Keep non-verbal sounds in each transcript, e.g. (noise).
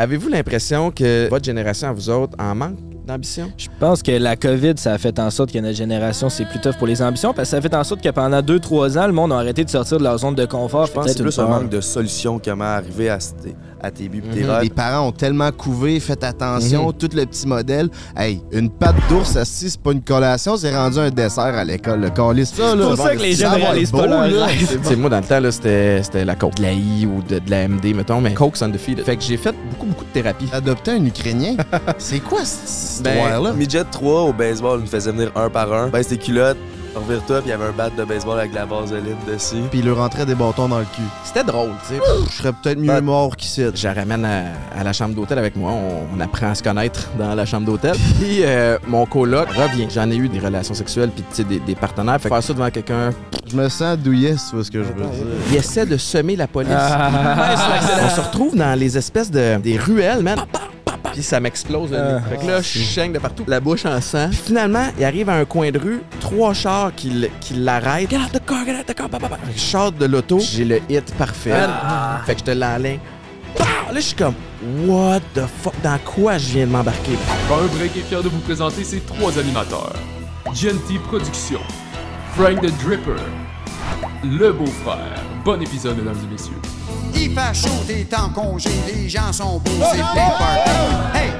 Avez-vous l'impression que votre génération, à vous autres, en manque? D'ambition? Je pense que la COVID, ça a fait en sorte que notre génération, c'est plus tough pour les ambitions, parce que ça a fait en sorte que pendant 2-3 ans, le monde a arrêté de sortir de leur zone de confort. Je pense que c'est plus un manque de solutions, comment arriver à, à tes buts tes Mhm. Les parents ont tellement couvé, faites attention, tout le petit modèle. Hey, une pâte d'ours assis, c'est pas une collation, c'est rendu un dessert à l'école. Le calice, ça, là. pour ça que les réalisent pas leur moi, dans le temps, là, c'était, c'était la coke, de la I ou de, de la MD, mettons, mais coke undefeated. Fait que j'ai fait beaucoup, beaucoup de thérapie. Adopter un Ukrainien, (laughs) c'est quoi cette Ben, histoire-là? Midget 3 au baseball, il nous faisait venir un par un. Baisse tes culottes, revire-toi, puis il y avait un bat de baseball avec la vaseline dessus. Puis il leur rentrait des bâtons dans le cul. C'était drôle, tu sais. Je serais peut-être mieux Ben, mort qu'ici. Je la ramène à, à la chambre d'hôtel avec moi. On, on apprend à se connaître dans la chambre d'hôtel. Puis euh, mon coloc revient. J'en ai eu des relations sexuelles puis tu sais, des, des partenaires. Fait que faire ça devant quelqu'un, Je me sens douillet, tu vois ce que je veux dire. il essaie de semer la police. Ah. on se retrouve dans les espèces de des ruelles, man. Puis ça m'explose le nez. Ah. Fait que là, je chaigne de partout, la bouche en sang. Puis finalement, il arrive à un coin de rue, trois chars qui, l- qui l'arrêtent. Get out the car, get out the car, bah, bah, bah. Je sors de l'auto, j'ai le hit parfait. Fait que je te l'enligne. Pow! Là, je suis comme, what the fuck, dans quoi je viens de m'embarquer? Un break est fier de vous présenter ses trois animateurs. Genty Productions, Frank the Dripper, Le Beau-Frère. Bon épisode, mesdames et messieurs. Il fait chaud, t'es en congé, les gens sont beaux, c'est plein de party. Hey!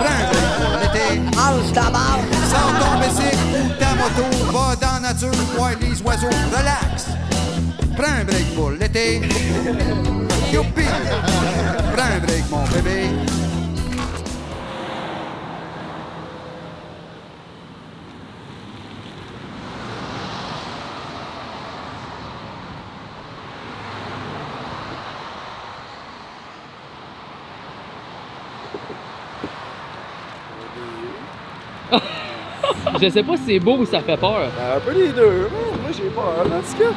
Prends un break pour l'été. Mange ta barre. Sors ton bicycle ou ta moto, va dans la nature, voir les oiseaux, relax. Prends un break pour l'été. Youpi! Prends un break, mon bébé. Je sais pas si c'est beau ou ça fait peur. Un peu les deux. Moi, j'ai peur, en tout cas.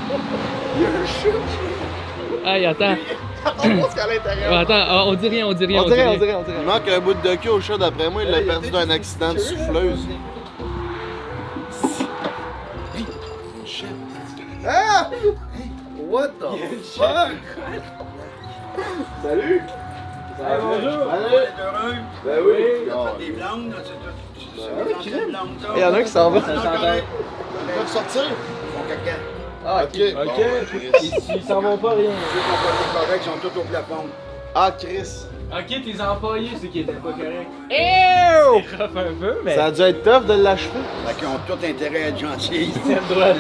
Il y a un chat Hey, attends. (coughs) qui à l'intérieur. Attends, ah, on dit rien, on dit rien, on, dit rien. Il manque un bout de queue au chat, d'après moi, il l'a perdu d'un accident de souffleuse. Ah! What the fuck? Salut! bonjour! Salut! Ben oui! Des blancs, là, c'est Il y en a un qui s'en va. Ça s'entend. Ils peuvent sortir? Ah, ok. Ok. Ils s'en vont pas rien. ils sont tous au plafond. Ah, Chris. Ok, tes employés, ceux qui étaient pas corrects. Ew! C'est rough un peu, mais. Ça a dû être tough de l'achever. Fait qu'ils ont tout intérêt à être gentils. C'est droit. (laughs)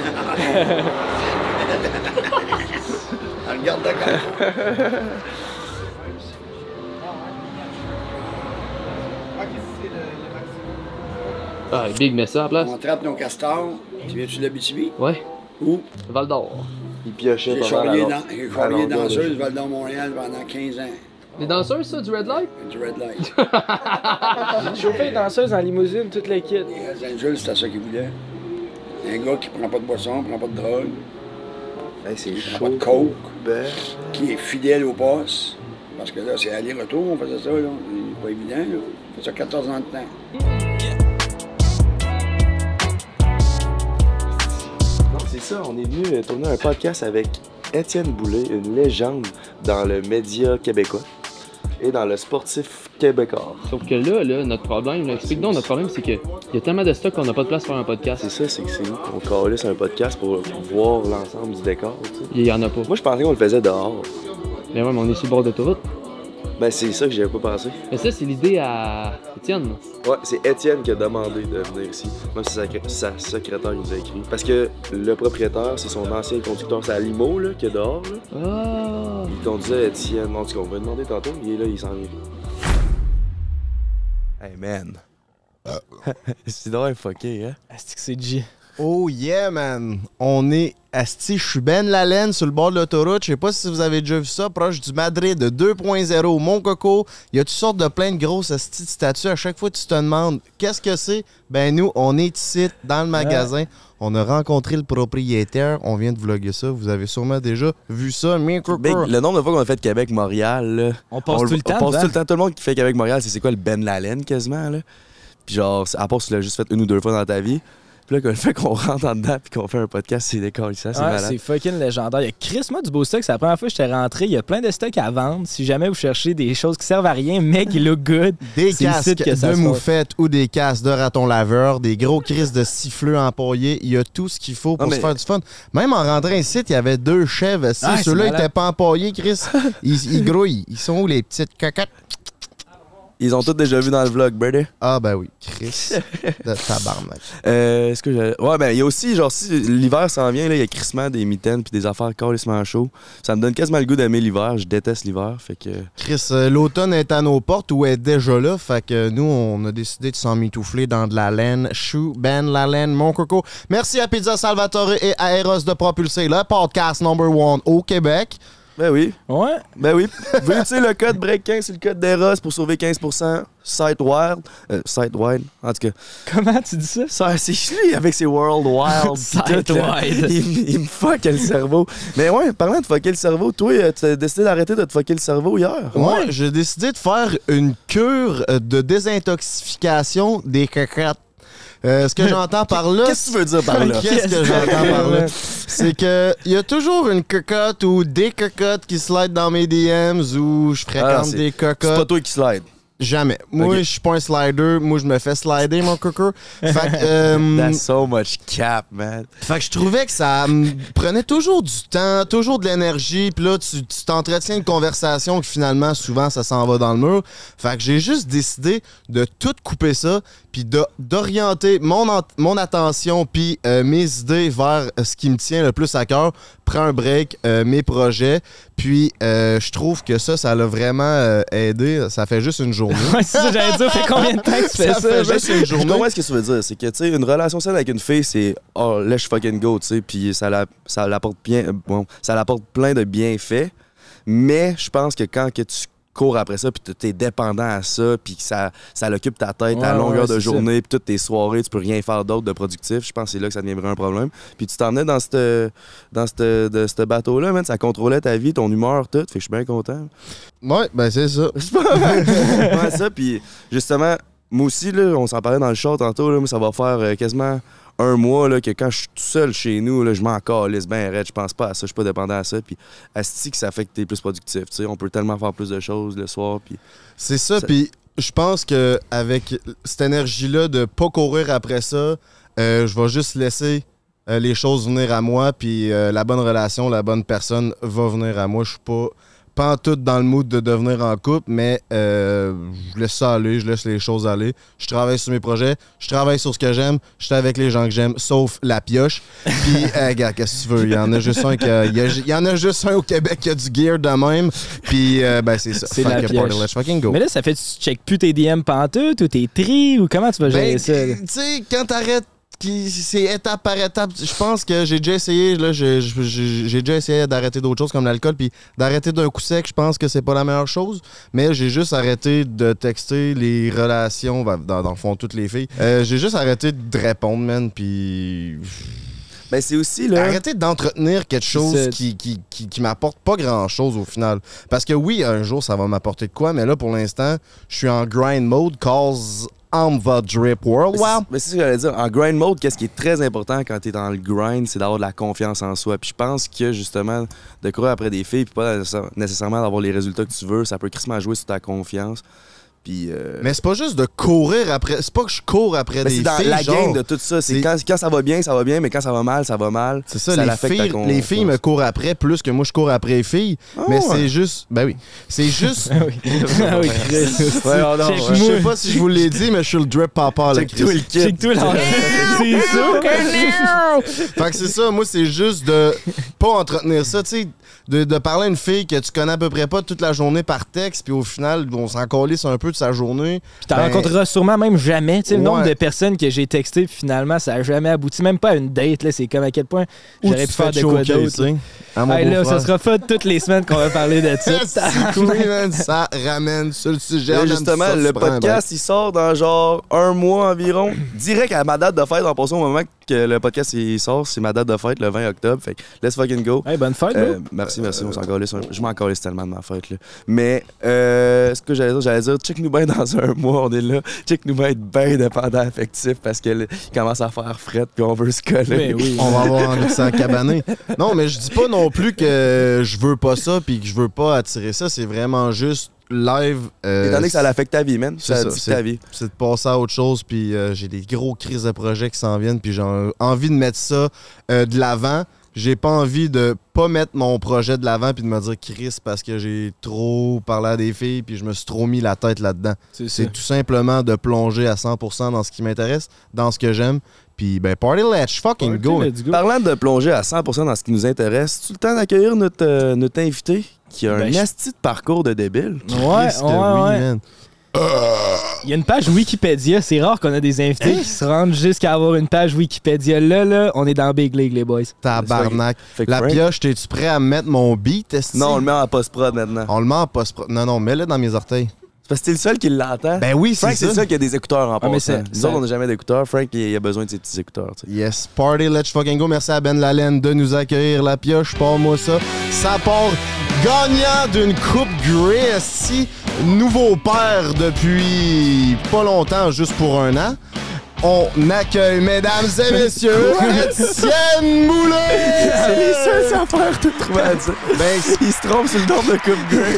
(laughs) Regarde d'accord. (laughs) Ah, Big met ça à la place. On trappe nos castors. Tu viens-tu de l'Abitibi? Ouais. Où? Val d'Or. Il piochait J'ai alors. dans, danseuse. Val d'Or Montréal pendant 15 ans. Les danseurs, ça, du Red Light? Du Red Light. (laughs) Chauffé et danseuse en limousine, toute l'équipe. Les Hells Angels, c'était ça qu'ils voulaient. Un gars qui prend pas de boisson, prend pas de drogue, Hey, c'est qui prend chaud. pas de coke, Ben, qui est fidèle au poste. Parce que là, c'est aller-retour, on faisait ça, là. C'est pas évident, là. On fait ça 14 ans de temps. C'est ça. On est venu euh, tourner un podcast avec Étienne Boulay, une légende dans le média québécois et dans le sportif québécois. Sauf que là, là, notre problème, là, explique-donc, notre problème, c'est qu'il y a tellement de stock qu'on n'a pas de place pour un podcast. C'est ça, c'est que c'est nous qu'on calisse un podcast pour voir l'ensemble du décor. tu sais. Il y en a pas. Moi, je pensais qu'on le faisait dehors. Mais ouais, mais on est sur le bord d'autoroute. Ben, c'est ça que j'avais pas pensé. Mais ça, c'est l'idée à Étienne. Ouais, c'est Étienne qui a demandé de venir ici. Même si sa, sa secrétaire nous a écrit. Parce que le propriétaire, c'est son ancien conducteur. C'est à Limo, là, qui est dehors, là. Ah! Il conduisait Étienne. En tout cas, on va demander tantôt. Il est là, il s'en vient. Hey, man. (laughs) c'est drôle fucké, hein? Asti que c'est G? Oh yeah, man. On est asti, je suis Ben Lalaine sur le bord de l'autoroute. Je sais pas si vous avez déjà vu ça, proche du Madrid de 2.0, Mon Coco. Il y a toutes sortes de plein de grosses asti de statues. À chaque fois, tu te demandes qu'est-ce que c'est? Ben nous, on est ici dans le magasin. On a rencontré le propriétaire. On vient de vlogger ça. Vous avez sûrement déjà vu ça. Mais le nombre de fois qu'on a fait Québec-Montréal, là. On passe tout le temps. On dedans. tout le temps. Tout le monde qui fait Québec-Montréal, c'est c'est quoi le Ben Lalaine quasiment, là? Puis genre, à part si tu l'as juste fait une ou deux fois dans ta vie. Puis là, que le fait qu'on rentre en dedans puis qu'on fait un podcast, c'est décollé. Ça, c'est Ouais, malade. c'est fucking légendaire. Il y a Chris, moi, du beau stock. C'est la première fois que j'étais rentré. Il y a plein de stocks à vendre. Si jamais vous cherchez des choses qui servent à rien, mais qui look good, (laughs) Des casques que ça de se passe. moufette ou des casques de raton laveur, des gros crises de siffleux empaillés. Il y a tout ce qu'il faut pour Non, se faire du fun. Même en rentrant ici, il y avait deux chèvres. Si Ah, c'est Ceux-là n'étaient pas empaillés, Chris. Ils, ils grouillent. Ils sont où les petites cocottes? Ils ont tous déjà vu dans le vlog, brother. Ah, ben oui. Chris (laughs) de tabarnak. Euh, est-ce que j'ai- Ouais, ben, il y a aussi, genre, si l'hiver s'en vient, là, il y a crissement des mitaines puis des affaires carrément chaud. Ça me donne quasiment le goût d'aimer l'hiver. Je déteste l'hiver, fait que. Chris, euh, l'automne est à nos portes ou est déjà là. Fait que nous, on a décidé de s'en mitoufler dans de la laine. Chou, Ben, la laine, mon coco. Merci à Pizza Salvatore et à Eros de propulser le podcast number one au Québec. Ben oui, ouais. ben oui. Vous pouvez utiliser le code BREAK15 sur le code d'Eros pour sauver 15%. Site Wild. Euh, Site Wild, en tout cas. Comment tu dis ça? Ça, c'est lui avec ses World Wild. (laughs) Site. Wild. Il, il me fuck le cerveau. Mais ouais, parlant de fucker le cerveau, toi, euh, tu as décidé d'arrêter de te fucker le cerveau hier. Ouais, j'ai décidé de faire une cure euh, de désintoxication des cocottes. Euh, ce que j'entends par là. Qu'est-ce que tu veux dire par là? Qu'est-ce que j'entends par là? C'est que il y a toujours une cocotte ou des cocottes qui slide dans mes DMs ou je Ah, fréquente c'est- des C'est pas cocottes. toi qui slide. Jamais. Moi, je suis pas un slider. Moi, je me fais slider, mon coco. Fait que, euh, (laughs) That's so much cap, man. fait que je trouvais que ça me prenait toujours du temps, toujours de l'énergie. Puis là, tu tu t'entretiens une conversation que finalement, souvent, ça s'en va dans le mur. Fait que j'ai juste décidé de tout couper ça, puis d'orienter mon, mon attention, puis euh, mes idées vers euh, ce qui me tient le plus à cœur. Prends un break, euh, mes projets. Puis euh, je trouve que ça, ça l'a vraiment euh, aidé. Ça fait juste une journée. (laughs) Ouais, c'est ça, j'allais dire, fait (laughs) combien de temps que tu fais Ça ça? fait juste une Je journée. comprends ce que tu veux dire. C'est que, tu sais, une relation saine avec une fille, c'est oh, let's fucking go, tu sais, puis ça, la, ça l'apporte bien, bon, ça l'apporte plein de bienfaits. Mais je pense que quand que tu cours après ça, puis t'es dépendant à ça, puis que ça, ça l'occupe ta tête à longueur ouais, de journée, puis toutes tes soirées, tu peux rien faire d'autre de productif. Je pense que c'est là que ça devient vraiment un problème. Puis tu t'emmenais dans ce dans ce bateau-là, man, ça contrôlait ta vie, ton humeur, tout. Fait que je suis bien content. Ouais, ben c'est ça. (laughs) C'est pas ça. Puis justement, moi aussi, là, on s'en parlait dans le show tantôt, là, moi, ça va faire euh, quasiment un mois là, que quand je suis tout seul chez nous, là, je m'en calisse bien raide, je pense pas à ça, je suis pas dépendant à ça. Puis asti que ça fait que t'es plus productif. tu sais. On peut tellement faire plus de choses le soir. Puis C'est ça, Ça- puis je pense que avec cette énergie-là de pas courir après ça, euh, je vais juste laisser euh, les choses venir à moi, puis euh, la bonne relation, la bonne personne va venir à moi. Je suis pas pas en tout dans le mood de devenir en couple, mais euh, je laisse ça aller, je laisse les choses aller. Je travaille sur mes projets, je travaille sur ce que j'aime, je suis avec les gens que j'aime, sauf la pioche. Puis, (laughs) euh, regarde, qu'est-ce que tu veux? Il y en a juste un il y, a- il y en a juste un au Québec qui a du gear de même. Puis, euh, ben, c'est ça. C'est la pioche. party, let's fucking go. Mais là, ça fait que tu checkes plus tes DM pantoute ou tes tri ou comment tu vas gérer Ben, ça? là? tu sais, quand t'arrêtes, c'est étape par étape. Je pense que j'ai déjà essayé, là, j'ai déjà essayé d'arrêter d'autres choses comme l'alcool, puis d'arrêter d'un coup sec, je pense que c'est pas la meilleure chose. Mais j'ai juste arrêté de texter les relations, ben, dans, dans le fond, toutes les filles. Euh, j'ai juste arrêté de répondre, man, puis. ben, c'est aussi là. Arrêter d'entretenir quelque chose qui, qui, qui m'apporte pas grand chose au final. Parce que oui, un jour, ça va m'apporter de quoi, mais là, pour l'instant, je suis en grind mode, cause The drip. Mais c'est- ce que j'allais dire. En grind mode, qu'est-ce qui est très important quand t'es dans le grind, c'est d'avoir de la confiance en soi. Puis je pense que justement, de courir après des filles, puis pas nécessaire- nécessairement d'avoir les résultats que tu veux, ça peut crissement jouer sur ta confiance. Puis. euh, Mais c'est pas juste de courir après. C'est pas que je cours après mais des c'est dans filles. la genre. game de tout ça. C'est quand, quand ça va bien, ça va bien, mais quand ça va mal, ça va mal. C'est ça, ça les, filles, con- les filles me courent après plus que moi je cours après les filles. Ah, mais ouais. c'est juste. Ben oui. C'est juste. (laughs) Ah oui, (laughs) Ah oui, Chris. Ouais, non, Check ouais. Je sais pas si je vous l'ai dit, mais je suis le drip papa là. Check tout le kit. Check tout là. (laughs) C'est ça, Fait que c'est ça, moi c'est juste de pas entretenir ça, tu sais, de, de parler à une fille que tu connais à peu près pas toute la journée par texte, puis au final, on s'en calisse un peu de sa journée. Puis t'en Ben, rencontreras sûrement même jamais. Tu sais, le nombre de personnes que j'ai texté, puis finalement, ça a jamais abouti. Même pas à une date. là. C'est comme à quel point j'aurais tu pu faire de quoi d'autre. tu sais, à mon Hey, là, ça sera pas toutes les semaines qu'on va parler de ça. (laughs) Ça ramène sur le sujet. Là, justement, ça, le tu podcast, il sort dans genre un mois environ. Direct à ma date de fête, en passant au moment que le podcast il sort, c'est ma date de fête, le 20 octobre. Fait que let's fucking go. Hey, bonne fête, Euh. Merci, merci, on s'en Je m'en calisse tellement de ma fête, là. Mais, euh, ce que j'allais dire, j'allais dire, check-nous bien dans un mois, on est là. Check-nous bien être bien dépendant affectif parce qu'il commence à faire fret puis on veut se coller. Mais oui. On va avoir envie de s'en cabaner. Non, mais je dis pas non plus que je veux pas ça puis que je veux pas attirer ça. C'est vraiment juste live. euh, Étant donné que ça l'affecte ta vie, man. c'est Ça ça, ta vie. c'est de passer à autre chose. Puis euh, j'ai des gros crises de projets qui s'en viennent. Puis j'ai envie de mettre ça euh, de l'avant. J'ai pas envie de pas mettre mon projet de l'avant puis de me dire Chris parce que j'ai trop parlé à des filles puis je me suis trop mis la tête là-dedans. C'est C'est tout simplement de plonger à 100% dans ce qui m'intéresse, dans ce que j'aime. Puis ben party let's fucking go. Let's go. Parlant de plonger à 100% dans ce qui nous intéresse, tu le temps d'accueillir notre, euh, notre invité qui a Ben, un je- asti de parcours de débile? Ouais, ouais, oui, ouais. man. Il y a une page Wikipédia. C'est rare qu'on a des invités qui se rendent jusqu'à avoir une page Wikipédia. Là, là, on est dans Big League, les boys. Tabarnak. La pioche, t'es-tu prêt à mettre mon beat? Non, on le met en post-prod maintenant. On le met en post Non, non, mets-le dans mes orteils. C'est parce que t'es le seul qui l'entend. Ben oui, Frank, c'est c'est ça. le seul qui a des écouteurs en Ah, mais passant. c'est- Nous ça- autres, on n'a jamais d'écouteurs. Frank, il a besoin de ses petits écouteurs. tu sais. Yes, party, let's fucking go. Merci à Ben Lalaine de nous accueillir. La pioche, parle-moi ça. Ça part gagnant d'une coupe Grey, esti. Nouveau père depuis pas longtemps, juste pour un an. On accueille, mesdames et messieurs, (laughs) Étienne Moulin! C'est les seuls affaires tout trouver à dire. Ben, Il se trompe sur le nom de Coupe Grey.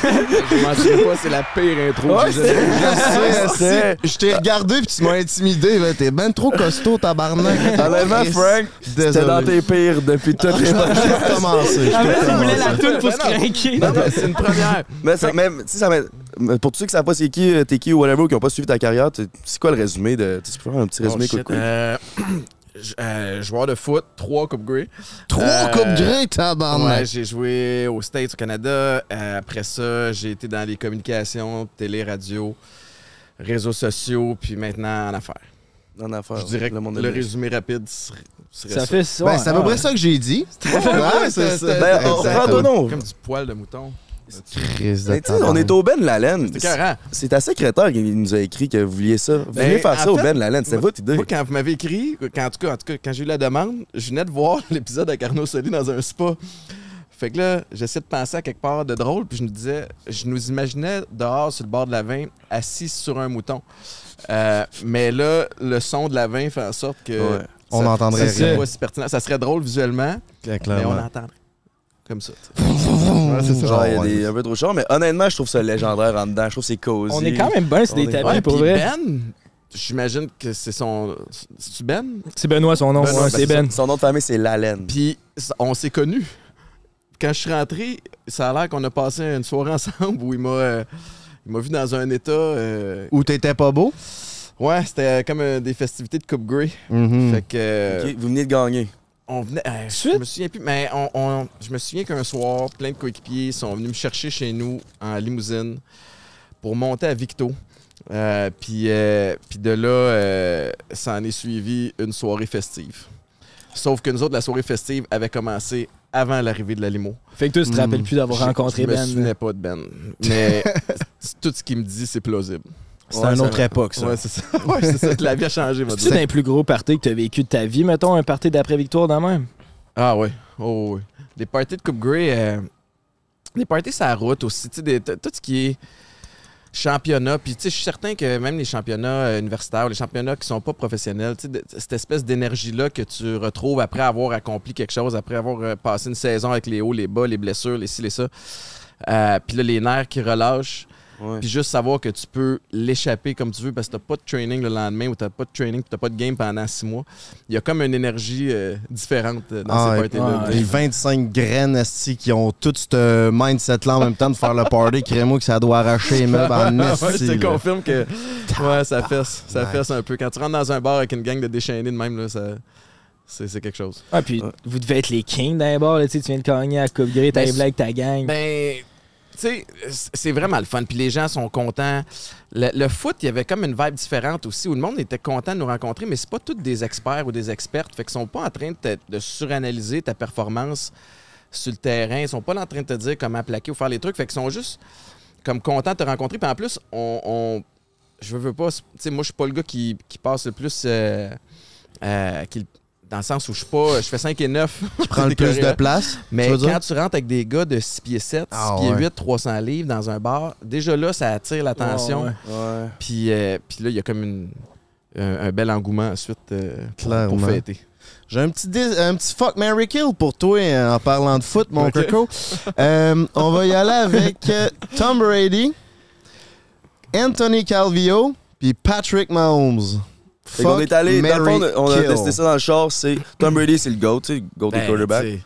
Je m'en souviens pas, c'est la pire intro. Ouais, que j'ai jamais- Je sais. Je t'ai regardé puis tu m'as intimidé. ben, T'es ben trop costaud, tabarnak. (laughs) Honnêtement, Frank, c'était dans Désolé. tes pires depuis les Je recommencer. je Ah, peux mais il voulait recommencer. la toune pour se Ben craquer. Non, non, c'est une première. Mais, ça, mais, tu sais, ça m'a- mais pour tous ceux qui savent pas c'est qui, euh, t'es qui ou whatever, ou qui ont pas suivi ta carrière, c'est quoi le résumé de. Tu peux faire un petit résumé Oh, quoi, shit. quoi. Euh, (clears throat) euh, joueur de foot, trois Coupes Grey. Trois Euh, coupes Grey, Ouais, tabarnak. j'ai joué aux States, au Canada. Euh, après ça, j'ai été dans les communications, télé, radio, réseaux sociaux, puis maintenant en affaires. En affaires. Je dirais que le monde le de résumé rapide serait, serait Ça fait ça. Ben, c'est à peu ouais. près ça que j'ai dit. (laughs) Ouais, c'est ça. Ben, comme du poil de mouton. On est au Ben Lalaine. C'est. C'est ta secrétaire qui nous a écrit que vous vouliez ça. Vous Ben, vouliez faire ça au Ben Lalaine. C'était votre idée. Moi, quand vous m'avez écrit, quand, en, tout cas, en tout cas, quand j'ai eu la demande, je venais de voir (laughs) l'épisode avec Arnaud Soli dans un spa. Fait que là, j'essayais de penser à quelque part de drôle, puis je nous disais, je nous imaginais dehors sur le bord de la vin, assis sur un mouton. Euh, mais là, le son de la vin fait en sorte que. Ouais. ça- On n'entendrait rien. pas si pertinent. Ça serait drôle visuellement, mais on l'entendrait. Comme ça. Ouais, c'est ça. Genre, il y a ouais. des, un peu trop chaud, mais honnêtement, je trouve ça légendaire en dedans. Je trouve que c'est cosy. On est quand même bien sur des tapis, Ouais, pour puis vrai. Ben, j'imagine que c'est son. C'est-tu Ben? C'est Benoît son nom. Benoît, ouais, ben, c'est Ben. Son nom de famille, c'est Lalaine. Puis on s'est connus. Quand je suis rentré, ça a l'air qu'on a passé une soirée (laughs) ensemble où il m'a euh, il m'a vu dans un état. euh, Ou t'étais pas beau? ouais, c'était comme euh, des festivités de Coupe Grey. Mhm. Fait que euh, Vous venez de gagner. On venait. euh, je me souviens plus, mais on, on- je me souviens qu'un soir, plein de coéquipiers sont venus me chercher chez nous en limousine pour monter à Victo. Euh, puis, euh, puis de là, ça en est suivi une soirée festive. Sauf que nous autres, la soirée festive avait commencé avant l'arrivée de la limo. Fait que toi, tu te Hmm. rappelles plus d'avoir rencontré je me Ben. souvenais pas de Ben. Mais (laughs) tout ce qu'il me dit, c'est plausible. C'était Ouais, une ça- autre époque, ça. Ouais, c'est ça. (laughs) Ouais, c'est ça. La vie a changé, C'est-tu d'un plus gros party que tu as vécu de ta vie, mettons, un party d'après-victoire dans même? Ah ouais. Oh oui. Des parties de Coupe Grey, euh, des parties sur la route aussi. tu sais, Tout ce qui est championnat. Puis tu sais, je suis certain que même les championnats euh, universitaires, les championnats qui sont pas professionnels, tu sais, cette espèce d'énergie-là que tu retrouves après avoir accompli quelque chose, après avoir euh, passé une saison avec les hauts, les bas, les blessures, les ci, les ça. Euh, puis là, les nerfs qui relâchent. Ouais. Puis juste savoir que tu peux l'échapper comme tu veux parce que t'as pas de training le lendemain ou t'as pas de training puis t'as pas de game pendant six mois. Il y a comme une énergie euh, différente dans Ah, ces parties-là. Ouais. Les 25 graines qui ont tout ce mindset-là en même temps de faire le party, (laughs) crée-moi que ça doit arracher les meubles en (laughs) Ouais, esti. je te confirme que ouais, ça fesse. Ça fesse un peu. Quand tu rentres dans un bar avec une gang de déchaînés de même, là, ça, c'est, quelque chose. Ah, puis Ouais. vous devez être les kings d'un bar, là, tu tu viens de gagner à Coupe Grey, t'as les blagues, ta gang. Ben, tu c'est vraiment le fun. Puis les gens sont contents. Le, foot, il y avait comme une vibe différente aussi où le monde était content de nous rencontrer, mais c'est pas tous des experts ou des expertes. Fait qu'ils sont pas en train de, de suranalyser ta performance sur le terrain. Ils sont pas en train de te dire comment plaquer ou faire les trucs. Fait qu'ils sont juste comme contents de te rencontrer. Puis en plus, on. je veux pas. Tu sais, moi, je suis pas le gars qui, qui passe le plus. euh, euh, dans le sens où je suis pas. Je fais 5 et 9. Tu (laughs) prends le plus de place. Mais tu quand tu rentres avec des gars de 6 pieds 7, 6 Ah, pieds ouais. 8, 300 livres dans un bar, déjà là, ça attire l'attention. Ouais, ouais. Ouais. Puis, euh, puis là, il y a comme une, un, un bel engouement ensuite euh, pour- pour fêter. J'ai un petit, dis- un petit fuck Mary Kill pour toi euh, en parlant de foot, mon Ok. coco. (laughs) Euh, on va y aller avec euh, Tom Brady, Anthony Calvillo, puis Patrick Mahomes. Fait qu'on est allé, dans le fond, on a kill. testé ça dans le char, c'est Tom Brady, c'est le GOAT, tu sais, le GOAT des Ben, quarterbacks.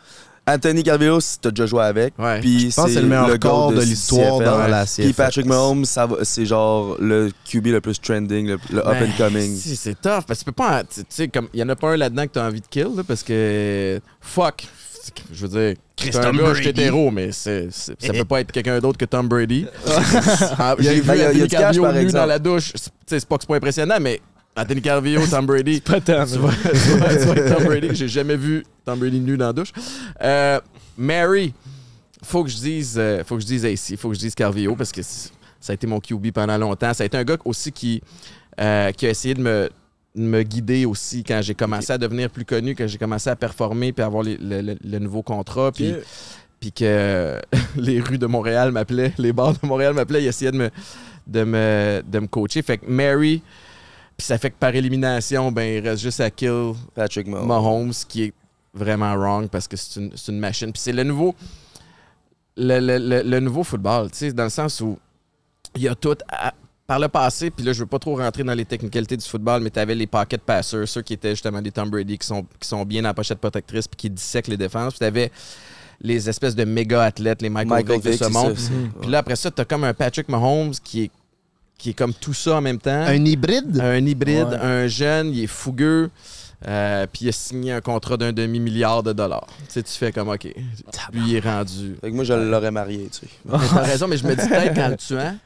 Anthony t'as déjà joué avec. Ouais. Puis Je pense que c'est le meilleur corps de l'histoire dans la CFL. Puis Patrick Mahomes, c'est genre le QB le plus trending, le, le up Ben, and coming. si, C'est tough parce que tu peux pas. Tu sais, comme il y en a pas un là-dedans que t'as envie de kill là, parce que. Fuck. Je veux dire, c'est un gars, je suis Brady. hétéro, mais c'est, ça peut pas être quelqu'un d'autre que Tom Brady. (laughs) Ah, J'ai vu ben, a Anthony par nu dans la douche. C'est, tu sais, c'est pas que c'est pas impressionnant, mais Anthony Calvillo, Tom Brady. (laughs) Pas tant. tu vois, tu vois- tu vois Tom Brady. (laughs) J'ai jamais vu Tom Brady nu dans la douche. Euh, Mary, faut que je dise, euh, faut que je dise AC, faut que je dise Carvillo parce que ça a été mon QB pendant longtemps. Ça a été un gars aussi qui, euh, qui a essayé de me, de me guider aussi quand j'ai commencé à devenir plus connu, quand j'ai commencé à performer puis avoir les- le, le- le nouveau contrat. Puis, puis que (laughs) les rues de Montréal m'appelaient, les bars de Montréal m'appelaient, il essayait de me, de me, de me coacher. Fait que Mary, puis ça fait que par élimination, ben, il reste juste à kill Patrick Mahomes. Mahomes, qui est vraiment wrong parce que c'est une, une machine. Puis c'est le nouveau, le, le- le- le nouveau football, tu sais, dans le sens où il y a tout. à- par le passé, puis là, je veux pas trop rentrer dans les technicalités du football, mais tu avais les pocket passers, ceux qui étaient justement des Tom Brady, qui sont, qui sont bien dans la pochette protectrice, puis qui dissèquent les défenses. Puis tu avais les espèces de méga athlètes, les Michael, Michael Vick de ce monde. Puis là, après ça, tu as comme un Patrick Mahomes qui est, qui est comme tout ça en même temps Un hybride? un hybride, Ouais. un jeune, il est fougueux, euh, puis il a signé un contrat d'un demi-milliard de dollars. Tu sais, tu fais comme, OK, lui, il est rendu. Fait que moi, je l'aurais marié, tu sais. Mais t'as raison, mais je me dis peut-être qu'en le tuant,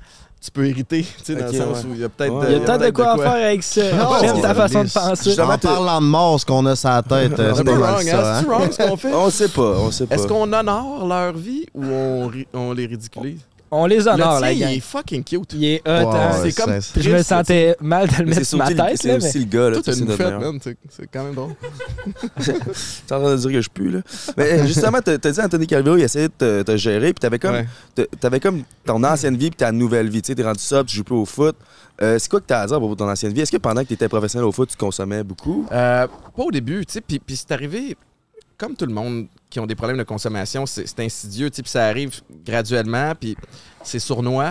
tu peux hériter, tu sais, dans Ok, le sens ouais. où il y a peut-être Ouais. Il y a peut-être de quoi en faire avec ça. Oh, J'aime ta façon de penser. Justement, En parlant de mort, ce qu'on a sur la (laughs) tête, euh, C'est c'est un peu pas mal wrong, hein? ça. hein? C'est wrong ce qu'on fait? On sait pas, on sait pas. Est-ce qu'on honore leur vie ou on, ri- on les ridiculise? On les Le honore, tien, la il est fucking cute. Il est hot, hein. ouais, c'est comme triste, Je me là, sentais mal de le mettre sur ma tête, c'est là, aussi le gars, là. Une fête, man. C'est quand même drôle. T'es en train de dire que je pue, là. Mais justement, t'as dit Anthony Calvillo, il essayait de te, te gérer, puis t'avais comme, Ouais. comme ton ancienne vie puis ta nouvelle vie. Tu sais, t'es rendu ça, tu joues plus au foot. Euh, c'est quoi que t'as à dire de ton ancienne vie? Est-ce que pendant que t'étais professionnel au foot, tu consommais beaucoup? Euh, pas au début, tu sais. Puis, puis c'est arrivé, comme tout le monde qui ont des problèmes de consommation, c'est insidieux, tu sais. Puis ça arrive graduellement, puis c'est sournois.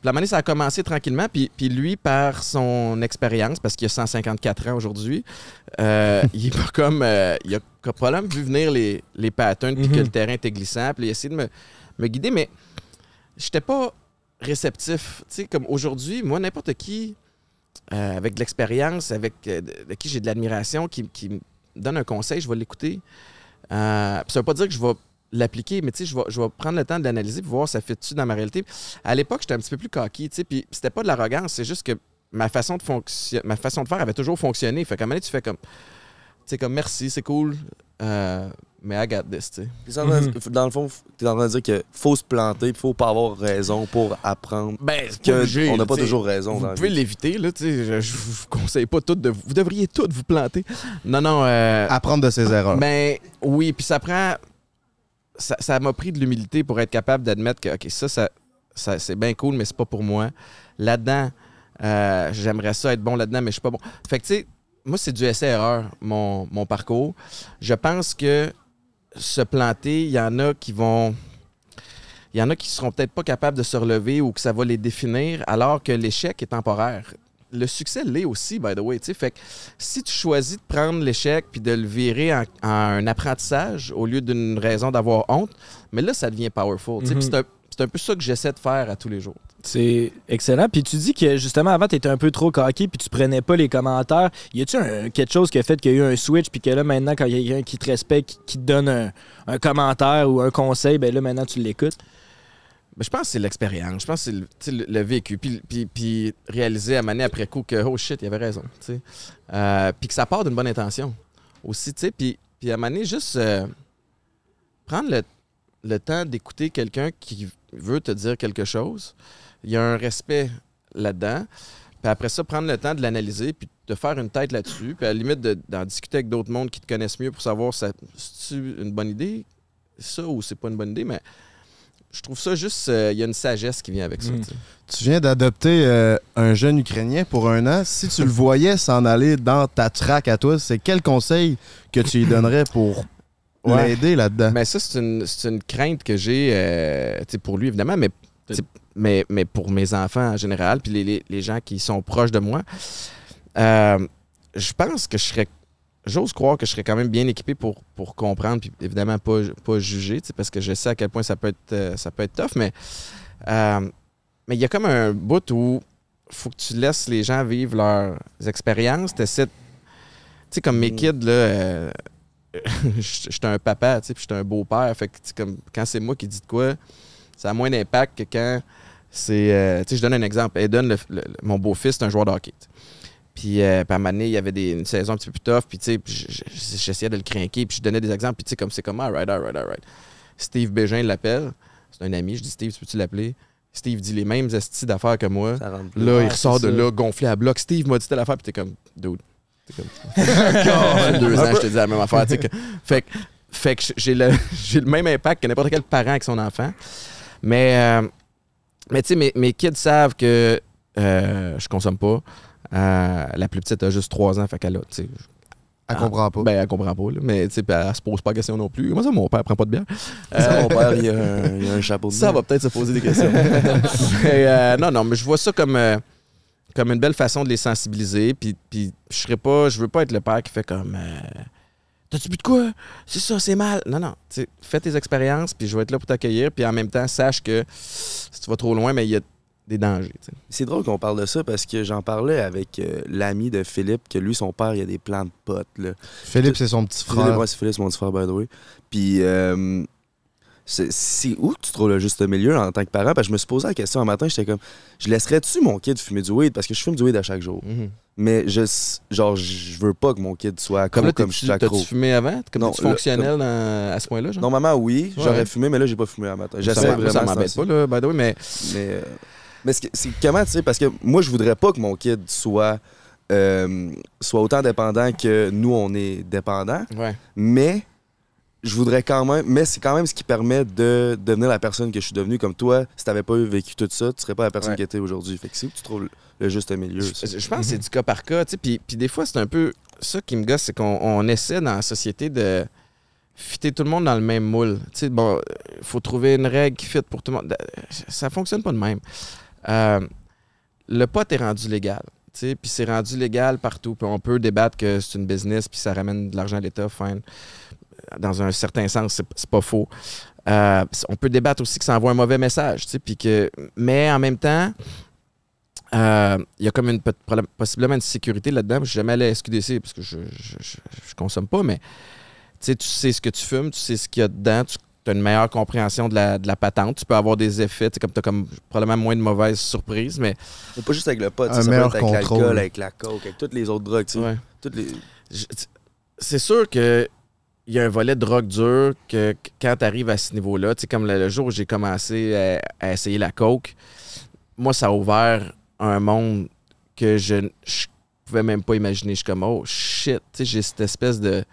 Puis la manière, ça a commencé tranquillement. Puis, puis lui, par son expérience, parce qu'il a 154 ans aujourd'hui, euh, (laughs) il est pas comme. euh, il a probablement vu venir les, les patterns, puis que Mhm. le terrain était glissant, puis il a essayé de me, me guider. Mais j'étais pas réceptif. Tu sais, comme aujourd'hui, moi, n'importe qui, euh, avec de l'expérience, avec de, qui j'ai de l'admiration, qui, qui me donne un conseil, je vais l'écouter. Euh, ça veut pas dire que je vais l'appliquer, mais tu sais, je vais, je vais prendre le temps de l'analyser pour voir si ça fait-tu dans ma réalité. À l'époque, j'étais un petit peu plus coquille, tu sais, puis c'était pas de l'arrogance, c'est juste que ma façon de ma façon de faire avait toujours fonctionné. Fait qu'à un moment donné, tu fais comme, tu sais, comme merci, c'est cool, euh, mais I got this, tu sais. De- Dans le fond, t'es en train de dire qu'il faut se planter, faut pas avoir raison pour apprendre. Ben, Que obligé, on n'a pas toujours raison dans Vous la pouvez l'éviter, là, tu sais. Je, je vous conseille pas toutes de vous. Vous devriez toutes vous planter. Non, non. euh, Apprendre de ses erreurs. Ben oui, puis ça prend. Ça ça m'a pris de l'humilité pour être capable d'admettre que, OK, ça, ça, ça- c'est bien cool, mais c'est pas pour moi. Là-dedans, euh, j'aimerais ça être bon là-dedans, mais je suis pas bon. Fait que, tu sais, moi, c'est du essai-erreur, mon, mon parcours. Je pense que se planter, il y en a qui vont. Il y en a qui seront peut-être pas capables de se relever ou que ça va les définir, alors que l'échec est temporaire. Le succès l'est aussi, by the way. tu sais. Fait que si tu choisis de prendre l'échec puis de le virer en, en un apprentissage au lieu d'une raison d'avoir honte, mais là, ça devient powerful. tu sais. Puis Mhm. C'est un, c'est un peu ça que j'essaie de faire à tous les jours. C'est excellent. Puis tu dis que justement avant, tu étais un peu trop coquille puis tu prenais pas les commentaires. Y a-tu quelque chose qui a fait qu'il y a eu un switch puis que là maintenant, quand il y a quelqu'un qui te respecte, qui- te donne un, un commentaire ou un conseil, ben là maintenant tu l'écoutes? Ben, je pense que c'est l'expérience. Je pense que c'est le, vécu. Puis, puis, puis réaliser à maner après coup que, oh shit, il avait raison. Euh, puis que ça part d'une bonne intention aussi. tu sais. Puis, puis à maner juste euh, prendre le, le temps d'écouter quelqu'un qui veut te dire quelque chose. Il y a un respect là-dedans. Puis après ça, prendre le temps de l'analyser puis de faire une tête là-dessus, puis à la limite de- d'en discuter avec d'autres mondes qui te connaissent mieux pour savoir si c'est une bonne idée, ça, ou c'est pas une bonne idée, mais je trouve ça juste, euh, il y a une sagesse qui vient avec ça. Mm. tu viens d'adopter euh, un jeune Ukrainien pour un an. Si tu le voyais s'en aller dans ta traque à toi, c'est quel conseil que tu lui donnerais pour Ouais. l'aider là-dedans? Mais ça, c'est une, c'est une crainte que j'ai euh, pour lui, évidemment, mais, mais, mais pour mes enfants en général, puis les, les- les gens qui sont proches de moi. Euh, je pense que je serais. J'ose croire que je serais quand même bien équipé pour, pour comprendre, puis évidemment pas, pas juger, tu parce que je sais à quel point ça peut être, euh, ça peut être tough, mais euh, mais il y a comme un bout où faut que tu laisses les gens vivre leurs expériences. De- Tu sais, comme mes kids, là, euh, (laughs) j'étais un papa, tu sais, puis j'étais un beau-père. Fait que, tu comme, quand c'est moi qui dis de quoi, ça a moins d'impact que quand c'est. euh, tu sais, je donne un exemple. Eden, le- le- mon beau-fils, c'est un joueur de hockey. Puis, euh, puis à un moment donné, il y avait des, une saison un petit peu plus tough. Puis, tu sais, j'essayais de le craquer. Puis, je donnais des exemples. Puis, tu sais, comme c'est comme, all right, all right, all right. Steve Bégin l'appelle. C'est un ami. Je dis, Steve, peux-tu l'appeler? Steve dit les mêmes estis d'affaires que moi. Là, il ressort de ça. là, gonflé à bloc. Steve m'a dit telle affaire, puis t'es comme, dude. T'es comme, (laughs) (laughs) deux ans, je te dis la même affaire. tu sais que- fait que, fait que j'ai le, (laughs) j'ai le même impact que n'importe quel parent avec son enfant. Mais, euh, mais tu sais, mes, mes kids savent que euh, je consomme pas. Euh, la plus petite a juste 3 ans, fait qu'elle a, tu sais, Elle comprend pas. ben, elle comprend pas, là, mais tu sais, elle se pose pas de questions non plus. Moi, ça, mon père prend pas de bière. (laughs) Ça, Euh, mon père, il y a un, il a un chapeau de ça va peut-être se poser des questions. (laughs) Mais, euh, non, non, mais je vois ça comme, euh, comme une belle façon de les sensibiliser. Puis, puis je serais pas, je veux pas être le père qui fait comme. T'as-tu bu de quoi? C'est ça, c'est mal. Non, non. Fais tes expériences, puis je vais être là pour t'accueillir. Puis en même temps, sache que si tu vas trop loin, mais il y a des dangers. C'est drôle qu'on parle de ça parce que j'en parlais avec euh, l'ami de Philippe, que lui, son père, il a des plans de potes. Là. Philippe, c'est son petit Philippe, frère. ouais, c'est Philippe, c'est mon petit frère, by the way. Puis, euh, c'est où tu trouves le juste milieu en tant que parent? Parce que je me suis posé la question un matin, j'étais comme, je laisserais-tu mon kid fumer du weed? Parce que je fume du weed à chaque jour. Mais je, genre, je veux pas que mon kid soit accro Comme comme, là, je t'es-tu- suis accro. t'as-tu fumé avant? Comme Non, tu le- fonctionnel dans- à ce point-là? Normalement, oui, Ouais. j'aurais fumé, mais là, j'ai pas fumé un matin. J'essaie vraiment. ça m'embête pas, là, by the way, mais Mais, euh, mais c'est c'est comment, tu sais, parce que moi, je voudrais pas que mon kid soit, euh, soit autant dépendant que nous, on est dépendant, ouais. mais je voudrais quand même, mais c'est quand même ce qui permet de devenir la personne que je suis devenu. Comme toi, si t'avais pas vécu tout ça, tu serais pas la personne Ouais. que t'es aujourd'hui. Fait que c'est où tu trouves le- juste milieu. Je, je pense que c'est du cas par cas. tu sais, Puis, puis des fois, c'est un peu ça qui me gosse, c'est qu'on on essaie dans la société de fitter tout le monde dans le même moule. Tu sais, bon, il faut trouver une règle qui fit pour tout le monde. Ça fonctionne pas de même. Euh, le pot est rendu légal. Puis c'est rendu légal partout. Puis on peut débattre que c'est une business, puis ça ramène de l'argent à l'État. Fine. Dans un certain sens, c'est c'est pas faux. Euh, on peut débattre aussi que ça envoie un mauvais message. tu sais, Puis que, mais en même temps, euh, il y a comme une possiblement une sécurité là-dedans. Je suis jamais allé à SQDC parce que je, je, je- je consomme pas, mais tu sais, tu sais ce que tu fumes, tu sais ce qu'il y a dedans, tu as une meilleure compréhension de la, de la patente. Tu peux avoir des effets, comme tu as comme probablement moins de mauvaises surprises, mais Mais pas juste avec le pot, ça peut meilleur être avec contrôle. l'alcool, avec la coke, avec toutes les autres drogues. tu sais. ouais. Les... C'est sûr que il y a un volet de drogue dure que quand tu arrives à ce niveau-là, tu sais, comme le, le jour où j'ai commencé à, à essayer la coke, moi, ça a ouvert un monde que je, je pouvais même pas imaginer. Je suis comme, oh shit, tu sais, j'ai cette espèce de.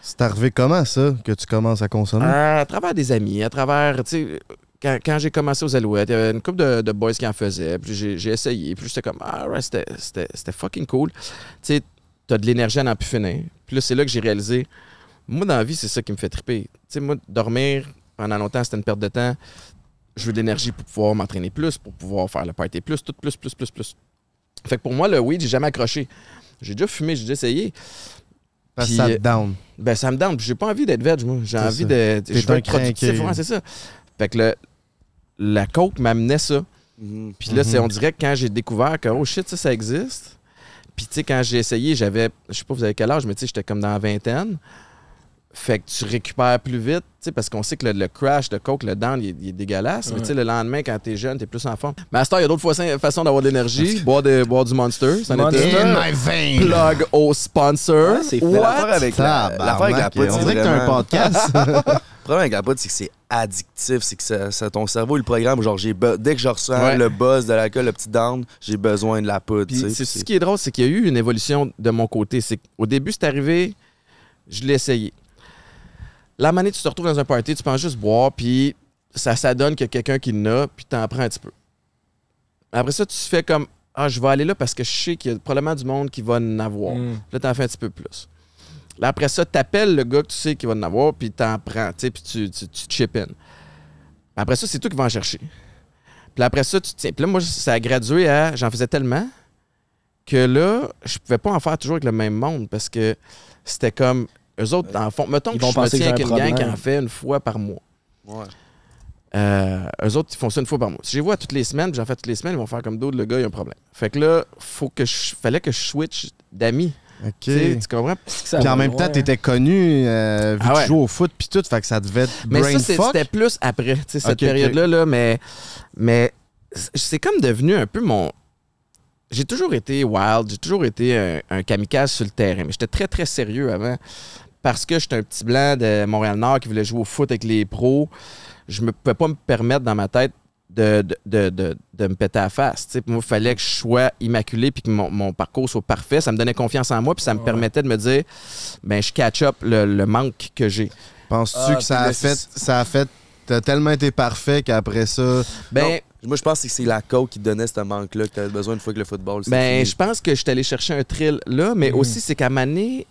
C'est arrivé comment, ça, que tu commences à consommer? À travers des amis, à travers, tu sais, quand, quand j'ai commencé aux Alouettes, il y avait une couple de, de boys qui en faisaient, puis j'ai, essayé, puis j'étais comme, ah ouais, c'était fucking cool. Tu sais, t'as de l'énergie à n'en plus finir. Puis là, c'est là que j'ai réalisé, moi, dans la vie, c'est ça qui me fait triper. Tu sais, moi, dormir pendant longtemps, c'était une perte de temps. Je veux de l'énergie pour pouvoir m'entraîner plus, pour pouvoir faire le party plus, tout plus, plus, plus, plus. Fait que pour moi, le weed, j'ai jamais accroché. J'ai déjà fumé, j'ai déjà essayé. Parce que puis, ça te euh, down. Ben, ça me down. Puis J'ai pas envie d'être veg, moi. J'ai envie de. Je veux être c'est ça. Fait que le, la coke m'amenait ça. Mhm. Puis là, c'est, Mhm. on dirait que quand j'ai découvert que, oh shit, ça, ça existe. Puis, tu sais, quand j'ai essayé, j'avais, je sais pas, vous avez quel âge, mais tu sais, j'étais comme dans la vingtaine. Fait que tu récupères plus vite, tu sais, parce qu'on sait que le, le crash de coke, le down, il est, il est dégueulasse. Mais tu sais, le lendemain, quand t'es jeune, t'es plus en forme. Mais à ce temps, il y a d'autres façons, façons d'avoir de l'énergie. Boire, de, boire du Monster. Ça Monster? In my vein! Plug au sponsor. c'est Mais? L'affaire avec la, l'affaire avec la poudre, On c'est dirait que t'as un podcast. (laughs) Le problème avec la poudre, c'est que c'est addictif. C'est que ça, ça- ton cerveau, il le programme. Genre, j'ai dès que je ressens Ouais. le buzz de l'alcool, le petit down, j'ai besoin de la poudre. C'est ce qui est drôle, c'est qu'il y a eu une évolution de mon côté. C'est qu'au début, c'est arrivé, je l'ai essayé. La manée, tu te retrouves dans un party, tu penses juste boire, puis ça s'adonne qu'il y a quelqu'un qui n'a, puis t'en prends un petit peu. Après ça, tu fais comme Ah, je vais aller là parce que je sais qu'il y a probablement du monde qui va en avoir. Mm. Là, t'en fais un petit peu plus. Là, après ça, t'appelles le gars que tu sais qu'il va en avoir, puis t'en prends, tu sais, puis tu, tu, tu chip in. Après ça, c'est toi qui vas en chercher. Puis après ça, tu tiens. Puis là, moi, ça a gradué à. J'en faisais tellement que là, je pouvais pas en faire toujours avec le même monde parce que c'était comme. Eux autres, en fond, mettons Ils que vont je me tiens avec un une gang qui en fait une fois par mois. Ouais. Euh, eux autres, ils font ça une fois par mois. Si je les vois toutes les semaines, puis j'en fais toutes les semaines, ils vont faire comme d'autres, le gars, il a un problème. Fait que là, faut que je, fallait que je switch d'amis. OK. Tu comprends? Ça Puis en même temps, t'étais connu, euh, vu Ah que tu jouais au foot puis tout, fait que ça devait être Mais brain ça, c'est- fuck. c'était plus après, tu sais, cette période-là, là, mais, mais c'est comme devenu un peu mon. J'ai toujours été wild, j'ai toujours été un, un kamikaze sur le terrain, mais j'étais très, très sérieux avant parce que j'étais un petit blanc de Montréal-Nord qui voulait jouer au foot avec les pros. Je ne pouvais pas me permettre dans ma tête de, de, de, de- de me péter à la face. tu sais. Moi, il fallait que je sois immaculé puis que mon, mon parcours soit parfait. Ça me donnait confiance en moi puis ça me permettait de me dire ben je catch up le, le manque que j'ai. Penses-tu Ah, que ça a fait, ça a fait, t'as tellement été parfait qu'après ça, Ben, moi, je pense que c'est la coke qui te donnait ce manque-là que tu avais besoin une fois que le football. Ben, je pense que je suis allé chercher un thrill là, mais Mhm. aussi, c'est qu'à Mané,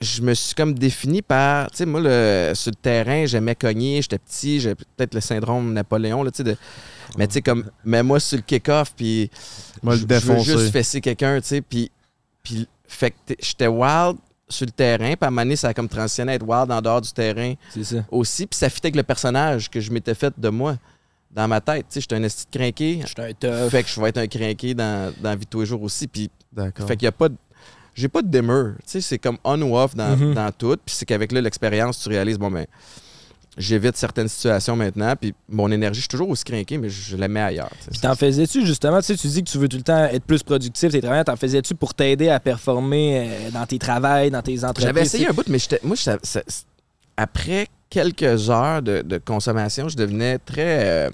je me suis comme défini par. Tu sais, moi, le, sur le terrain, j'aimais cogner, j'étais petit, j'ai peut-être le syndrome Napoléon, là, tu sais. de- Mais tu sais, comme, mets-moi sur le kick-off, puis. Moi, le je- je veux juste fesser quelqu'un, tu sais, puis. Puis, fait que j'étais wild sur le terrain, puis à Mané, ça a comme transitionné à être wild en dehors du terrain C'est ça. aussi, puis ça fitait avec le personnage que je m'étais fait de moi, dans ma tête. Tu sais, j'étais un esti de crinqué. J'étais un tough. Fait que je vais être un crinqué dans, dans la vie de tous les jours aussi. Puis D'accord. fait qu'il y a pas de. J'ai pas de dimmer. Tu sais, c'est comme on ou off dans, Mhm. dans tout. Puis c'est qu'avec là, l'expérience, tu réalises, bon, ben, j'évite certaines situations maintenant. Puis mon énergie, je suis toujours aussi crinqué, mais je la mets ailleurs. tu sais. Puis t'en faisais-tu justement, tu sais, tu dis que tu veux tout le temps être plus productif, tes travailleurs, t'en faisais-tu pour t'aider à performer euh, dans tes travails, dans tes entreprises? J'avais essayé un bout, mais j'étais- moi, ça- ça- après quelques heures de, de consommation, je devenais très euh,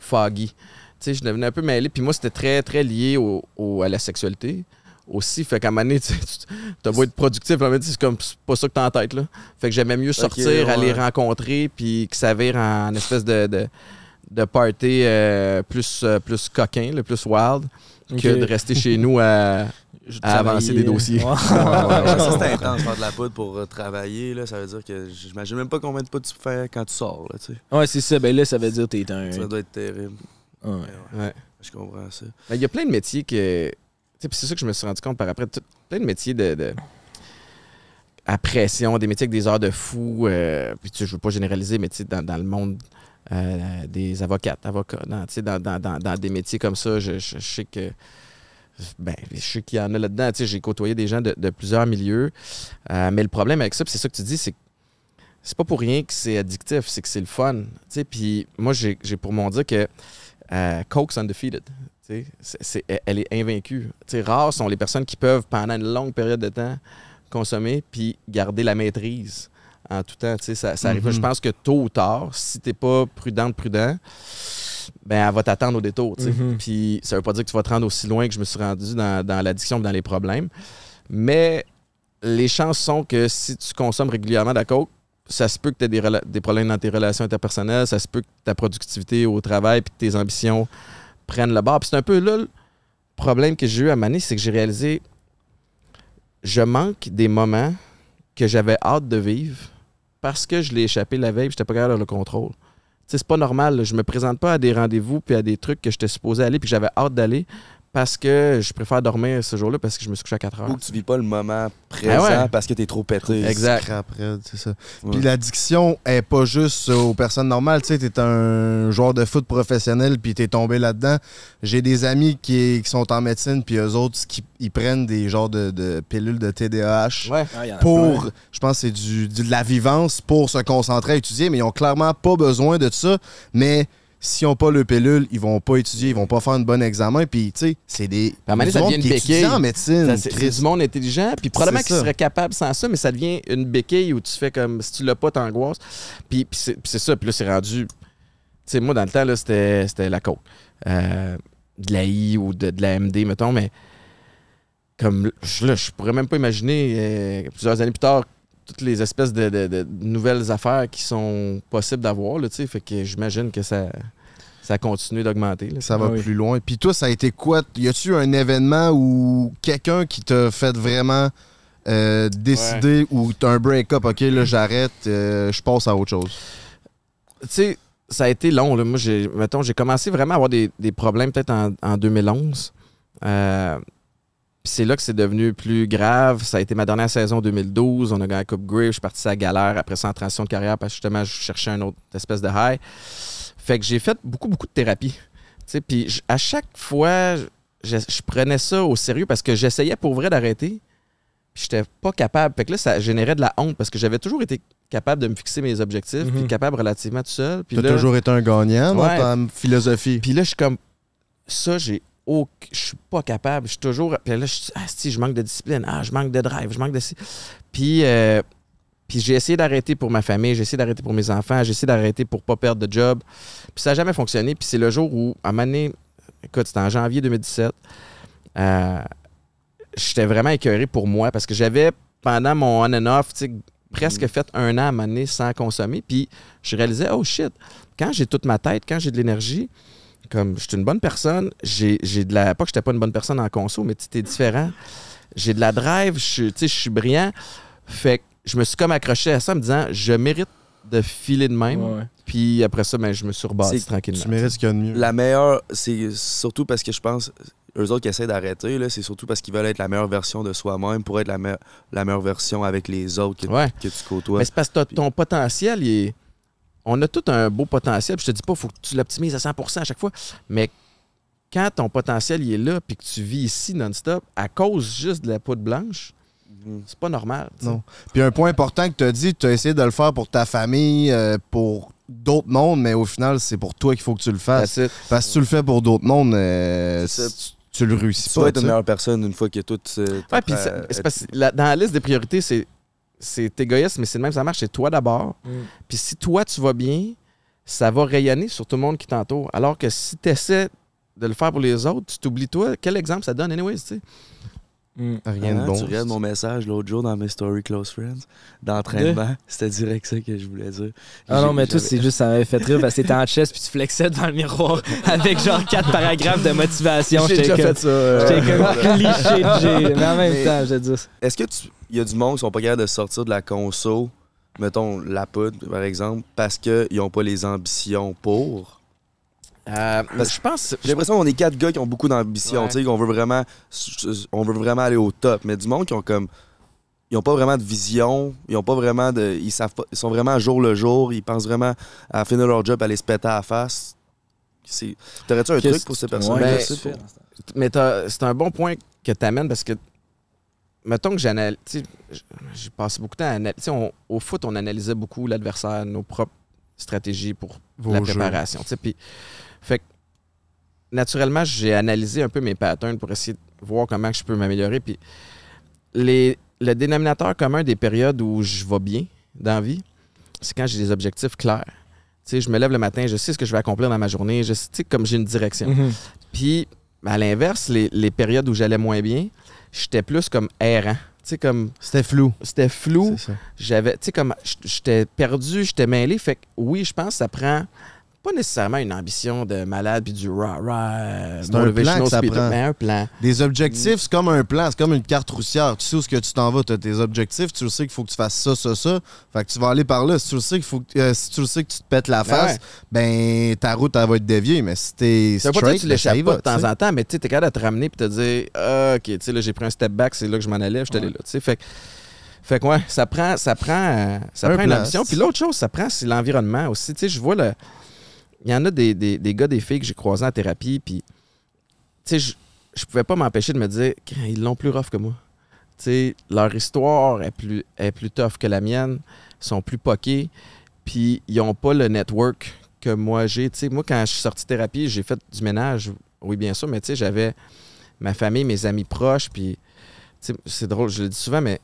foggy. Tu sais, je devenais un peu mêlé. Puis moi, c'était très, très lié au, au- à la sexualité aussi. Fait qu'à un moment donné, (laughs) tu as beau être productif, c'est comme pas ça que t'as en tête. Là. Fait que j'aimais mieux sortir, ouais. aller rencontrer, puis que ça vire en espèce de, de, de party euh, plus, euh, plus coquin, le plus wild, que de rester chez nous à, à avancer des dossiers. Ouais. Ouais, (laughs) ouais, ça, c'est intense faire de la poudre pour euh, travailler. Là, ça veut dire que j'imagine même pas combien de poudre tu fais quand tu sors. Là, tu sais. Ouais, c'est ça. Ben là, ça veut dire que t'es un. Ça doit être terrible. Ouais. Ouais. Je comprends ça. Ben, Il y a plein de métiers que. tu sais, puis C'est ça que je me suis rendu compte par après. tout- plein de métiers de. de- à pression, des métiers avec des heures de fou. euh, puis tu sais, je veux pas généraliser, mais tu sais, dans, dans le monde euh, des avocates, avocats, dans, tu sais, dans, dans- dans- dans des métiers comme ça, je, je- je sais que. Ben, je sais qu'il y en a là-dedans. Tu sais, J'ai côtoyé des gens de, de plusieurs milieux. Euh, mais le problème avec ça, c'est ça que tu dis, c'est que c'est pas pour rien que c'est addictif, c'est que c'est le fun. Tu sais, Puis moi, j'ai pour mon dire que euh, Coke's undefeated. Tu sais, c'est- c'est- elle est invaincue. Tu sais, rares sont les personnes qui peuvent, pendant une longue période de temps, consommer puis garder la maîtrise en tout temps. Tu sais, ça, ça arrive. Mhm. Je pense que tôt ou tard, si t'es pas prudente, prudent, ben elle va t'attendre au détour. sais. Mhm. Puis ça veut pas dire que tu vas te rendre aussi loin que je me suis rendu dans, dans l'addiction dans les problèmes. Mais les chances sont que si tu consommes régulièrement de la coke, ça se peut que tu aies des problèmes dans tes relations interpersonnelles, ça se peut que ta productivité au travail puis tes ambitions prennent le bord. Puis c'est un peu là le problème que j'ai eu à Mané, c'est que j'ai réalisé je manque des moments que j'avais hâte de vivre parce que je l'ai échappé la veille et j'étais pas capable de le contrôle. C'est pas normal. Je me présente pas à des rendez-vous puis à des trucs que j'étais supposé aller puis j'avais hâte d'aller parce que je préfère dormir ce jour-là parce que je me suis couché à 4 heures. Ou que tu vis pas le moment présent Ah ouais. parce que t'es trop pété. Exact. C'est ça. Ouais. Puis l'addiction est pas juste aux personnes normales. Tu sais, t'es un joueur de foot professionnel puis t'es tombé là-dedans. J'ai des amis qui, qui sont en médecine puis eux autres qui ils prennent des genres de, de pilules de TDAH. Ouais. Ah, y en a Pour, je pense que c'est du, du- de la vivance pour se concentrer à étudier, mais ils ont clairement pas besoin de ça. Mais s'ils n'ont pas le pilule, ils vont pas étudier, ils vont pas faire un bon examen. Puis, tu sais, c'est des. à du ça monde devient une qui béquille. en médecine. C'est du monde intelligent, puis probablement C'est qu'il ça. serait capable sans ça, mais ça devient une béquille où tu fais comme si tu l'as pas, t'angoisses. Puis, puis c'est ça, puis là, c'est rendu. Tu sais, moi, dans le temps, là, c'était la coke. Euh, de la I ou de, de la MD, mettons, mais comme là, je pourrais même pas imaginer euh, plusieurs années plus tard toutes les espèces de, de- de nouvelles affaires qui sont possibles d'avoir, là, tu sais. Fait que j'imagine que ça, ça continue d'augmenter. Ça va Ah oui. plus loin. Puis toi, ça a été quoi? Y a-tu un événement ou quelqu'un qui t'a fait vraiment euh, décider ou t'as un break-up, ok, là j'arrête, euh, je passe à autre chose? tu sais, ça a été long. Là. Moi, j'ai, mettons, j'ai commencé vraiment à avoir des, des problèmes peut-être en, en 2011. Euh, puis c'est là que c'est devenu plus grave. Ça a été ma dernière saison 2012. On a gagné la Coupe Grey. Je suis parti à la galère après ça en transition de carrière parce que justement, je cherchais un autre espèce de high. Fait que j'ai fait beaucoup, beaucoup de thérapie. Puis à chaque fois, je, je prenais ça au sérieux parce que j'essayais pour vrai d'arrêter. Puis j'étais pas capable. Fait que là, ça générait de la honte parce que j'avais toujours été capable de me fixer mes objectifs, puis Mhm. capable relativement tout seul. Puis T'as toujours été un gagnant Ouais. dans ta philosophie. puis là, je suis comme ça, j'ai aucun- je suis pas capable. Je suis toujours. Puis là, je suis ah, si, je manque de discipline. Ah, je manque de drive. Je manque de. Puis, euh, puis j'ai essayé d'arrêter pour ma famille. J'ai essayé d'arrêter pour mes enfants. J'ai essayé d'arrêter pour pas perdre de job. Puis ça n'a jamais fonctionné. Puis c'est le jour où, à un moment donné, écoute, c'était en janvier 2017. euh, J'étais vraiment écœuré pour moi parce que j'avais, pendant mon on and off, presque fait un an à un moment donné sans consommer. Puis je réalisais, oh shit, quand j'ai toute ma tête, quand j'ai de l'énergie, comme je suis une bonne personne, j'ai j'ai de la. Pas que j'étais pas une bonne personne en conso, mais tu t'es différent. J'ai de la drive, je suis- tu sais, je suis brillant. Fait que je me suis comme accroché à ça en me disant, je mérite de filer de même. Ouais, ouais. Puis après ça, ben, je me suis rebâti tranquillement. Tu mérites ce qu'il y a de mieux. La meilleure, c'est surtout parce que je pense, eux autres qui essaient d'arrêter, là, c'est surtout parce qu'ils veulent être la meilleure version de soi-même pour être la, me- la meilleure version avec les autres que, Ouais. que tu côtoies. Mais c'est parce que ton potentiel, il est- on a tout un beau potentiel. Puis je te dis pas, il faut que tu l'optimises à 100% à chaque fois. Mais quand ton potentiel il est là, puis que tu vis ici non-stop, à cause juste de la poudre blanche, Mhm. c'est pas normal. tu. Non. Puis un point important que tu as dit, tu as essayé de le faire pour ta famille, euh, pour d'autres mondes, mais au final, c'est pour toi qu'il faut que tu le fasses. Parce que si tu le fais pour d'autres mondes, euh, tu, tu le réussis Tu pas. vas être tu une meilleure personne une fois que tout. euh, Ouais, puis c'est être- parce que la- dans la liste des priorités, c'est c'est égoïste, mais c'est le même, ça marche. C'est toi d'abord. Mm. Puis si toi, tu vas bien, ça va rayonner sur tout le monde qui t'entoure. Alors que si tu essaies de le faire pour les autres, tu t'oublies toi. Quel exemple ça donne, anyways, tu sais? Mm. Rien de Ah, bon. Tu regardes mon message l'autre jour dans mes stories Close Friends d'entraînement. C'était direct ça que je voulais dire. Ah non, mais toi, j'avais- c'est juste, ça m'avait fait rire parce que t'étais en chest puis tu flexais devant le miroir avec genre quatre paragraphes de motivation. J'ai J'étais déjà comme, fait ça. euh, j'étais comme cliché de G. (laughs) Mais en même Mais- temps, je dire. Est-ce que tu. Il y a du monde qui sont pas capables de sortir de la conso, mettons la poudre par exemple, parce qu'ils n'ont pas les ambitions pour? Euh, Parce- je pense. J'ai l'impression qu'on est quatre gars qui ont beaucoup d'ambition, Ouais. tu sais, qu'on veut vraiment. On veut vraiment aller au top. Mais du monde qui ont comme. Ils ont pas vraiment de vision, ils ont pas vraiment de. Ils savent pas. Ils sont vraiment jour le jour, ils pensent vraiment à finir leur job, à aller se péter à la face. C'est- T'aurais-tu un truc pour ces personnes Ben, tu fais? Mais t'as- c'est un bon point que tu amènes parce que, mettons que j'analyse. tu sais, j- J'ai passé beaucoup de temps à analyser. Au foot, on analysait beaucoup l'adversaire, nos propres stratégies pour Vos la préparation. tu sais, Puis, fait que, naturellement, j'ai analysé un peu mes patterns pour essayer de voir comment je peux m'améliorer. Puis, les, le dénominateur commun des périodes où je vais bien dans la vie, c'est quand j'ai des objectifs clairs. Tu sais, je me lève le matin, je sais ce que je vais accomplir dans ma journée, je sais, tu sais, comme j'ai une direction. Mhm. Puis, à l'inverse, les, les périodes où j'allais moins bien, j'étais plus comme errant. Tu sais, comme C'était flou. c'était flou. J'avais, tu sais, comme j'étais perdu, j'étais mêlé. Fait que oui, je pense que ça prend pas nécessairement une ambition de malade puis du rah rah C'est un plan que ça prend. mais un plan. Des objectifs, c'est comme un plan, c'est comme une carte roussière. Tu sais où ce que tu t'en vas, tu as tes objectifs, tu le sais qu'il faut que tu fasses ça, ça, ça. Fait que tu vas aller par là. Si tu le sais qu'il faut que- euh, si tu le sais que tu te pètes la face, ouais. ben ta route elle va être déviée, mais si t'es pas straight, tu ben, y l'échappes pas de temps tu en temps, mais tu t'es capable de te ramener puis te dire Ah, OK, tu sais, là, j'ai pris un step back, c'est là que je m'en allais, je suis allé là. Tu sais, fait que- fait que, ouais, ça prend, ça prend, euh, ça Un prend une ambition. Puis l'autre chose, ça prend, c'est l'environnement aussi. Tu sais, je vois le. Il y en a des, des, gars, des filles que j'ai croisés en thérapie, puis, tu sais, je, je pouvais pas m'empêcher de me dire ils l'ont plus rough que moi. Tu sais, leur histoire est plus, est plus tough que la mienne, ils sont plus poqués, puis ils ont pas le network que moi j'ai. Tu sais, moi, quand je suis sorti de thérapie, j'ai fait du ménage, oui, bien sûr, mais tu sais, j'avais ma famille, mes amis proches, puis, c'est drôle, je le dis souvent, mais,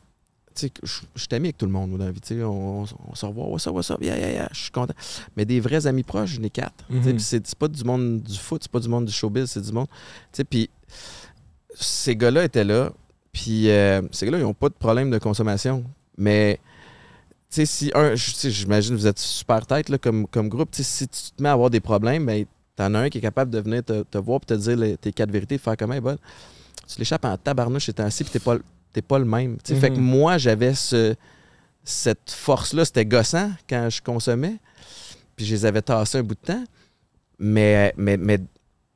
je suis ami avec tout le monde, dans la vie, on, on, on se revoit, what's up, what's up, yeah, yeah, yeah, je suis content. Mais des vrais amis proches, j'en ai quatre. Mhm. c'est pas du monde du foot, c'est pas du monde du showbiz, c'est du monde, puis ces gars-là étaient là, puis euh, ces gars-là, ils n'ont pas de problème de consommation, mais tu sais, si un, j'imagine que vous êtes super tête là, comme, comme groupe, si tu te mets à avoir des problèmes, ben, t'en as un qui est capable de venir te, te voir et te dire les- tes quatre vérités, faire comme hey, bol. Tu l'échappes en tabarnouche étant assis puis t'es pas, le- t'es pas le même. Fait que Mhm. moi, j'avais ce, cette force-là, c'était gossant quand je consommais, puis je les avais tassés un bout de temps, mais, mais, mais,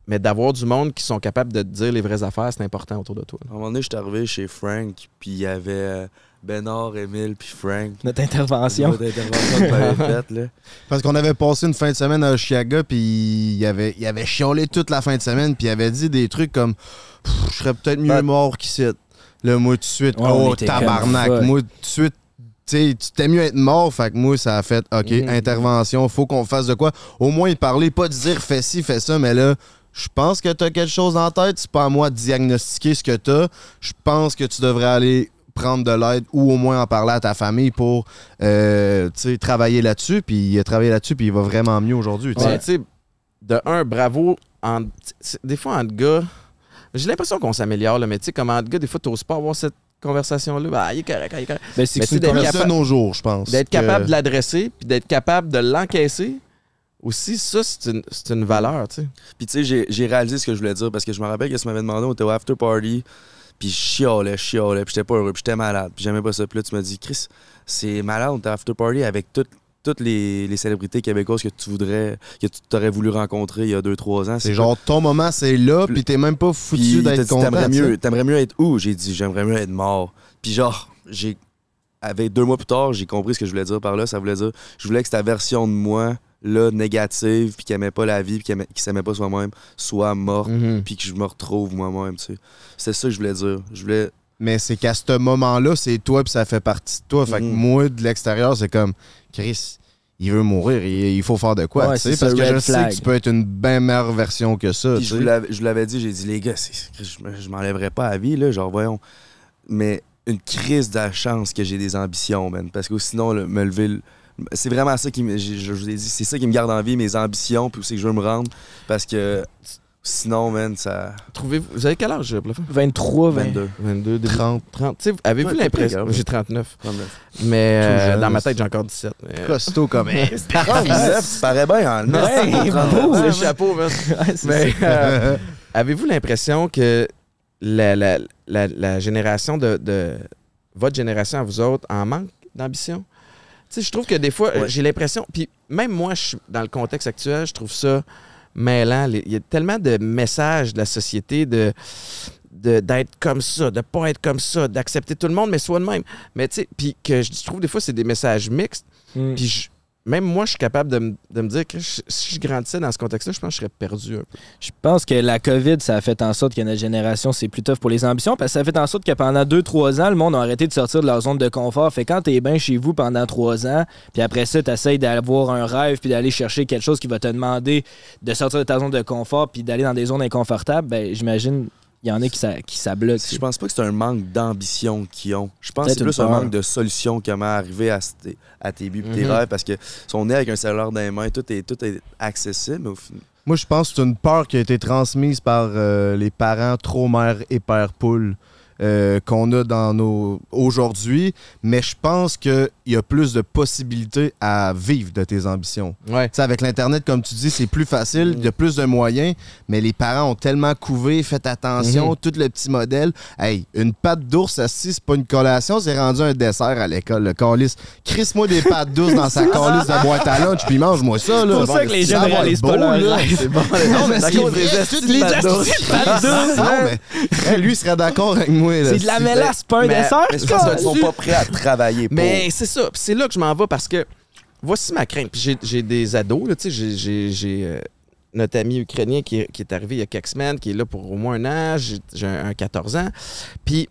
mais d'avoir du monde qui sont capables de te dire les vraies affaires, c'est important autour de toi. À un moment donné, j'étais arrivé chez Frank, puis il y avait euh, Bénard, Émile, puis Frank. Notre intervention. Notre intervention que t'avais (laughs) faite, là. Parce qu'on avait passé une fin de semaine à Chiaga, puis il avait, il avait chiolé toute la fin de semaine, puis il avait dit des trucs comme Pff, Je serais peut-être mieux Ouais. mort qu'ici. Là, moi, tout de suite, Ouais, oh, tabarnak. Moi, tout de suite, tu sais, tu t'es mieux être mort, fait que moi, ça a fait OK, Mhm. intervention, faut qu'on fasse de quoi. Au moins, y parler, pas de dire fais ci, fais ça, mais là, je pense que t'as quelque chose en tête. C'est pas à moi de diagnostiquer ce que t'as. Je pense que tu devrais aller prendre de l'aide ou au moins en parler à ta famille pour euh, tu sais, travailler là-dessus. Puis il a travaillé là-dessus, puis il va vraiment mieux aujourd'hui. Ouais, tu sais, de un, bravo. En, des fois, entre gars, j'ai l'impression qu'on s'améliore, là, mais tu sais, comme entre gars, des fois, t'oses pas avoir cette conversation-là. Bah, il est correct, il est correct. Ben, c'est Mais que c'est c'est une de nos jours, je pense. D'être que- capable de l'adresser, puis d'être capable de l'encaisser, aussi, ça, c'est une, c'est une valeur, tu sais. Puis tu sais, j'ai- j'ai réalisé ce que je voulais dire parce que je me rappelle que tu m'avais demandé, on était au after party, puis je chialais, je chialais, puis j'étais pas heureux, puis j'étais malade, puis j'aimais pas ça. Puis là, tu m'as dit, Chris, c'est malade, on était au after party avec toutes toutes les, les célébrités québécoises que tu voudrais, que tu t'aurais voulu rencontrer il y a 2-3 ans. C'est genre ton moment, c'est là, puis t'es même pas foutu t'a d'être content. T'aimerais mieux, mieux être où? J'ai dit, j'aimerais mieux être mort. Puis genre, j'ai. Avec deux mois plus tard, j'ai compris ce que je voulais dire par là. Ça voulait dire, je voulais que cette version de moi, là, négative, puis qui aimait pas la vie, puis qui, qui s'aimait pas soi-même, soit morte, puis que je me retrouve moi-même, tu sais. C'est ça que je voulais dire. Je voulais. Mais c'est qu'à ce moment-là, c'est toi, puis ça fait partie de toi. Fait que Mhm. moi, de l'extérieur, c'est comme, Chris, il veut mourir, il, il faut faire de quoi, Ouais, tu sais, parce que je sais que tu peux être une bien meilleure version que ça. Puis je vous l'avais- dit, j'ai dit, les gars, c'est- je, je m'enlèverais pas à vie, là, genre, voyons. Mais une crise de la chance que j'ai des ambitions, man. Parce que sinon, le- me lever. le- C'est vraiment ça qui me. Je, vous ai dit, c'est ça qui me garde en vie, mes ambitions, puis où c'est que je veux me rendre. Parce que sinon, man, ça. Trouvez-vous. Vous avez quel âge, Plafond? 23, 20. 22. 22, début 30. 30. Tu sais, avez-vous Ouais, l'impression. J'ai 39. 39. Mais euh, dans ma tête, j'ai encore 17. mais- Costaud comme Ah, (laughs) tu parais bien en Ouais, beau, le chapeau, man. (laughs) Ouais, Mais, euh, (laughs) avez-vous l'impression que la, la- la- la génération de, de- Votre génération à vous autres en manque d'ambition? Tu sais, je trouve que des fois, Ouais. j'ai l'impression. Puis même moi, je suis- dans le contexte actuel, je trouve ça mêlant. Les- Il y a tellement de messages de la société de de- d'être comme ça, de pas être comme ça, d'accepter tout le monde, mais soit de même. Mais tu sais, puis que je trouve des fois, c'est des messages mixtes. Mm. Puis je- même moi, je suis capable de, me- dire que si je grandissais dans ce contexte-là, je pense que je serais perdu. Je pense que la COVID, ça a fait en sorte que notre génération, c'est plus tough pour les ambitions, parce que ça a fait en sorte que pendant 2-3 ans, le monde a arrêté de sortir de leur zone de confort. Fait quand t'es bien chez vous pendant 3 ans, puis après ça, t'essayes d'avoir un rêve, puis d'aller chercher quelque chose qui va te demander de sortir de ta zone de confort, puis d'aller dans des zones inconfortables, ben j'imagine, il y en a qui ça, qui ça bloque. Je pense pas que c'est un manque d'ambition qu'ils ont. Je pense que c'est plus un manque de solution comment arriver à, tes- à tes buts et tes Mhm. rêves parce que si on est avec un cellulaire dans les mains, tout est, tout est accessible. mais au fin- Moi, je pense que c'est une peur qui a été transmise par euh, les parents trop mère et père poule. Euh, qu'on a dans nos aujourd'hui, mais je pense qu'il y a plus de possibilités à vivre de tes ambitions. Ouais. Tu sais, avec l'Internet, comme tu dis, c'est plus facile, il y a plus de moyens, mais les parents ont tellement couvé, faites attention, Mhm. tout le petit modèle. Hey, une pâte d'ours assis, c'est pas une collation, c'est rendu un dessert à l'école, le calice. Crisse-moi des pâtes d'ours dans sa (laughs) calice de boîte à lunch, puis mange-moi ça, là. C'est pour ça que les être réalisent pas leur. C'est bon. Non, mais les pâtes d'ours. lui, il serait d'accord avec moi. C'est de la mélasse, pas un Mais- dessert, Mais je pense qu'ils sont pas prêts à travailler pour. Mais c'est ça. C'est là que je m'en vais parce que voici ma crainte. Puis j'ai- des ados, là, tu sais, j'ai- euh, notre ami ukrainien qui, est- qui est arrivé il y a quelques semaines, qui est là pour au moins un an. J'ai un, un 14 ans. Puis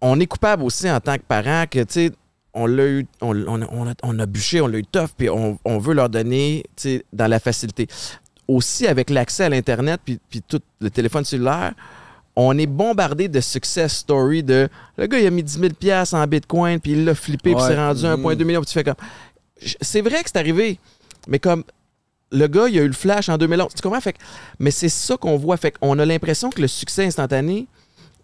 on est coupable aussi en tant que parent que, tu sais, on l'a eu, on, on a, on a- on a bûché, on l'a eu tough, puis on, on veut leur donner, tu sais, dans la facilité. Aussi, avec l'accès à l'Internet, puis, puis tout le téléphone cellulaire, on est bombardé de success stories de le gars, il a mis 10 000 piastres en bitcoin, puis il l'a flippé, puis Ouais. c'est rendu 1,2 million, puis tu fais comme. C'est vrai que c'est arrivé, mais comme le gars, il a eu le flash en 2011. Tu comprends? Fait que- mais c'est ça qu'on voit. Fait qu'on a l'impression que le succès instantané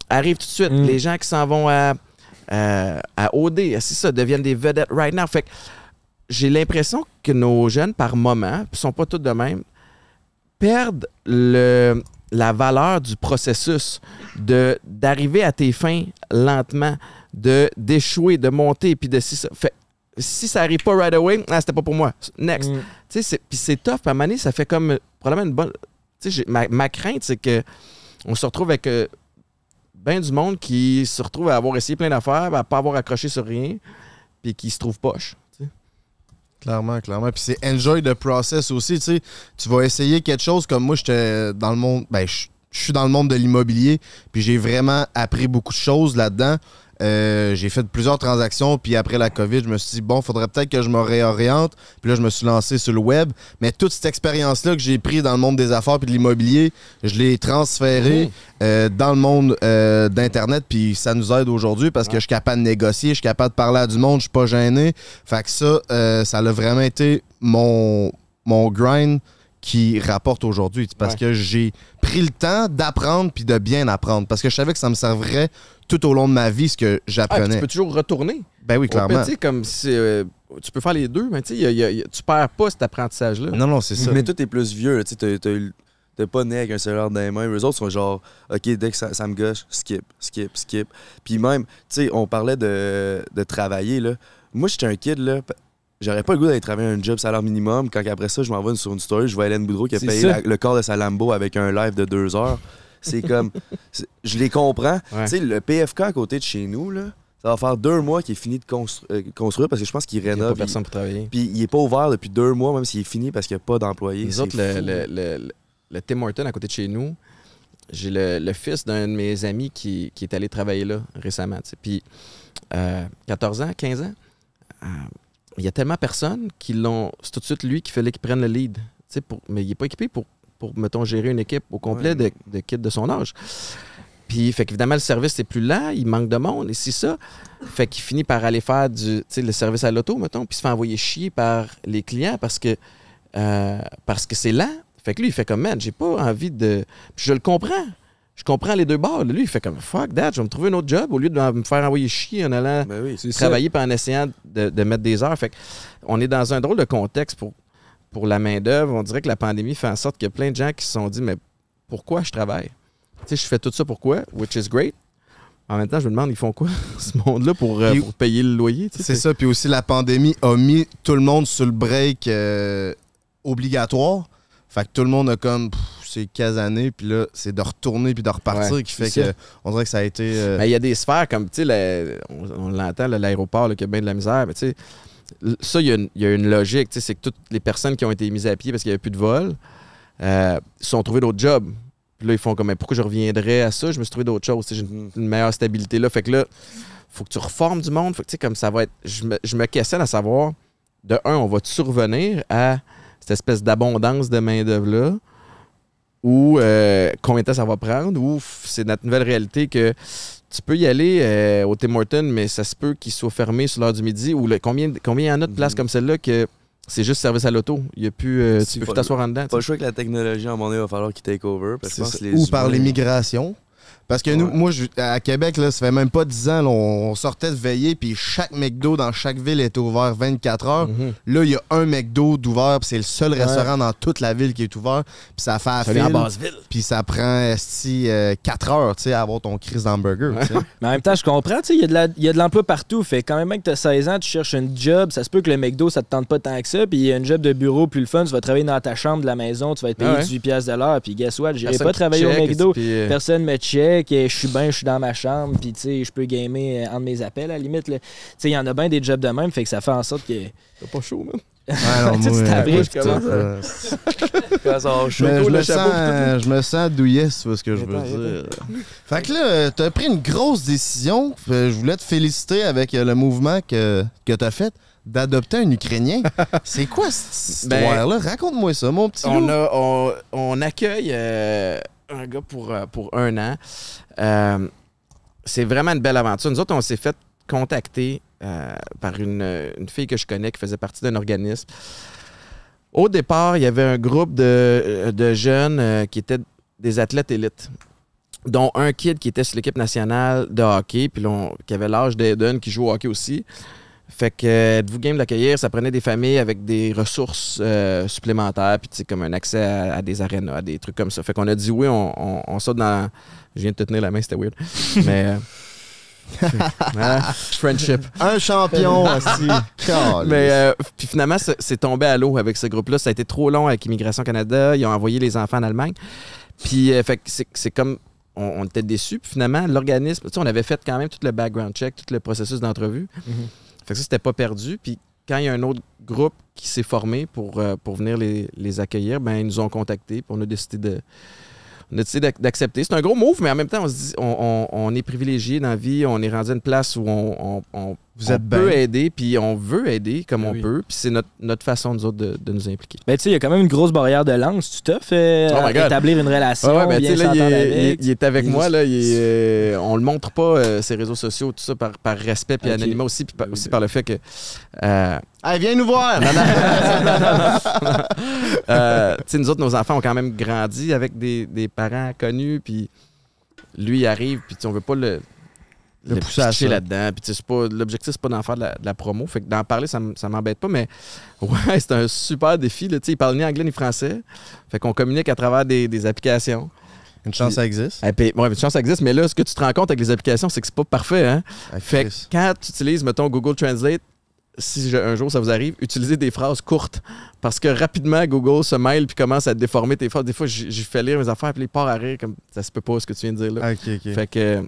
arrive tout de suite. Mm. Les gens qui s'en vont à, à, à OD, c'est ça, deviennent des vedettes right now. Fait que j'ai l'impression que nos jeunes, par moment, puis sont pas tous de même, perdent le, la valeur du processus de d'arriver à tes fins lentement, de d'échouer, de monter, puis de si ça. Fait, si ça arrive pas right away, ah, c'était pas pour moi. Next. Mm. Tu sais, puis c'est tough. Puis à un moment donné, ça fait comme euh, probablement une bonne. Tu sais, ma, ma crainte, c'est que on se retrouve avec euh, ben du monde qui se retrouve à avoir essayé plein d'affaires, à pas avoir accroché sur rien, puis qui se trouve poche. Clairement, clairement. Puis c'est enjoy the process aussi. Tu sais, tu vas essayer quelque chose comme moi, j'étais dans le monde. Ben, je suis dans le monde de l'immobilier, puis j'ai vraiment appris beaucoup de choses là-dedans. Euh, j'ai fait plusieurs transactions, puis après la COVID, je me suis dit, bon, faudrait peut-être que je me réoriente. Puis là, je me suis lancé sur le web. Mais toute cette expérience-là que j'ai pris dans le monde des affaires puis de l'immobilier, je l'ai transférée euh, dans le monde euh, d'Internet, puis ça nous aide aujourd'hui parce que je suis capable de négocier, je suis capable de parler à du monde, je suis pas gêné. Fait que ça, ça a vraiment été mon, mon grind qui rapporte aujourd'hui. Parce Ouais. que j'ai pris le temps d'apprendre puis de bien apprendre. Parce que je savais que ça me servirait tout au long de ma vie ce que Ah, j'apprenais. tu peux toujours retourner. ben oui, clairement. tu sais, comme si, euh, tu peux faire les deux, mais tu tu perds pas cet apprentissage-là. Non, non, c'est ça. Mais toi, t'es plus vieux. Tu t'es pas né avec un cellulaire dans les mains. Eux autres sont genre, OK, dès que ça, ça me gauche, skip, skip, skip. Puis même, tu sais, on parlait de, de travailler, là. Moi, j'étais un kid, là. J'aurais pas le goût d'aller travailler un job salaire minimum quand après ça, je m'en vais sur une story, je vois Hélène Boudreau qui a payé la- le corps de sa Lambo avec un live de deux heures. C'est comme. (laughs) Je les comprends. Ouais. Tu sais, le PFK à côté de chez nous, là, ça va faire deux mois qu'il est fini de constru- euh, construire parce que je pense qu'il Il n'y a rénove. pas personne pour travailler. Puis il est pas ouvert depuis deux mois, même s'il est fini parce qu'il n'y a pas d'employés. C'est autres, le, le, le- le- le Tim Horton à côté de chez nous, j'ai le, fils d'un de mes amis qui, qui est allé travailler là récemment. Puis, euh, 14 ans, 15 ans, euh, il y a tellement personne qui l'ont. C'est tout de suite lui qui fallait qu'il prenne le lead. Pour, mais il n'est pas équipé pour, pour, mettons, gérer une équipe au complet Ouais. de, de kids de son âge. Puis, fait qu'évidemment, le service est plus lent, il manque de monde, et c'est ça. Fait qu'il finit par aller faire du, le service à l'auto, mettons, puis se fait envoyer chier par les clients parce que euh, parce que c'est lent. Fait que lui, il fait comme, man, j'ai pas envie de. Puis je le comprends. Je comprends les deux bords. Lui, il fait comme, fuck that, je vais me trouver un autre job au lieu de me faire envoyer chier en allant Ben oui. Travailler puis en essayant de, de mettre des heures. Fait que on est dans un drôle de contexte pour, pour la main-d'œuvre. On dirait que la pandémie fait en sorte qu'il y a plein de gens qui se sont dit, mais pourquoi je travaille? Tu sais, je fais tout ça pourquoi? Which is great. En même temps, je me demande, ils font quoi, (laughs) ce monde-là, pour, euh, Et- pour payer le loyer? tu sais? C'est ça. Puis aussi, la pandémie a mis tout le monde sur le break euh, obligatoire. Fait que tout le monde a comme, pff, c'est 15 années, puis là, c'est de retourner puis de repartir Ouais, qui fait que on dirait que ça a été. euh, Mais il y a des sphères comme, tu sais, on, on l'entend, l'aéroport, là, qui a bien de la misère, mais tu sais, ça, il y, a une- il y a une logique, tu sais, c'est que toutes les personnes qui ont été mises à pied parce qu'il n'y avait plus de vol, euh, se sont trouvés d'autres jobs. Puis là, ils font comme, mais pourquoi je reviendrais à ça? Je me suis trouvé d'autres choses, j'ai une, une meilleure stabilité là. Fait que là, faut que tu reformes du monde. Fait que, tu sais, comme ça va être. Je me, je me questionne à savoir, de un, on va survenir à cette espèce d'abondance de main-d'œuvre-là, ou euh, combien de temps ça va prendre, ou c'est notre nouvelle réalité que tu peux y aller euh, au Tim Hortons, mais ça se peut qu'il soit fermé sur l'heure du midi, ou le- combien combien il y en a de places Mhm. comme celle-là que c'est juste service à l'auto? Il y a plus, euh, tu peux t'asseoir en dedans. Pas le choix que la technologie, à un moment donné, va falloir qu'il take over. Parce que je c'est pense ça. que les Ou par l'immigration. Parce que nous, moi, je- à Québec, là, ça fait même pas 10 ans, là, on, on sortait de veiller, puis chaque McDo dans chaque ville était ouvert 24 heures. Mhm. Là, il y a un McDo d'ouvert, puis c'est le seul restaurant dans toute la ville qui est ouvert. Puis ça fait à file, puis ça prend esti, euh, 4 heures, tu sais, à avoir ton Chris d'hamburger. (laughs) Mais en même temps, je comprends, tu sais, il y a de l'emploi partout. Fait quand même que tu as 16 ans, tu cherches un job, ça se peut que le McDo, ça te tente pas tant que ça. Puis il y a un job de bureau plus le fun, tu vas travailler dans ta chambre de la maison, tu vas être payé Ah ouais. 18 pièces de l'heure. Puis guess what, j'irai Personne pas qui travailler au McDo. euh, Personne me check, et je suis bien, je suis dans ma chambre, puis tu sais, je peux gamer euh, entre mes appels à la limite. Tu sais, il y en a bien des jobs de même, fait que ça fait en sorte que. T'as pas chaud, man? (laughs) Ah non, Tu sais, moi, tu t'abrites, moi, puis je me, sens, je me sens douillet, tu vois ce que je veux dire. Fait que là, euh, t'as pris une grosse décision. Euh, Je voulais te féliciter avec euh, le mouvement que, que t'as fait d'adopter un Ukrainien. (laughs) C'est quoi cette Ben, histoire-là? Raconte-moi ça, mon petit On, loup. a, on, on accueille euh, un gars pour, euh, pour un an. Euh, c'est vraiment une belle aventure. Nous autres, on s'est fait contacter euh, par une, une fille que je connais qui faisait partie d'un organisme. Au départ, il y avait un groupe de, de jeunes qui étaient des athlètes élites, dont un kid qui était sur l'équipe nationale de hockey, puis qui avait l'âge d'Eden, qui joue au hockey aussi. Fait que euh, êtes-vous game de l'accueillir, ça prenait des familles avec des ressources euh, supplémentaires, puis comme un accès à, à des arénas, à des trucs comme ça. Fait qu'on a dit oui, on, on, on saute dans. Je viens de te tenir la main, c'était weird. (laughs) Mais. euh, voilà, (laughs) friendship. Un champion (laughs) aussi. Mais euh, puis finalement, c'est tombé à l'eau avec ce groupe-là. Ça a été trop long avec Immigration Canada. Ils ont envoyé les enfants en Allemagne. Puis euh, fait que c'est comme on, on était déçus. Puis finalement, l'organisme, tu sais, on avait fait quand même tout le background check, tout le processus d'entrevue. Fait que ça, c'était pas perdu. Puis quand il y a un autre groupe qui s'est formé pour, euh, pour venir les, les accueillir, ben ils nous ont contactés. Puis on a décidé de. On a décidé d'ac- d'accepter. C'est un gros move, mais en même temps, on se dit, on, on- on est privilégié dans la vie. On est rendu à une place où on, on- on- Vous on êtes peut bien. aider, puis on veut aider comme Ben on oui. peut. Puis c'est notre, notre façon, nous autres, de, de nous impliquer. Ben, tu sais, il y a quand même une grosse barrière de langue. Si tu t'as fait Oh my God. établir une relation, Ouais, ouais, ben, bien là, il, est, avec. il est- il est avec Il est moi. Là, il est, euh, on le montre pas, euh, ses réseaux sociaux, tout ça, par, par respect puis Ok. anonymat aussi, puis par- aussi par le fait que. euh, Hey, viens nous voir! (laughs) euh, tu sais, nous autres, nos enfants ont quand même grandi avec des, des parents connus, puis lui, il arrive, puis on veut pas le, Le le pousser là-dedans. Puis c'est pas- l'objectif, c'est pas d'en faire de la, de la promo. Fait que d'en parler, ça, ça m'embête pas, mais (laughs) ouais, c'est un super défi. Là, il parle ni anglais ni français. Fait qu'on communique à travers des, des applications. Une chance, ça existe. Et puis, ouais, une chance, ça existe, mais là, ce que tu te rends compte avec les applications, c'est que c'est pas parfait. Hein? Ah, Fait que quand tu utilises, mettons, Google Translate, si je- un jour ça vous arrive, utilisez des phrases courtes. Parce que rapidement, Google se mêle puis commence à déformer tes phrases. Des fois, j'ai fait lire mes affaires puis il part à rire comme ça se peut pas ce que tu viens de dire là. Ok. Fait que,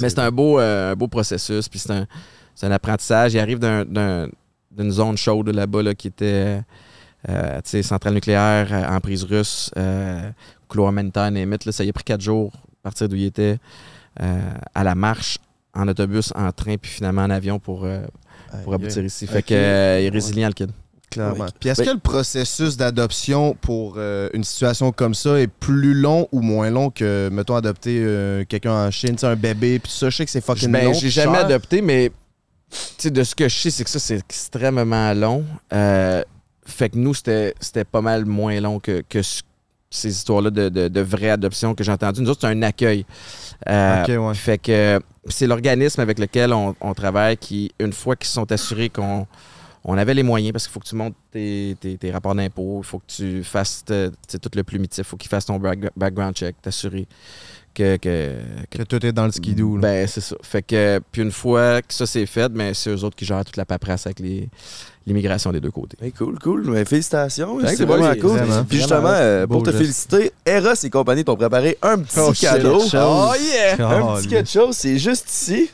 mais c'est un beau, euh, un beau processus puis c'est un, un apprentissage. Il arrive d'un- d'un- d'une zone chaude là-bas là, qui était euh, centrale nucléaire, euh, emprise russe, euh, couloir humanitaire, name it, là. Ça y a pris quatre jours à partir d'où il était euh, à la marche, en autobus, en train, puis finalement en avion pour, euh, pour aboutir ici. Fait Ok. que, euh, il est résilient, le kid. Clairement. Oui. Puis est-ce Ben- que le processus d'adoption pour euh, une situation comme ça est plus long ou moins long que, mettons, adopter euh, quelqu'un en Chine, tu sais, un bébé, puis ça, je sais que c'est fucking Ben, long. j'ai jamais cher. adopté, mais tu sais, de ce que je sais, c'est que ça, c'est extrêmement long. Euh, fait que nous, c'était c'était pas mal moins long que, que ce- ces histoires-là de, de, de vraie adoption que j'ai entendues. Nous autres, c'est un accueil. Euh, ouais. Fait que c'est l'organisme avec lequel on, on travaille qui, une fois qu'ils sont assurés qu'on on avait les moyens, parce qu'il faut que tu montes tes, tes- tes rapports d'impôts, il faut que tu fasses sais, tout le plumitif, il faut qu'ils fassent ton back- background check, t'assurer que, que, que Que tout est dans le skidoo. ben, c'est ça. Fait que, puis une fois que ça c'est fait, ben, c'est eux autres qui gèrent toute la paperasse avec les- l'immigration des deux côtés. Cool, cool. Mais félicitations. C'est vraiment cool. Vraiment. Puis justement, Vraiment, euh, pour te geste. féliciter, Eros et compagnie t'ont préparé un petit Oh, cadeau. Oh yeah! Un petit quelque chose, c'est juste ici.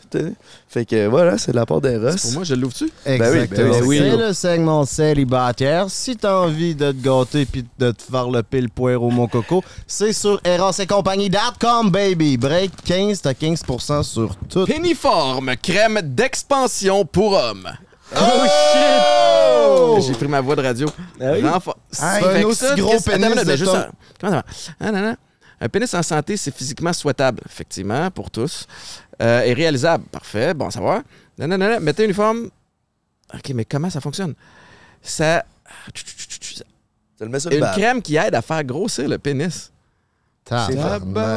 Fait que voilà, c'est de la part d'Eros. Pour moi, je l'ouvre-tu? Exactement. ben oui. C'est le segment célibataire. Si t'as envie de te gâter puis de te faire le pile poire au mon coco, c'est sur erosetcompagnie.com, baby. Break 15, t'as 15% sur tout. Péniforme, crème d'expansion pour hommes. Oh shit! J'ai pris ma voix de radio. Ah oui? Renfor- Ah, Fait un aussi ça, gros pénis attends une minute, de juste ton- un- Comment ça va? Ah, non, non. Un pénis en santé, c'est physiquement souhaitable, effectivement, pour tous. Euh, et réalisable. Parfait, bon, ça va. Non, non, non. Mettez uniforme. OK, mais comment ça fonctionne? Ça. Tu le sur le Une crème qui aide à faire grossir le pénis.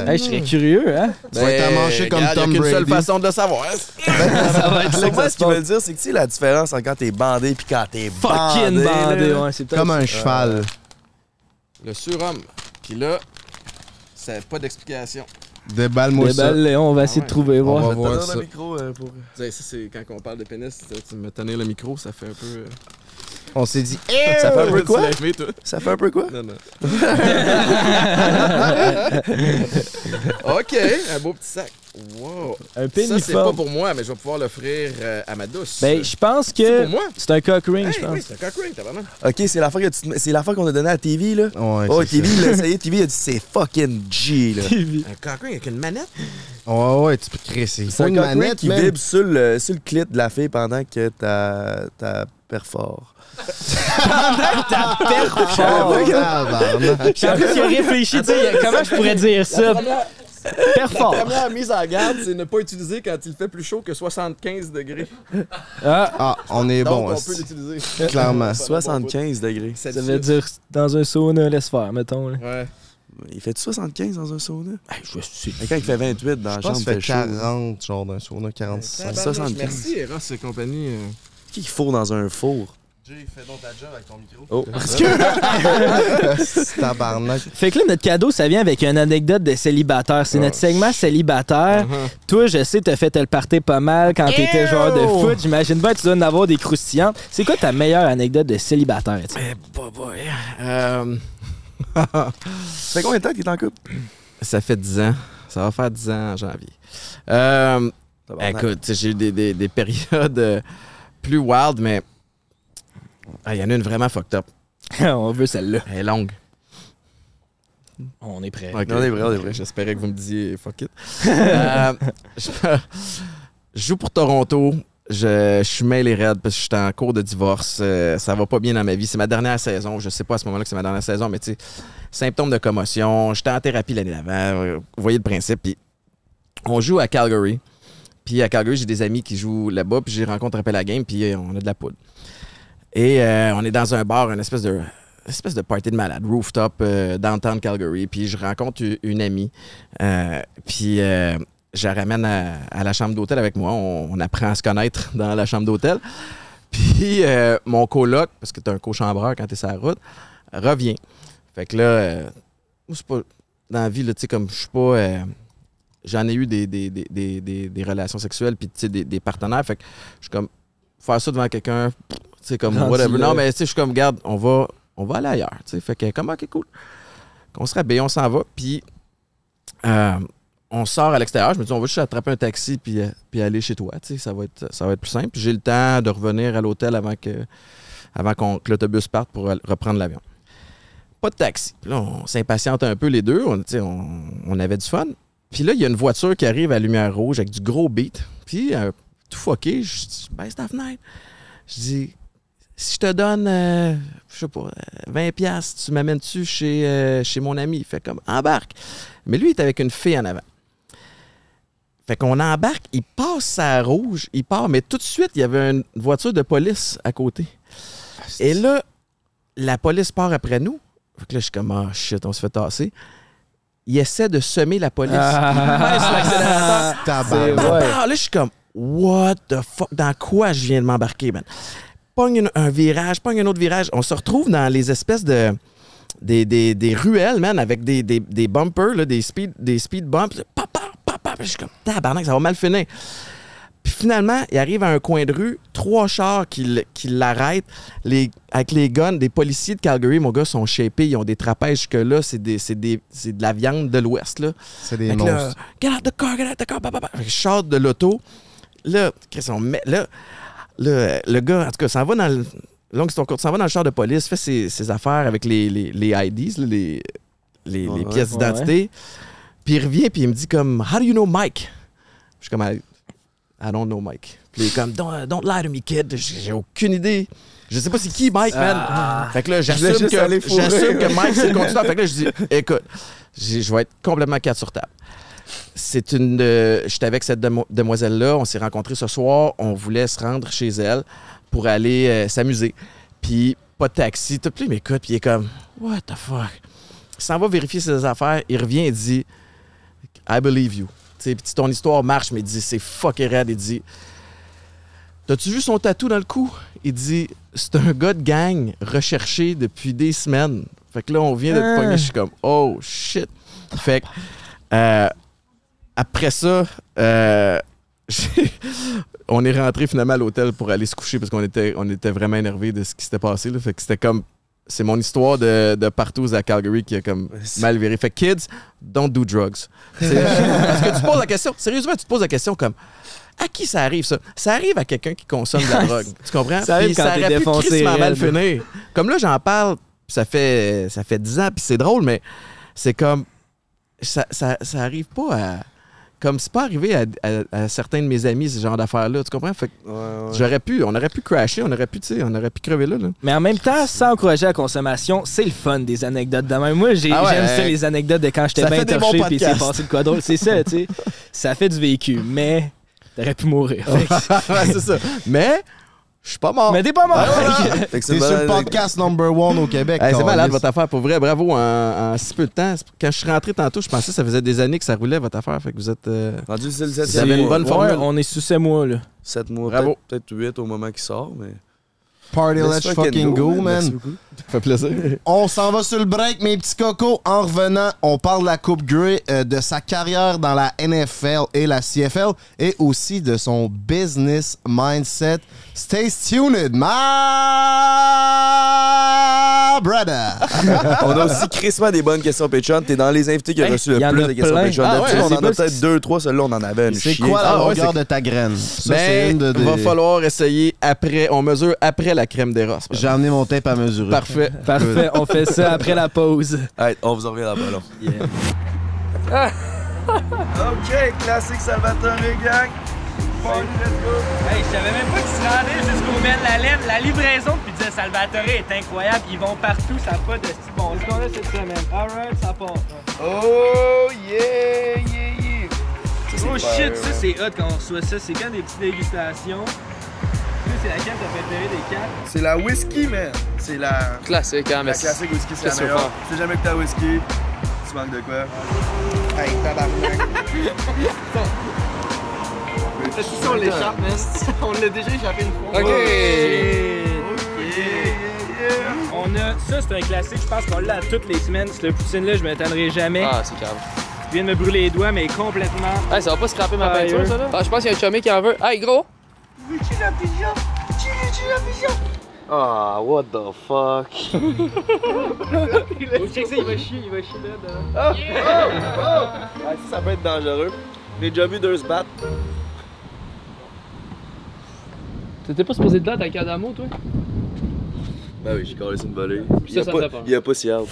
Hey, je serais curieux, hein? Tu vas être manché comme regarde, y a Tom qu'une seule Brady. façon de le savoir. (laughs) ça va être C'est moi, ce qu'ils veulent dire, c'est que tu sais la différence entre quand t'es bandé puis quand t'es Fucking bandé. bandé, là. ouais. C'est peut-être- Comme un cheval. Le surhomme. Puis là, ça n'a pas d'explication. Déballe-moi ça. Déballe, Léon, on va essayer Ah de trouver, On voir. va vais te voir ça. le micro euh, pour... Tu sais, ça, c'est quand on parle de pénis, tu tu me tenir le micro, ça fait un peu. On s'est dit, Ça fait un peu quoi? Aimé? Ça fait un peu quoi? Non, non. (laughs) OK, un beau petit sac. Wow. Un Ça, c'est pas pour moi, mais je vais pouvoir l'offrir euh, à ma douce. Ben, je pense c'est que pour moi? c'est un cock ring, Hey, je pense. oui, c'est un cock ring, t'as vraiment. Ok, c'est l'affaire que tu te- c'est l'affaire qu'on a donnée à TV, là. Ouais, Oh, TV, il l'a essayé. TV, il a dit c'est fucking G, là. (laughs) Un cock ring avec une manette? ça. Ouais, ouais, tu peux créer. C'est C'est pas un une cock ring manette, qui vibre sur le, sur le clit de la fille pendant que ta, ta perfore. Tabarnak. J'ai envie qu'il a réfléchi, tu sais, comment je pourrais dire ça? La Perfort. première mise en garde, c'est ne pas utiliser quand il fait plus chaud que 75 degrés. Ah, on est bon, on peut l'utiliser. clairement. 75 degrés. Ça veut dire dans un sauna, laisse faire, mettons. Là. Ouais. Il fait 75 dans un sauna? Je suis Et quand il fait 28 dans la chambre, il que fait ça fait chaud. 40, genre d'un sauna, 45. Tabarnak, 75. Merci, Eros et compagnie. Qui qu'il faut dans un four? Jay, fais donc ta job avec ton micro. Oh, (laughs) (laughs) Tabarnak. Fait que là, notre cadeau, ça vient avec une anecdote de célibataire. C'est notre segment célibataire. Toi, je sais, t'as fait le party pas mal quand t'étais joueur de foot. J'imagine bien que tu dois en avoir des croustillantes. C'est quoi ta meilleure anecdote de célibataire? tu sais? Eh, bah, boy. Euh, (laughs) Ça fait combien de temps qu'il est en couple? ça fait 10 ans. Ça va faire 10 ans en janvier. Euh, écoute, j'ai eu des, des- des périodes euh, plus wild, mais Ah, il y en a une vraiment fucked up. (laughs) On veut celle-là. Elle est longue. On est prêt. Ok. On est vrai, on est vrai. J'espérais que vous me disiez fuck it. (laughs) Euh, je, je joue pour Toronto. Je, je suis mêlé raide parce que je suis en cours de divorce. Euh, ça va pas bien dans ma vie. C'est ma dernière saison. Je sais pas à ce moment-là que c'est ma dernière saison, mais tu sais, symptômes de commotion. J'étais en thérapie l'année d'avant. Vous voyez le principe. Puis on joue à Calgary. Puis à Calgary, j'ai des amis qui jouent là-bas. Puis j'ai rencontré après la game. Puis euh, on a de la poudre. Et euh, on est dans un bar, une espèce de espèce de party de malade, rooftop, euh, downtown Calgary. Puis je rencontre une amie. Puis je la ramène à, la chambre d'hôtel avec moi. On, apprend à se connaître (laughs) dans la chambre d'hôtel. Puis mon coloc, parce que t'es un co-chambreur quand t'es sur la route, revient. Fait que là, c'est pas. Dans la vie, tu sais, comme je suis pas. J'en ai eu des, des, des, des, des- relations sexuelles, puis des, des partenaires. Fait que je suis comme. Faire ça devant quelqu'un, sais, comme whatever. Non, mais tu sais, je suis comme, garde, on va, on va aller ailleurs. Sais, fait que, comme, ok, cool. On se réveille, on s'en va, puis euh, on sort à l'extérieur. Je me dis, on va juste attraper un taxi puis, euh, puis aller chez toi. Sais, ça, va être, ça va être plus simple. Puis J'ai le temps de revenir à l'hôtel avant que, avant qu'on, que l'autobus parte pour reprendre l'avion. Pas de taxi. Là, on s'impatiente un peu les deux. On, on, on avait du fun. Puis là, il y a une voiture qui arrive à lumière rouge avec du gros beat. Puis, euh, tout fucké, je dis, baisse ta fenêtre. Je dis, si je te donne, euh, je sais pas, euh, 20 pièces, tu m'amènes-tu chez, euh, chez mon ami? Il fait comme, embarque. Mais lui, il est avec une fille en avant. Fait qu'on embarque, il passe sa rouge, il part, mais tout de suite, il y avait une voiture de police à côté. Et là, la police part après nous. Fait que là, je suis comme, ah shit, on se fait tasser. Il essaie de semer la police. Il baisse l'accélérateur. Tabarnak. Ah, là, je suis comme, what the fuck? Dans quoi je viens de m'embarquer, man? Pogne une- un virage, pogne un autre virage. On se retrouve dans les espèces de. Des, des, des ruelles, man, avec des, des, des bumpers, là, des, speed, des speed bumps. Papa, papa. Je suis comme, tabarnak, ça va mal finir. Puis finalement, il arrive à un coin de rue, trois chars qui, qui l'arrêtent, les, avec les guns, des policiers de Calgary, mon gars, sont shapés, ils ont des trapèzes jusque-là, c'est des- c'est des- c'est de la viande de l'Ouest, là. C'est des monstres. get out the car, get out the car, papa. Fait que je sors de l'auto. Là, Chris, on met, là, là, le gars, en tout cas, s'en va dans le. Longue histoire courte, s'en va dans le char de police, fait ses, ses affaires avec les, les, les IDs, les, les, les Ouais, pièces ouais. d'identité. Puis il revient, puis il me dit comme, How do you know Mike? Je suis comme, I, don't know Mike. Puis il est comme, Don't, don't lie to me, kid. J'ai aucune idée. Je sais pas c'est qui Mike, man. Fait que là, j'assume que, fourrer. j'assume que Mike, c'est le conducteur. Fait que là, je dis, écoute, je vais être complètement quatre sur table. C'est une. euh, J'étais avec cette demo- demoiselle-là. On s'est rencontrés ce soir. On voulait se rendre chez elle pour aller euh, s'amuser. Puis, pas de taxi. Tout plus, mais écoute, puis il est comme, What the fuck? il s'en va vérifier ses affaires, il revient et dit I believe you. Puis ton histoire marche, mais il dit c'est fucking raide. Il dit T'as-tu vu son tatou dans le cou? Il dit C'est un gars de gang recherché depuis des semaines. Fait que là, on vient de te je suis comme Oh shit. Fait que euh, après ça, euh, (laughs) on est rentré finalement à l'hôtel pour aller se coucher parce qu'on était, on était vraiment énervés de ce qui s'était passé. Là. Fait que c'était comme. C'est mon histoire de, de partout à Calgary qui a comme mal viré. Fait kids, don't do drugs. (laughs) Parce que tu poses la question, sérieusement, tu te poses la question comme à qui ça arrive ça? Ça arrive à quelqu'un qui consomme de la (laughs) drogue. Tu comprends? Ça arrive Puis quand ça t'es défoncé mal finir. Comme là, j'en parle, ça fait, ça fait 10 ans, puis c'est drôle, mais c'est comme. Ça, ça, ça arrive pas à. Comme c'est pas arrivé à, à- à certains de mes amis, ce genre d'affaires-là. Tu comprends? Fait que Ouais, ouais. j'aurais pu, on aurait pu crasher, on aurait pu, tu sais, on aurait pu crever là. là. Mais en même temps, sans encourager la consommation, c'est le fun des anecdotes de même. Moi, j'ai- Ah ouais, j'aime ça, hein. les anecdotes de quand j'étais Ça bien fait des torché bons puis c'est podcasts. passé de quoi drôle. C'est ça, tu sais. (laughs) Ça fait du vécu, mais t'aurais pu mourir. (laughs) C'est ça. Mais, je suis pas mort. mais t'es pas mort. (laughs) C'est une sur le podcast number one au Québec. Hey, c'est malade votre affaire, pour vrai, bravo, en, en si peu de temps. Quand je suis rentré tantôt, je pensais que ça faisait des années que ça roulait votre affaire. Fait que vous êtes. euh, Rendu c'est le Vous avez 7 une bonne Ouais, formule. on est sous ces mois, là. 7 mois, Bravo. peut-être peut 8 au moment qu'il sort, mais... Party, let's fucking go, man. Ça fait plaisir. (laughs) On s'en va sur le break, mes petits cocos. En revenant, on parle de la Coupe Grey, euh, de sa carrière dans la NFL et la CFL, et aussi de son business mindset. Stay tuned, my brother. (laughs) On a aussi crissement des bonnes questions Patreon. T'es dans les invités qui ont Hey, reçu le y en plus a de questions plein. Patreon. Ah D'habitude, on en a peut-être deux, trois. Celle-là, on en avait une C'est quoi la Ah longueur de ta graine? Ça, Ben, une de des- va falloir essayer après. On mesure après la crème des rosses. J'ai amené mon tape à mesurer. Parfait. Parfait, on fait ça après la pause. On vous en revient dans pas long. OK, classique Salvatore gang. Hey, je savais même pas qu'ils se rendaient jusqu'au Ben la laine. La livraison de pizza Salvatore est incroyable. Ils vont partout, ça n'a pas de style bon. Ce qu'on a cette semaine? Alright, ça part. Oh, yeah, yeah, yeah. Oh shit, ça c'est hot quand on reçoit ça. C'est quand des petites dégustations? C'est laquelle t'as préférée des quatre? C'est la whisky, man. C'est la... Classique, hein, mais La classique whisky, c'est la tu meilleure. faire? Si jamais que t'as whisky, tu manques de quoi? Hey, tabarnak. (laughs) Si on l'échappe, man. On l'a déjà échappé une fois. Ok. On a, ça c'est un classique, je pense qu'on l'a toutes les semaines. Ce poutine-là, je m'étonnerai jamais. Ah, c'est calme. Je viens de me brûler les doigts, mais complètement. Hey, ça va pas scraper ma peinture, ça, là? Ah, je pense qu'il y a un chummy qui en veut. Hey, gros! Ah, what the fuck? Oh, check ça, il va chier, il va chier là. Ouais, ça, ça peut être dangereux. J'ai déjà vu deux se battre. T'étais pas supposé de là, t'as un cadamo, toi? Ben oui, j'ai collé une volée. Me fait peur. Il y a pas si hâte.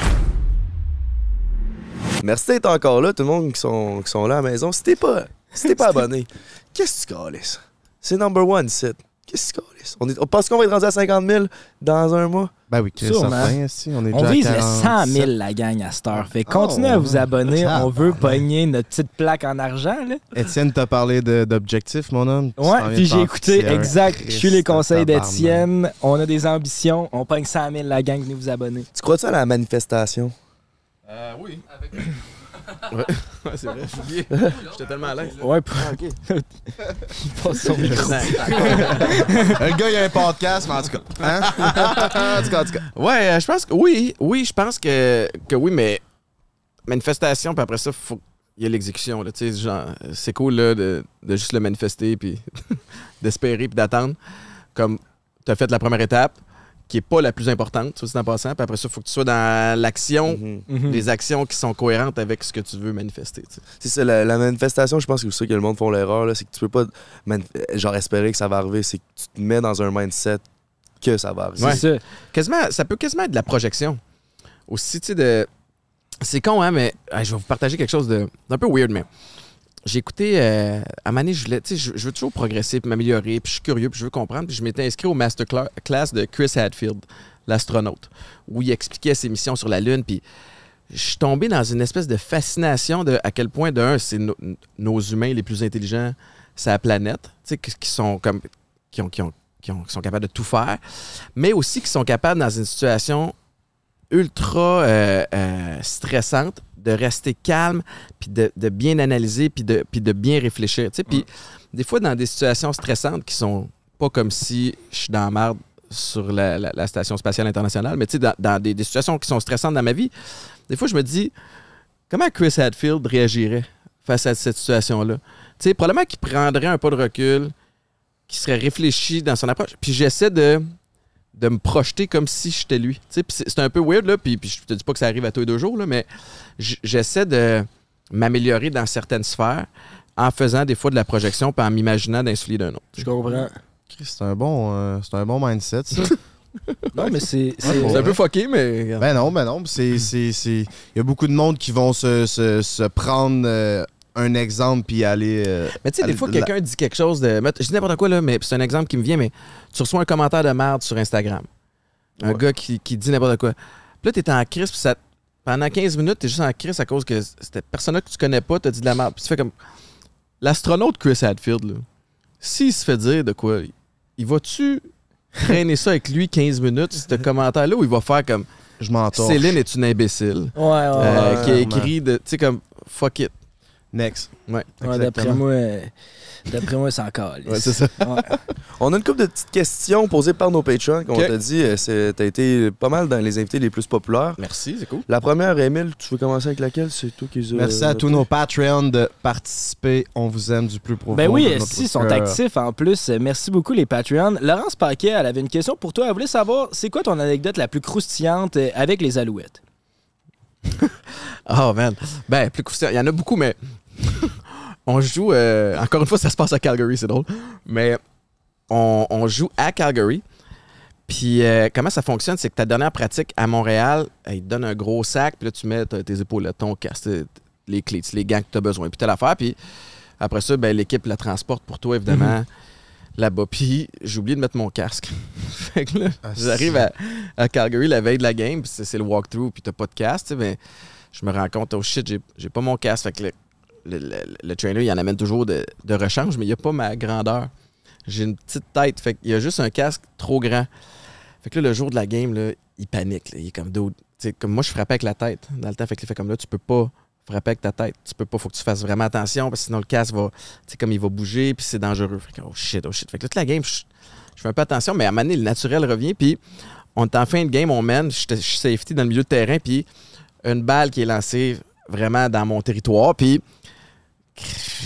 Merci d'être encore là, tout le monde qui sont, qui sont là à la maison. Si t'es pas, si pas (laughs) abonné, qu'est-ce que tu calisses? C'est number one, site. Qu'est-ce calisses? On, est- on pense qu'on va être rendu à 50 000 dans un mois? Ben oui, Chris, Sûrement. certain, si, on est On déjà vise le 47. 100 000, la gang, à cette heure. Fait que continuez Oh, à vous abonner. On veut pogner notre petite plaque en argent, là. Étienne t'a parlé de- d'objectifs, mon homme. Ouais, puis j'ai écouté, exact. Je suis les conseils d'Étienne. On a des ambitions. On pogne 100 000, la gang. Venez vous abonner. Tu crois-tu à la manifestation? Euh, oui. Ouais, (laughs) ouais, c'est vrai, j'ai oublié. J'étais tellement à l'aise. Ouais, pour... il passe son micro. Le gars, il a un podcast, mais en tout cas. Hein? en tout cas, en tout cas. Ouais, euh, je pense que oui. Oui, je pense que, que oui, mais manifestation, puis après ça, faut il y a l'exécution. là, tu sais, genre, C'est cool là, de, de juste le manifester, puis (laughs) d'espérer, puis d'attendre. Comme tu as fait la première étape, qui est pas la plus importante, ça, c'est en passant. Puis après ça, il faut que tu sois dans l'action, Mhm. Mhm. des actions qui sont cohérentes avec ce que tu veux manifester. C'est ça, la, la manifestation, je pense que c'est ça que le monde font l'erreur, c'est que tu peux pas genre espérer que ça va arriver, c'est que tu te mets dans un mindset que ça va arriver. Ouais. C'est ça. Quasiment, ça peut quasiment être de la projection. Aussi, tu sais, de. C'est con, hein, mais je vais vous partager quelque chose de- d'un peu weird, mais j'ai écouté. euh, à je voulais. Je, je veux toujours progresser, puis m'améliorer, puis je suis curieux, puis je veux comprendre. Puis je m'étais inscrit au masterclass de Chris Hadfield, l'astronaute, où il expliquait ses missions sur la Lune, puis je suis tombé dans une espèce de fascination de à quel point, d'un, c'est no- nos humains les plus intelligents sur la planète, qui, qui sont comme. Qui, qui, ont, qui, ont- qui sont capables de tout faire, mais aussi qui sont capables, dans une situation ultra euh, euh, stressante, de rester calme, puis de, de bien analyser, puis de, puis de bien réfléchir. tu sais. Puis des fois, dans des situations stressantes qui sont pas comme si je suis dans la merde sur la, la- la Station spatiale internationale, mais tu sais, dans, dans des, des situations qui sont stressantes dans ma vie, des fois, je me dis, comment Chris Hadfield réagirait face à cette situation-là? Tu sais, probablement qu'il prendrait un pas de recul, qu'il serait réfléchi dans son approche. Puis j'essaie de, de me projeter comme si j'étais lui. Tu sais, puis c'est un peu weird, là, puis, puis je te dis pas que ça arrive à tous les deux jours, là, mais j'essaie de m'améliorer dans certaines sphères en faisant des fois de la projection puis en m'imaginant d'un soulier d'un autre. Je comprends. Chris, C'est un, bon, euh, c'est un bon mindset, ça. (laughs) Non, mais c'est. c'est- Ouais, un peu fucké, mais... ben non, ben non. c'est- c'est- c'est- Il y a beaucoup de monde qui vont se, se- se prendre euh, un exemple puis aller. euh, Mais tu sais, des fois, la- quelqu'un dit quelque chose de. Je dis n'importe quoi, là, mais c'est un exemple qui me vient, mais tu reçois un commentaire de merde sur Instagram. Un Ouais. gars qui, qui dit n'importe quoi. Puis là, t'es en crise, puis ça. Pendant 15 minutes, t'es juste en crise à cause que cette personne-là que tu connais pas t'a dit de la merde. Puis tu fais comme. L'astronaute Chris Hadfield, là, s'il se fait dire de quoi, il va-tu traîner ça avec lui 15 minutes, ce (laughs) commentaire-là, ou il va faire comme Je m'entorche. Céline est une imbécile, Ouais, ouais. euh, ouais. qui a écrit de. Tu sais, comme fuck it. Next. Ouais. Ouais, d'après moi, euh, d'après moi, c'est encore. Ouais, c'est ça. (laughs) On a une couple de petites questions posées par nos patrons qu'on Ok. t'a dit. euh, T'as été pas mal dans les invités les plus populaires. Merci, c'est cool. La première, Emile, tu veux commencer avec laquelle? C'est toi qui Merci à tous nos Patreons de participer. On vous aime du plus profond. Ben oui, de notre si, ils sont actifs en plus. Merci beaucoup, les Patreons. Laurence Paquet, elle avait une question pour toi. Elle voulait savoir, c'est quoi ton anecdote la plus croustillante euh, avec les Alouettes? (laughs) Oh man. Ben, plus croustillant. Il y en a beaucoup, mais (laughs) on joue. euh, encore une fois, ça se passe à Calgary, c'est drôle. Mais on, on joue à Calgary. Puis euh, comment ça fonctionne, c'est que ta dernière pratique à Montréal, ils te donnent un gros sac, puis là, tu mets tes épaules, ton casque, les clés, les gants que tu as besoin, puis tu l'affaire. Puis après ça, ben, l'équipe la transporte pour toi, évidemment, là-bas. Puis j'ai oublié de mettre mon casque. (laughs) fait que là, Ah, j'arrive à, à Calgary la veille de la game, puis c'est le walkthrough, puis t'as pas de casque, ben, je me rends compte, oh shit, j'ai- pas mon casque. Fait que le, le- le trainer, il en amène toujours de, de rechange, mais il a pas ma grandeur. J'ai une petite tête, fait qu'il y a juste un casque trop grand. Fait que là, le jour de la game, là, il panique. là. Il est comme d'autres. Comme moi, je frappais avec la tête dans le temps. Fait qu'il fait comme là, tu peux pas frapper avec ta tête. Tu peux pas, faut que tu fasses vraiment attention parce que sinon le casque va, tu comme il va bouger, puis c'est dangereux. Fait que, oh shit, oh shit. Fait que toute la game, je, je fais un peu attention, mais à un moment donné, le naturel revient, puis on est en fin de game, on mène, je suis safety dans le milieu de terrain, puis une balle qui est lancée vraiment dans mon territoire, puis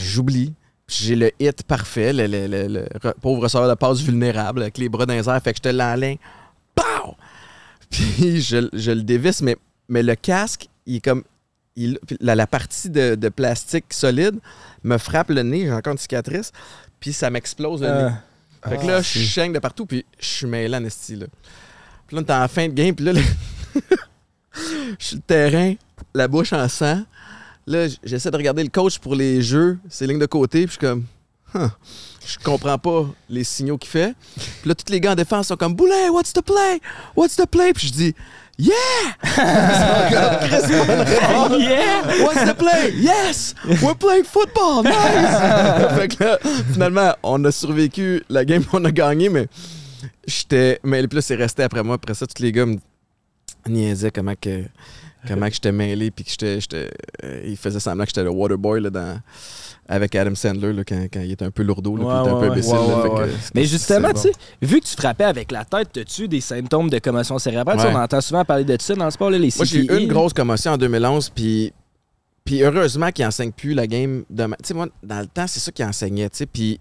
j'oublie. J'ai le hit parfait, le, le- le- le re- pauvre receveur de passe vulnérable avec les bras dans les airs, fait que je te l'enligne. Pow! (laughs) Puis je, je le dévisse, mais, mais le casque, il est comme. il- la, la partie de, de plastique solide me frappe le nez, j'ai encore une cicatrice, puis ça m'explose le nez. Euh, Fait que là, je chaîne de partout, puis je suis mêlé en esti, là. Puis là, on est en fin de game, puis là, je (laughs) suis le terrain, la bouche en sang. Là, j'essaie de regarder le coach pour les jeux, ses lignes de côté, puis je suis comme... Huh. Je comprends pas les signaux qu'il fait. Puis là, tous les gars en défense sont comme Boulet, what's the play? What's the play? Puis je dis Yeah! (laughs) (laughs) Yeah! What's the play? Yes! We're playing football! Nice! (laughs) fait que là, finalement, on a survécu la game, on a gagné, mais j'étais. Mais puis là, c'est resté après moi. Après ça, tous les gars me niaisaient comment que. Comment que j'étais mêlé, puis que j'étais. j'étais- euh, ils faisaient semblant que j'étais le waterboy là, dans, avec Adam Sandler là, quand, quand il était un peu lourdeau, là, puis il était un peu imbécile. ouais, là, que Mais justement, tu sais, vu que tu frappais avec la tête, as-tu des symptômes de commotion cérébrale? On entend souvent parler de ça dans le sport, là, les Moi, j'ai eu CTE. une grosse commotion en 2011, puis, puis heureusement qu'ils n'enseignent plus la game de. Tu sais, moi, dans le temps, c'est ça qu'ils enseignaient, tu sais, puis.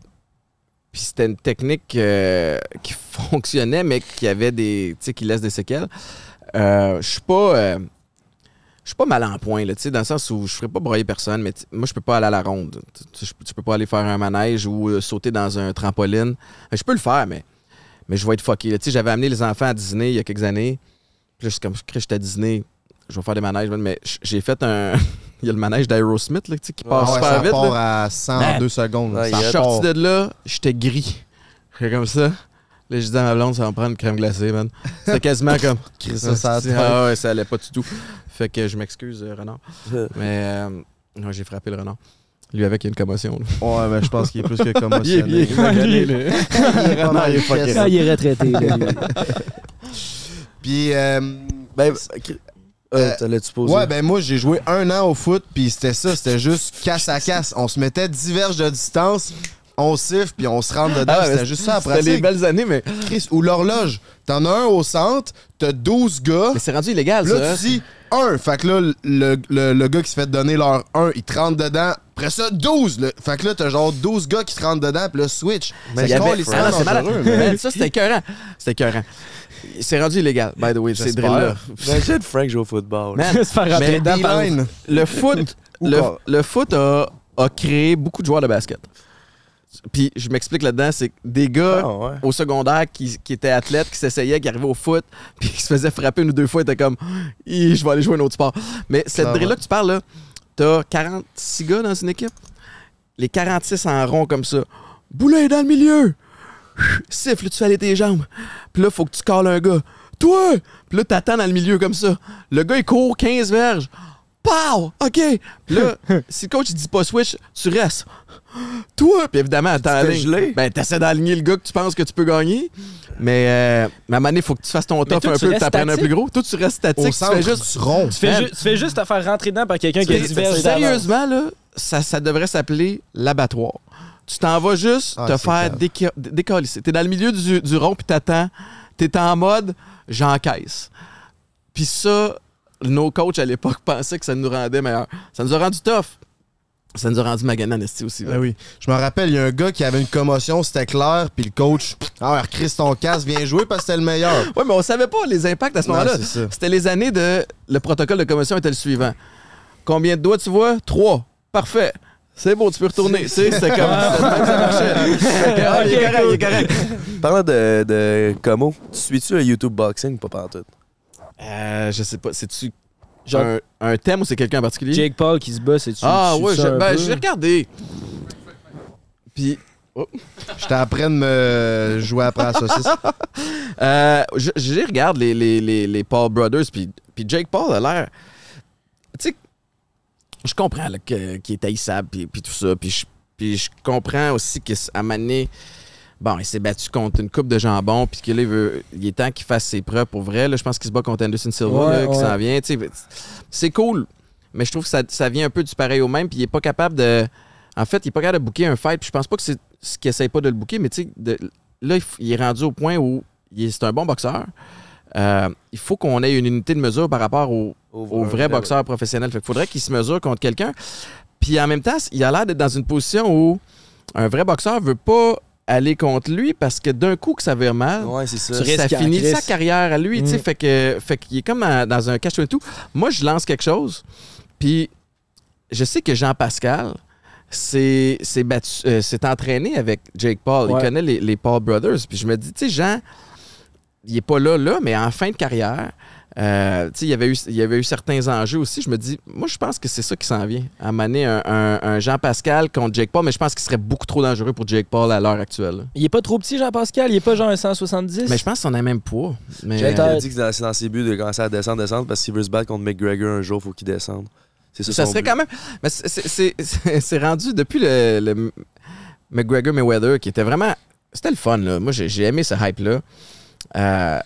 Puis c'était une technique euh, qui (laughs) fonctionnait, mais qui avait des. Tu sais, qui laisse des séquelles. Euh, Je suis pas. euh, je suis pas mal en point, là, tu sais, dans le sens où je ferais pas broyer personne, mais moi, je peux pas aller à la ronde. Tu, je- peux pas aller faire un manège ou euh, sauter dans un trampoline. Je peux le faire, mais, mais je vais être fucké. là. Tu sais, j'avais amené les enfants à Disney il y a quelques années. Puis là, je suis comme, Chris, j'étais à Disney, je vais faire des manèges, man. mais j'ai fait un. (laughs) il y a le manège d'Aerosmith, là, tu sais, qui passe Ah ouais, super ça vite. part là. à 102 secondes. Ouais, ça il Je suis sorti de là, j'étais gris. J'étais comme ça. Là, je dis à ma blonde, ça va me prendre une crème glacée, man. C'était quasiment (laughs) comme. Chris, ça, ça Ah, ouais, ça allait pas du tout. Fait que je m'excuse, euh, Renard. (laughs) Mais euh, non, j'ai frappé le renard. Lui avec, il y a une commotion. là. Ouais, mais je pense qu'il est plus que (laughs) commotionné. il est là. Il est il est. Ah, il est retraité. là, lui. (laughs) Puis, euh, Ben, euh, t'as l'as-tu posé? Ouais, ben moi, j'ai joué un an au foot, puis c'était ça, c'était juste casse à casse. On se mettait diverges de distance, on siffle, puis on se rentre dedans. Ah, c'était juste ça la C'était les belles années, mais, Chris, ou l'horloge. T'en as un au centre, t'as 12 gars. mais c'est rendu illégal, Puis ça. Là, hein? tu dis un. Fait que là, le, le- le gars qui se fait donner leur 1, il te rentre dedans. Après ça, 12. là. Fait que là, t'as genre 12 gars qui te rentrent dedans, puis là, switch. Y C'est avait- Ah mais- Ça, c'était écœurant. C'était écœurant. C'est rendu illégal, by the way, ces drills-là. Imagine Frank joue au football. Man, (laughs) Se faire rentrer mais le foot, le, le foot a, a créé beaucoup de joueurs de basket. Puis je m'explique là-dedans, c'est que des gars Ah, ouais. au secondaire qui, qui étaient athlètes, qui s'essayaient, qui arrivaient au foot, (laughs) puis qui se faisaient frapper une ou deux fois, étaient comme (gasps) je vais aller jouer un autre sport. Mais cette drill-là que tu parles, là, t'as 46 gars dans une équipe? Les 46 en rond comme ça. Boulet dans le milieu. (sighs) Siffle, tu fais aller tes jambes? Puis là, faut que tu calles un gars. Toi! Puis là, t'attends dans le milieu comme ça. Le gars, il court 15 verges. Pow! OK! Puis là, (laughs) si le coach il dit pas switch, tu restes. Toi! Puis évidemment, geler. Ben, t'essaies d'aligner le gars que tu penses que tu peux gagner. Mais, euh, mais à un moment donné, il faut que tu fasses ton top toi, un tu peu, que t'apprennes un plus gros. Toi, tu restes statique. Au tu centre fais juste. du rond. Tu fais, Man. ju- tu fais juste te faire rentrer dedans par quelqu'un qui a C'est- diverge Sérieusement, là, ça, ça devrait s'appeler l'abattoir. Tu t'en vas juste Ah, te faire calme. déca- dé- décalisser. T'es dans le milieu du, du rond, puis t'attends. T'es en mode j'encaisse. Puis ça, nos coachs à l'époque (laughs) pensaient que ça nous rendait meilleurs. Ça nous a rendu tough. Ça nous a rendu magané en esti aussi. là. Ben oui. Je me rappelle, il y a un gars qui avait une commotion, c'était clair, puis le coach, ah Chris, ton casque, viens jouer parce que c'était le meilleur. Ouais, mais on savait pas les impacts à ce moment-là. C'était les années de. Le protocole de commotion était le suivant. Combien de doigts tu vois? Trois. Parfait. C'est bon, tu peux retourner. Tu sais, C'était comme ça marchait. (laughs) Ah, il est correct, il est correct. Parlant de, de Como, tu suis-tu le YouTube Boxing? Pas pantoute. Euh, je sais pas. C'est-tu Genre- un, un thème ou c'est quelqu'un en particulier? Jake Paul qui se bat, c'est-tu? ah tu ouais, je- ben, j'ai regardé. Puis, J'étais après de me jouer après à la saucisse. (laughs) euh, je, je regarde les, les, les, les Paul Brothers, puis, puis Jake Paul a l'air. Tu sais, je comprends qu'il est haïssable, puis, puis tout ça, puis je, puis je comprends aussi qu'à un moment donné, bon, il s'est battu contre une coupe de jambon, puis que là, il, veut, il est temps qu'il fasse ses preuves pour vrai. Là, je pense qu'il se bat contre Anderson Silva, Ouais, qui s'en vient. C'est cool, mais je trouve que ça, ça vient un peu du pareil au même, puis il est pas capable de. En fait, il est pas capable de booker un fight, puis je pense pas que c'est ce qu'il essaye pas de le booker, mais tu sais, là, il il est rendu au point où il est- c'est un bon boxeur. Euh, il faut qu'on ait une unité de mesure par rapport au, au vrai boxeur professionnel. Fait qu'il faudrait qu'il se mesure contre quelqu'un. Puis en même temps, il a l'air d'être dans une position où un vrai boxeur veut pas aller contre lui parce que d'un coup que ça vire mal, Ouais, c'est ça. Ça finit sa carrière à lui. tu sais, Mm. Fait que fait qu'il est comme dans un cache tout. Moi, je lance quelque chose, puis je sais que Jean-Pascal s'est s'est battu- euh, s'est entraîné avec Jake Paul. Ouais. Il connaît les, les Paul Brothers. Puis je me dis, tu sais, Jean, il est pas là, là, mais en fin de carrière, euh, il y avait eu- il y avait eu certains enjeux aussi. Je me dis, moi, je pense que c'est ça qui s'en vient. À mener un, un- un Jean-Pascal contre Jake Paul, mais je pense qu'il serait beaucoup trop dangereux pour Jake Paul à l'heure actuelle. là. Il est pas trop petit, Jean-Pascal? Il est pas genre un 170? Mais je pense qu'on a même poids. Mais, Jake a dit que dans- c'est dans ses buts de commencer à descendre, descendre, parce que s'il veut se battre contre McGregor un jour, il faut qu'il descende. C'est ça, Ça serait but. quand même. Mais c'est- c'est- c'est c'est- c'est rendu depuis le, le McGregor Mayweather qui était vraiment. C'était le fun, là. Moi, j'ai j'ai aimé ce hype-là. Euh,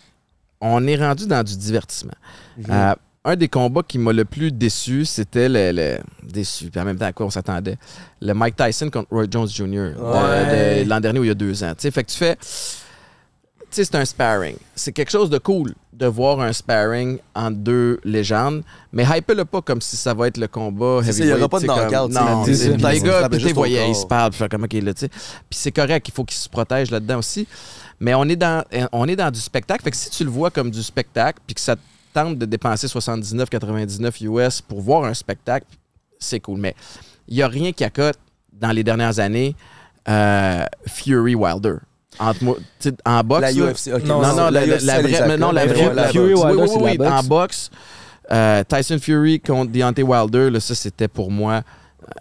on est rendu dans du divertissement. Mhm. Euh, un des combats qui m'a le plus déçu, c'était le, le- Déçu, puis en même temps, à quoi on s'attendait? Le Mike Tyson contre Roy Jones Jr. Ouais. de l'an dernier ou il y a deux ans. Tu sais, fait que tu fais. Tu sais, c'est un sparring. C'est quelque chose de cool de voir un sparring entre deux légendes, mais hype-le pas comme si ça va être le combat il y aura pas de tu knockout, tu Non, les gars, puis t'es voyais, ils se parlent, puis comme, OK, là, tu sais. Puis c'est correct, il faut qu'ils se protègent là-dedans aussi. Mais on est, dans, on est dans du spectacle. Fait que si tu le vois comme du spectacle, puis que ça te tente de dépenser 79,99 US pour voir un spectacle, c'est cool. Mais il n'y a rien qui accote dans les dernières années euh, Fury Wilder. Entre moi, en boxe. La UFC, ok. Non, non, non, la, la- UFC, la elle les vraie, mais non, la vraie. La Fury boxe. Wilder, oui, oui, la oui, en boxe. boxe. euh, Tyson Fury contre Deontay Wilder, là, ça, c'était pour moi euh,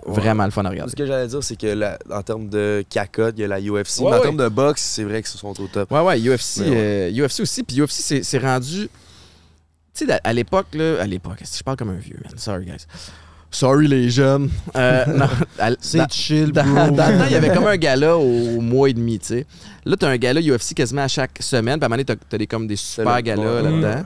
vraiment le fun à regarder. Ce que j'allais dire, c'est que la- en termes de cacotte, il y a la UFC. Ouais, mais en ouais. termes de boxe, c'est vrai que ce sont au top. Ouais, ouais, UFC, ouais. euh, UFC aussi. Puis UFC, c'est- c'est rendu. Tu sais, à l'époque, là, à l'époque, je parle comme un vieux, man? Sorry, guys. Sorry, les jeunes. Euh, (laughs) C'est chill, dans, bro. dans le temps, il y avait comme un gala au mois et demi, tu sais. Là, t'as un gala UFC quasiment à chaque semaine. Puis à un moment donné, t'as, t'as des, comme des super galas là-dedans.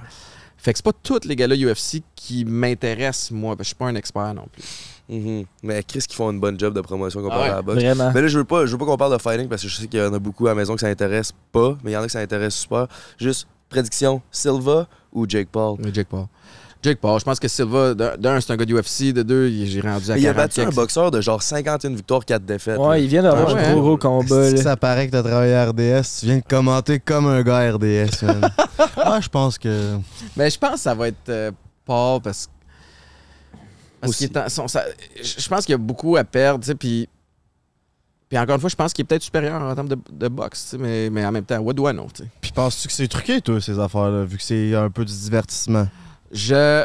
Fait que c'est pas tous les gars-là UFC qui m'intéressent, moi. que Je suis pas un expert non plus. Mhm. Mais Chris qui font une bonne job de promotion comparé Ah ouais, à la boxe. Vraiment. Mais là, je veux pas, je veux pas qu'on parle de fighting parce que je sais qu'il y en a beaucoup à la maison que ça intéresse pas, mais il y en a que ça intéresse super. Juste prédiction, Silva ou Jake Paul? Oui, Jake Paul. Jake Paul, je pense que Silva, d'un- c'est un gars de UFC, de deux, j'ai rendu à il a 40 battu un boxeur de genre 51 victoires, 4 défaites. là. Ouais, il vient d'avoir Ah ouais, un gros, hein? gros combat. Est-ce que là. ça paraît que t'as travaillé à RDS, tu viens de commenter comme un gars RDS, man. (laughs) ah, je pense que. Mais je pense que ça va être euh, Paul parce, parce qu'il je pense qu'il y a beaucoup à perdre, puis. Puis encore une fois, je pense qu'il est peut-être supérieur en termes de, de boxe, mais, mais en même temps, what do I know. Puis penses-tu que c'est truqué, toi, ces affaires-là, vu que c'est un peu du divertissement? Je.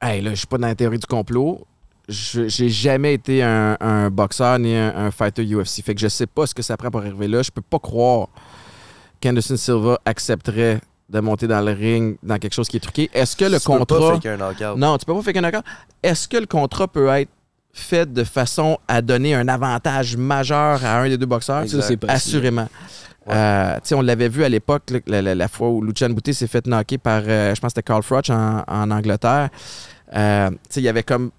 Hey, là, je suis pas dans la théorie du complot. Je- J'ai jamais été un, un boxeur ni un, un fighter UFC. Fait que je sais pas ce que ça prend pour arriver là. Je peux pas croire qu'Anderson Silva accepterait de monter dans le ring dans quelque chose qui est truqué. Est-ce que le Tu peux contrat. pas un knockout. Non, tu peux pas faire un accord. Est-ce que le contrat peut être fait de façon à donner un avantage majeur à un des deux boxeurs? Ça, c'est. Assurément. Euh, tu sais, on l'avait vu à l'époque, la, la- la fois où Lucian Boutet s'est fait knocker par, euh, je pense que c'était Carl Froch en, en Angleterre. Euh, tu sais, il avait comme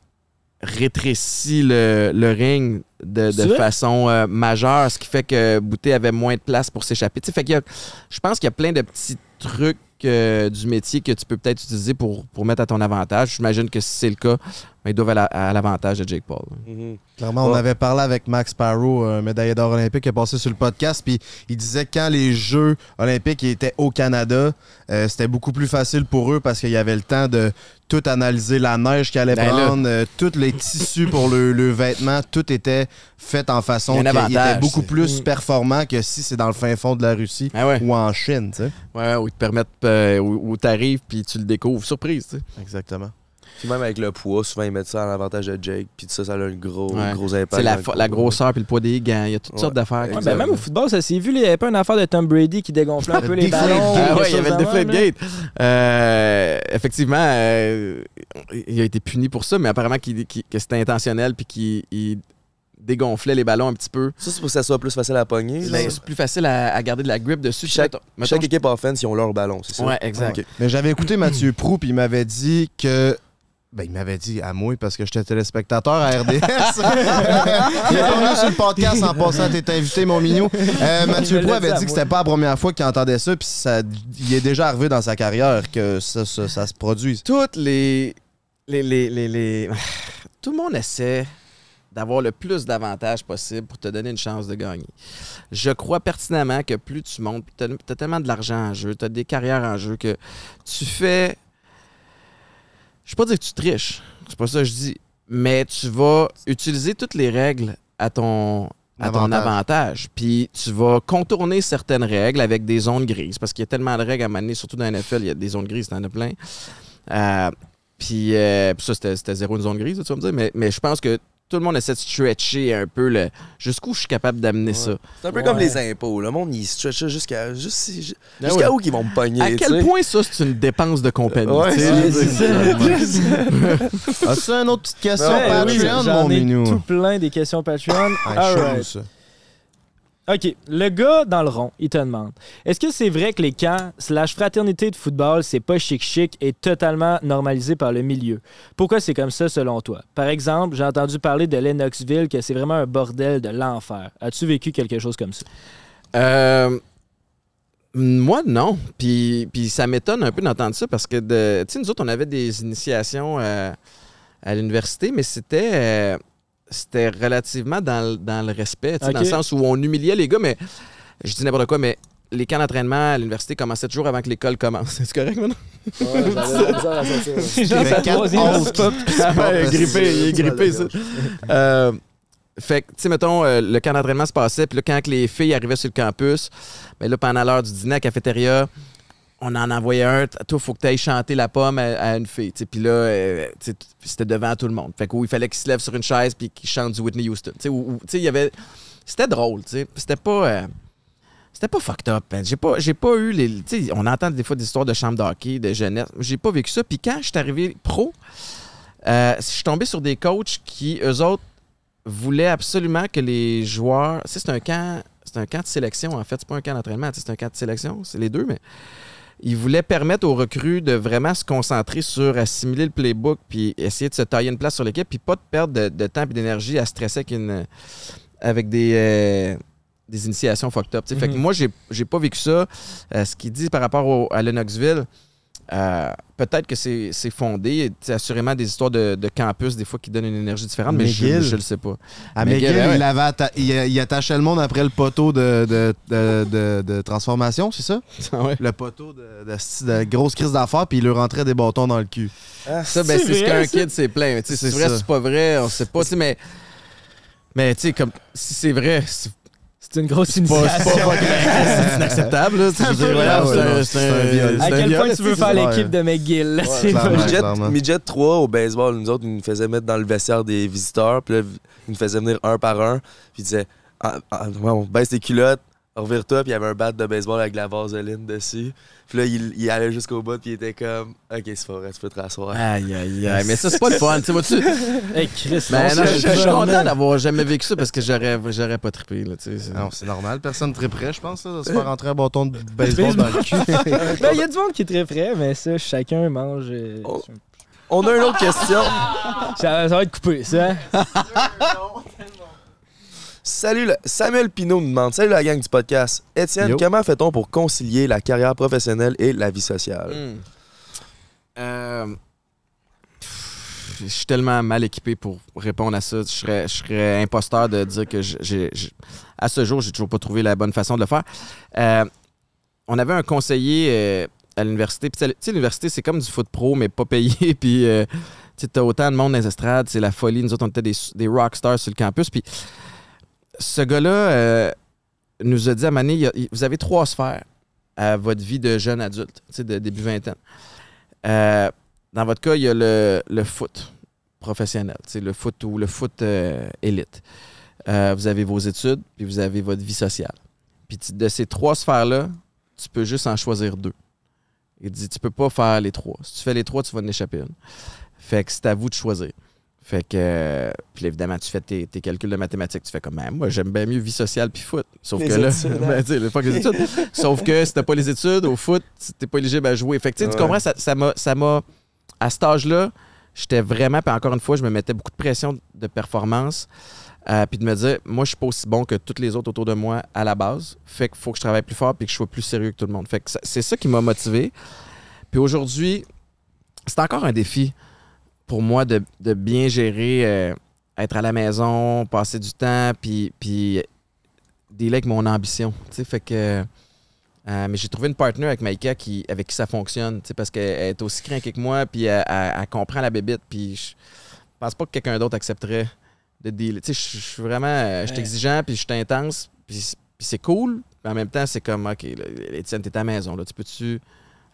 rétréci le, le ring de, de façon euh, majeure, ce qui fait que Boutet avait moins de place pour s'échapper. Fait qu'il je pense qu'il y a plein de petits trucs euh, du métier que tu peux peut-être utiliser pour, pour mettre à ton avantage. J'imagine que si c'est le cas, ben, ils doivent aller à, l'avantage de Jake Paul. Mhm. Clairement, on avait parlé avec Max Sparrow, un médaillé d'or olympique qui est passé sur le podcast, puis il disait que quand les Jeux olympiques étaient au Canada, euh, c'était beaucoup plus facile pour eux parce qu'il y avait le temps de tout analyser, la neige qu'ils allaient Ben prendre, euh, tous les tissus pour le, le vêtement, tout était fait en façon qu'il était beaucoup plus Mm. performant que si c'est dans le fin fond de la Russie ouais. ou en Chine, tu sais. Ouais, où ils te permettent, euh, où, où t'arrives puis tu le découvres. Surprise, tu sais. Exactement. Puis même avec le poids, souvent ils mettent ça à l'avantage de Jake, puis ça, ça a un gros, Ouais. gros impact. C'est la, grosseur puis le poids des gants. Il y a toutes Ouais. sortes d'affaires. Ouais, ben, même au football, ça s'est vu, il n'y avait pas une affaire de Tom Brady qui dégonflait un peu les ballons. Ah ouais, il y avait le de Deflate. Gate. Euh, effectivement, euh, il a été puni pour ça, mais apparemment qu'il- qu'il- que c'était intentionnel puis qu'il il dégonflait les ballons un petit peu. Ça, c'est pour que ça soit plus facile à pogner. Ben, C'est plus facile à, à garder de la grip dessus. Puis chaque- Mettons- Chaque équipe offense, ils ont leur ballon, c'est ça? Ouais, exact. Mais j'avais écouté Mathieu Prou, puis il m'avait dit que. Ben, il m'avait dit à moi parce que j'étais téléspectateur à RDS. (laughs) il est pas venu sur le podcast en passant, t'es invité, mon mignon. Euh, Mathieu Il me Prou l'a dit avait à dit que c'était pas la première fois qu'il entendait ça, puis ça, il est déjà arrivé dans sa carrière que ça, ça, ça se produise. toutes les, les, les, les- les- (sighs) Tout le monde essaie d'avoir le plus d'avantages possible pour te donner une chance de gagner. Je crois pertinemment que plus tu montes, tu as, tellement de l'argent en jeu, tu as des carrières en jeu que tu fais. Je ne pas dire que tu triches, c'est pas ça que je dis, mais tu vas utiliser toutes les règles à ton, à ton Avantage. avantage. Puis tu vas contourner certaines règles avec des zones grises, parce qu'il y a tellement de règles à mener, surtout dans la NFL, il y a des zones grises, t'en as plein. Euh, puis, euh, puis ça, c'était c'était zéro une zone grise, tu vas me dire, mais, mais je pense que tout le monde essaie de stretcher un peu le jusqu'où je suis capable d'amener ça. C'est un peu Ouais. comme les impôts. Le monde, il stretch ça jusqu'à Ah jusqu'à ouais. où qu'ils vont me pogner. À quel point ça, c'est une dépense de compagnie? C'est- (laughs) As-tu une autre petite question, Ouais, oui, Patreon, j'en mon ai minou? tout plein des questions Patreon. Ah, right. OK. Le gars dans le rond, il te demande est-ce que c'est vrai que les camps slash fraternité de football, c'est pas chic-chic et totalement normalisé par le milieu? Pourquoi c'est comme ça selon toi? Par exemple, j'ai entendu parler de Lennoxville que c'est vraiment un bordel de l'enfer. As-tu vécu quelque chose comme ça? Euh, moi, non. Puis, ça m'étonne un peu d'entendre ça parce que, tu sais, nous autres, on avait des initiations euh, à l'université, mais c'était euh, c'était relativement dans, le- dans le respect, dans le sens où on humiliait les gars, mais je dis n'importe quoi, mais les camps d'entraînement à l'université commençaient toujours avant que l'école commence. (laughs) C'est correct maintenant? Sa (laughs) quatre troisième. (laughs) Ouais, grippé, il est grippé, ça. Euh, fait que, tu sais, mettons, euh, le camp d'entraînement se passait, puis là, quand que les filles arrivaient sur le campus, ben là, pendant l'heure du dîner à la cafétéria, on en envoyait un. Toi, il faut que tu ailles chanter la pomme à, une fille. Puis là, euh, c'était devant tout le monde. Fait que, où il fallait qu'il se lève sur une chaise puis qu'il chante du Whitney Houston. Tu sais, où- où- tu sais, il y avait. C'était drôle. C'était pas. euh, c'était pas fucked up. J'ai pas, j'ai pas eu les. Tu sais, on entend des fois des histoires de chambre d'hockey, de jeunesse. J'ai pas vécu ça. Puis quand je suis arrivé pro, euh, je suis tombé sur des coachs qui, eux autres, voulaient absolument que les joueurs. C'est un camp. C'est un camp de sélection, en fait. C'est pas un camp d'entraînement, c'est un camp de sélection. C'est les deux, mais. Il voulait permettre aux recrues de vraiment se concentrer sur assimiler le playbook puis essayer de se tailler une place sur l'équipe puis pas de perdre de, de temps et d'énergie à stresser avec, une, avec des, euh, des initiations fucked up. Fait que Mhm. moi, j'ai pas vécu ça. Euh, ce qu'il dit par rapport au- à Lennoxville, euh, peut-être que c'est c'est fondé. Sais, assurément des histoires de, de campus, des fois, qui donnent une énergie différente, mais je, McGill. je le sais pas. À McGill, McGill, ouais. il, avait atta- il, il attachait le monde après le poteau de, de, de- de- de transformation, c'est ça? (laughs) Ouais. Le poteau de, de, de grosse crise d'affaires, puis il leur rentrait des bâtons dans le cul. Ça, ben, C'est c'est ce vrai, qu'un kid s'est plaint. Tu sais, C'est C'est vrai, c'est pas vrai, on sait pas. tu sais, Mais, mais tu sais, comme si c'est vrai, c'est une grosse initiation. c'est (laughs) inacceptable. C'est un-. À quel point tu veux faire l'équipe de McGill? Midget, clairement. Midget 3 au baseball, nous autres, ils nous faisaient mettre dans le vestiaire des visiteurs, puis là, ils nous faisaient venir un par un, puis ils disaient ah, ah, on baisse tes culottes, revire-toi, puis il y avait un bat de baseball avec de la vaseline dessus. Puis là, il, il allait jusqu'au bout, puis il était comme Ok, c'est pas vrai, tu peux te rasseoir. Aïe, aïe, aïe. Mais ça, c'est pas le fun. Tu sais, vois-tu? (laughs) Hey, Chris, Ben, non, je je suis content d'avoir jamais vécu ça parce que j'aurais j'aurais pas trippé. Là, tu sais, c'est- Non, c'est normal. Personne très près, je pense, là, de se faire rentrer un bâton de (laughs) baseball dans le cul. (laughs) Ben, il y a du monde qui est très frais, mais ça, chacun mange. euh, Oh. On a une autre question. Ça, ça va être coupé, ça. Salut, le- Samuel Pinault nous demande Salut la gang du podcast. Étienne, Yo. comment fait-on pour concilier la carrière professionnelle et la vie sociale? Hmm. Euh, pff, Je suis tellement mal équipé pour répondre à ça. Je serais, je serais imposteur de dire que j'ai, à ce jour, j'ai toujours pas trouvé la bonne façon de le faire. Euh, on avait un conseiller euh, à l'université. Puis, tu sais, l'université, c'est comme du foot pro, mais pas payé. (laughs) Puis, euh, tu as autant de monde dans les estrades. C'est la folie. Nous autres, on était des, des rockstars sur le campus. Puis, ce gars-là euh, nous a dit à Mané, vous avez trois sphères à votre vie de jeune adulte, de début vingtaine. Euh, dans votre cas, il y a le, foot professionnel, le foot ou le foot euh, élite. Euh, vous avez vos études, puis vous avez votre vie sociale. Puis de ces trois sphères-là, tu peux juste en choisir deux. Il dit, tu peux pas faire les trois. Si tu fais les trois, tu vas en échapper une. Fait que c'est à vous de choisir. Fait que, euh, puis évidemment, tu fais tes, tes calculs de mathématiques. Tu fais comme, Ben, moi, j'aime bien mieux vie sociale puis foot. Sauf Les que là, hein? (laughs) ben, tu le fuck les études. Sauf que si t'as pas les études, au foot, t'es pas éligible à jouer. Fait que, tu sais, tu Ouais. comprends, ça m'a, ça m'a, à cet âge-là, j'étais vraiment, puis encore une fois, je me mettais beaucoup de pression de performance. euh, puis de me dire, moi, je suis pas aussi bon que tous les autres autour de moi à la base. Fait qu'il faut que je travaille plus fort puis que je sois plus sérieux que tout le monde. Fait que c'est ça qui m'a motivé. Puis aujourd'hui, c'est encore un défi pour moi de, de bien gérer, euh, être à la maison, passer du temps, puis, puis dealer avec mon ambition. tu sais. Fait que. euh, mais j'ai trouvé une partenaire avec Maïka qui, avec qui ça fonctionne, tu sais, parce qu'elle est aussi crainte que moi, puis elle, elle- elle comprend la bébite, puis je pense pas que quelqu'un d'autre accepterait de dealer. Tu sais, je suis vraiment euh, je suis exigeant, puis je suis intense, puis c'est cool, mais en même temps, c'est comme, OK, Étienne, t'es à la maison, là, tu peux-tu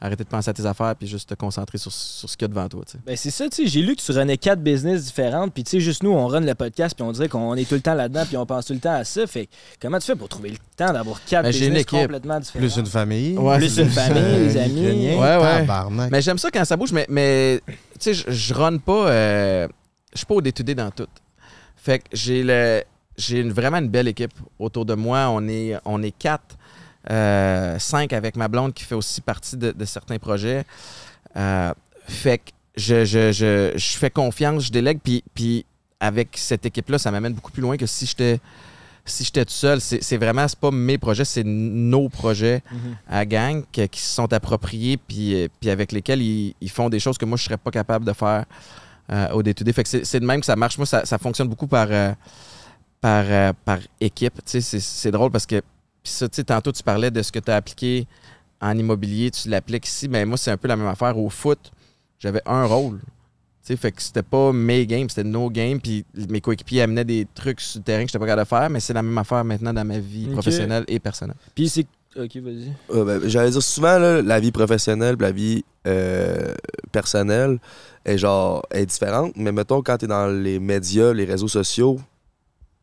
arrêter de penser à tes affaires, puis juste te concentrer sur, sur ce qu'il y a devant toi. Ben c'est ça, tu sais, j'ai lu que tu runnais quatre business différentes, puis tu sais, juste nous, on run le podcast, puis on dirait qu'on est tout le temps là-dedans, puis on pense tout le temps à ça. Fait que comment tu fais pour trouver le temps d'avoir quatre Ben, une business équipe. complètement différents? Plus une famille. Ouais, Plus une famille, Euh, les amis. Ouais, ouais. tabarnak. Mais j'aime ça quand ça bouge, mais, mais tu sais, je, je run pas. euh, je suis pas au day-to-day dans tout. Fait que j'ai le. J'ai une- vraiment une belle équipe autour de moi. On est, on est quatre, cinq avec ma blonde qui fait aussi partie de, de certains projets. Euh, fait que je, je, je, je fais confiance, je délègue, puis, puis avec cette équipe-là, ça m'amène beaucoup plus loin que si j'étais si j'étais tout seul. C'est vraiment, c'est pas mes projets, c'est nos projets Mhm. à gang que- qui se sont appropriés puis, euh, puis avec lesquels ils, ils font des choses que moi je serais pas capable de faire euh, au day-to-day. Fait que c'est de même que ça marche. Moi, ça, ça fonctionne beaucoup par, euh, par, euh, par équipe. Tu sais, c'est- c'est drôle parce que puis ça, tu sais, tantôt tu parlais de ce que tu as appliqué en immobilier, tu l'appliques ici, mais moi c'est un peu la même affaire. Au foot, j'avais un rôle. Tu sais, fait que c'était pas mes games, c'était nos games. Puis mes coéquipiers amenaient des trucs sur le terrain que j'étais pas capable de faire, mais c'est la même affaire maintenant dans ma vie professionnelle et personnelle. Puis c'est. Ok, vas-y. Euh, ben, J'allais dire souvent, là, la vie professionnelle la vie euh, personnelle est genre est différente. Mais mettons, quand tu es dans les médias, les réseaux sociaux,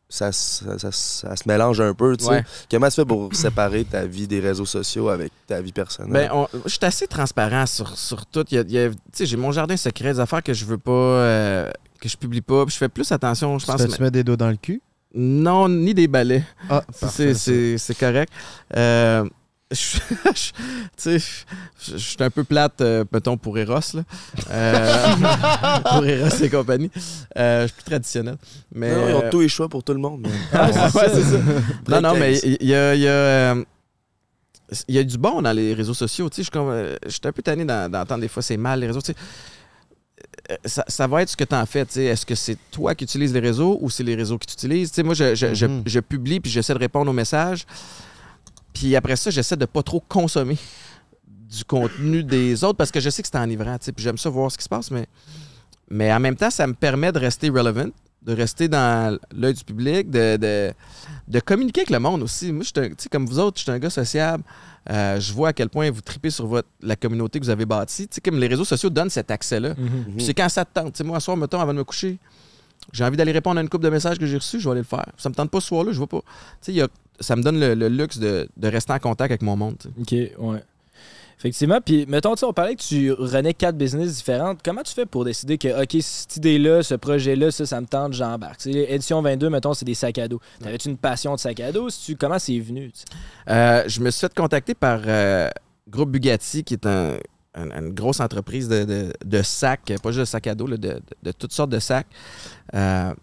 ça, ça, ça- ça se mélange un peu. tu sais. Ouais. Comment tu fais pour séparer ta vie des réseaux sociaux avec ta vie personnelle? Ben, on- je suis assez transparent sur, sur tout. Il y a- il y a- tu sais, j'ai mon jardin secret, des affaires que je veux pas, euh, que je publie pas. Puis je fais plus attention, je Tu pense. te mets des doigts dans le cul? Non, ni des balais. Ah, (laughs) Ça, C'est c'est- c'est correct. Euh, (laughs) je, suis un peu plate, euh, mettons, pour Eros, là. Euh, (laughs) pour Eros et compagnie. Euh, je suis plus traditionnel. Mais, Non, ils euh, ont tous les choix pour tout le monde. mais- (laughs) ouais, c'est ça. Non, non, mais il y a, y a, euh, il y a du bon dans les réseaux sociaux. Tu sais, je suis comme, euh, je suis un peu tanné d'en- d'entendre des fois c'est mal les réseaux. Tu sais. Euh, Ça, ça va être ce que tu en fais. tu sais. Est-ce que c'est toi qui utilises les réseaux ou c'est les réseaux qui t'utilisent? Tu sais, moi, je, je- je- Mhm. je publie puis j'essaie de répondre aux messages. Puis après ça, j'essaie de pas trop consommer du contenu des autres parce que je sais que c'est enivrant. Puis j'aime ça voir ce qui se passe, mais, mais en même temps, ça me permet de rester relevant, de rester dans l'œil du public, de, de, de communiquer avec le monde aussi. Moi, je suis comme vous autres, je suis un gars sociable. Euh, je vois à quel point vous tripez sur votre, la communauté que vous avez bâtie. Comme les réseaux sociaux donnent cet accès-là. Mhm. Puis c'est quand ça te tente. Moi, un soir, mettons, avant de me coucher, j'ai envie d'aller répondre à une couple de messages que j'ai reçus, je vais aller le faire. Ça me tente pas ce soir-là, je vais pas. Tu sais, il y a- ça me donne le, le luxe de, de rester en contact avec mon monde. OK, ouais. Effectivement. Puis, mettons, tu sais, on parlait que tu renais quatre business différentes. Comment tu fais pour décider que, OK, cette idée-là, ce projet-là, ça, ça me tente, j'embarque? Édition 22, mettons, c'est des sacs à dos. T'avais-tu une passion de sacs à dos? Si tu- Comment c'est venu? Euh, je me suis fait contacter par euh, Groupe Bugatti, qui est un- un- une grosse entreprise de, de- de sacs, pas juste de sacs à dos, là, de, de- de toutes sortes de sacs. Euh,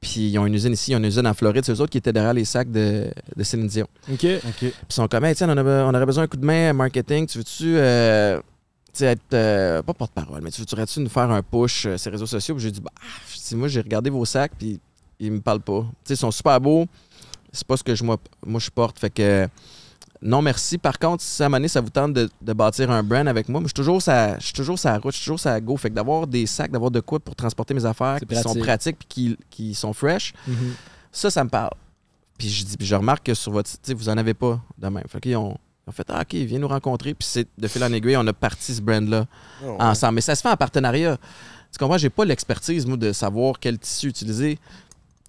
puis ils ont une usine ici, ils ont une usine en Floride. C'est eux autres qui étaient derrière les sacs de, de Céline Dion. OK. Puis ils sont comme, hey, tiens, on, a on aurait besoin d'un coup de main marketing. Tu veux-tu euh, être, euh, pas porte-parole, mais tu veux-tu nous faire un push euh, sur les réseaux sociaux? Puis j'ai dit, bah, dis, moi, j'ai regardé vos sacs, puis ils me parlent pas. Tu sais, ils sont super beaux. C'est pas ce que je, moi, moi, je porte. Fait que, non, merci. Par contre, si à un moment donné, ça vous tente de, de bâtir un brand avec moi, moi, je suis toujours sa, je suis toujours sa route, je suis toujours sa go. Fait que d'avoir des sacs, d'avoir de quoi pour transporter mes affaires, qui sont pratique. pratiques, puis qui, qui sont fresh, ça, ça me parle. Puis je dis, puis je remarque que sur votre site, vous en avez pas de même. Fait qu'ils ont, ils ont fait, ah, OK, viens nous rencontrer. Puis c'est de fil en aiguille, on a parti ce brand-là Oh, ensemble. Mais ça se fait en partenariat. Tu comprends? J'ai pas l'expertise, moi, de savoir quel tissu utiliser.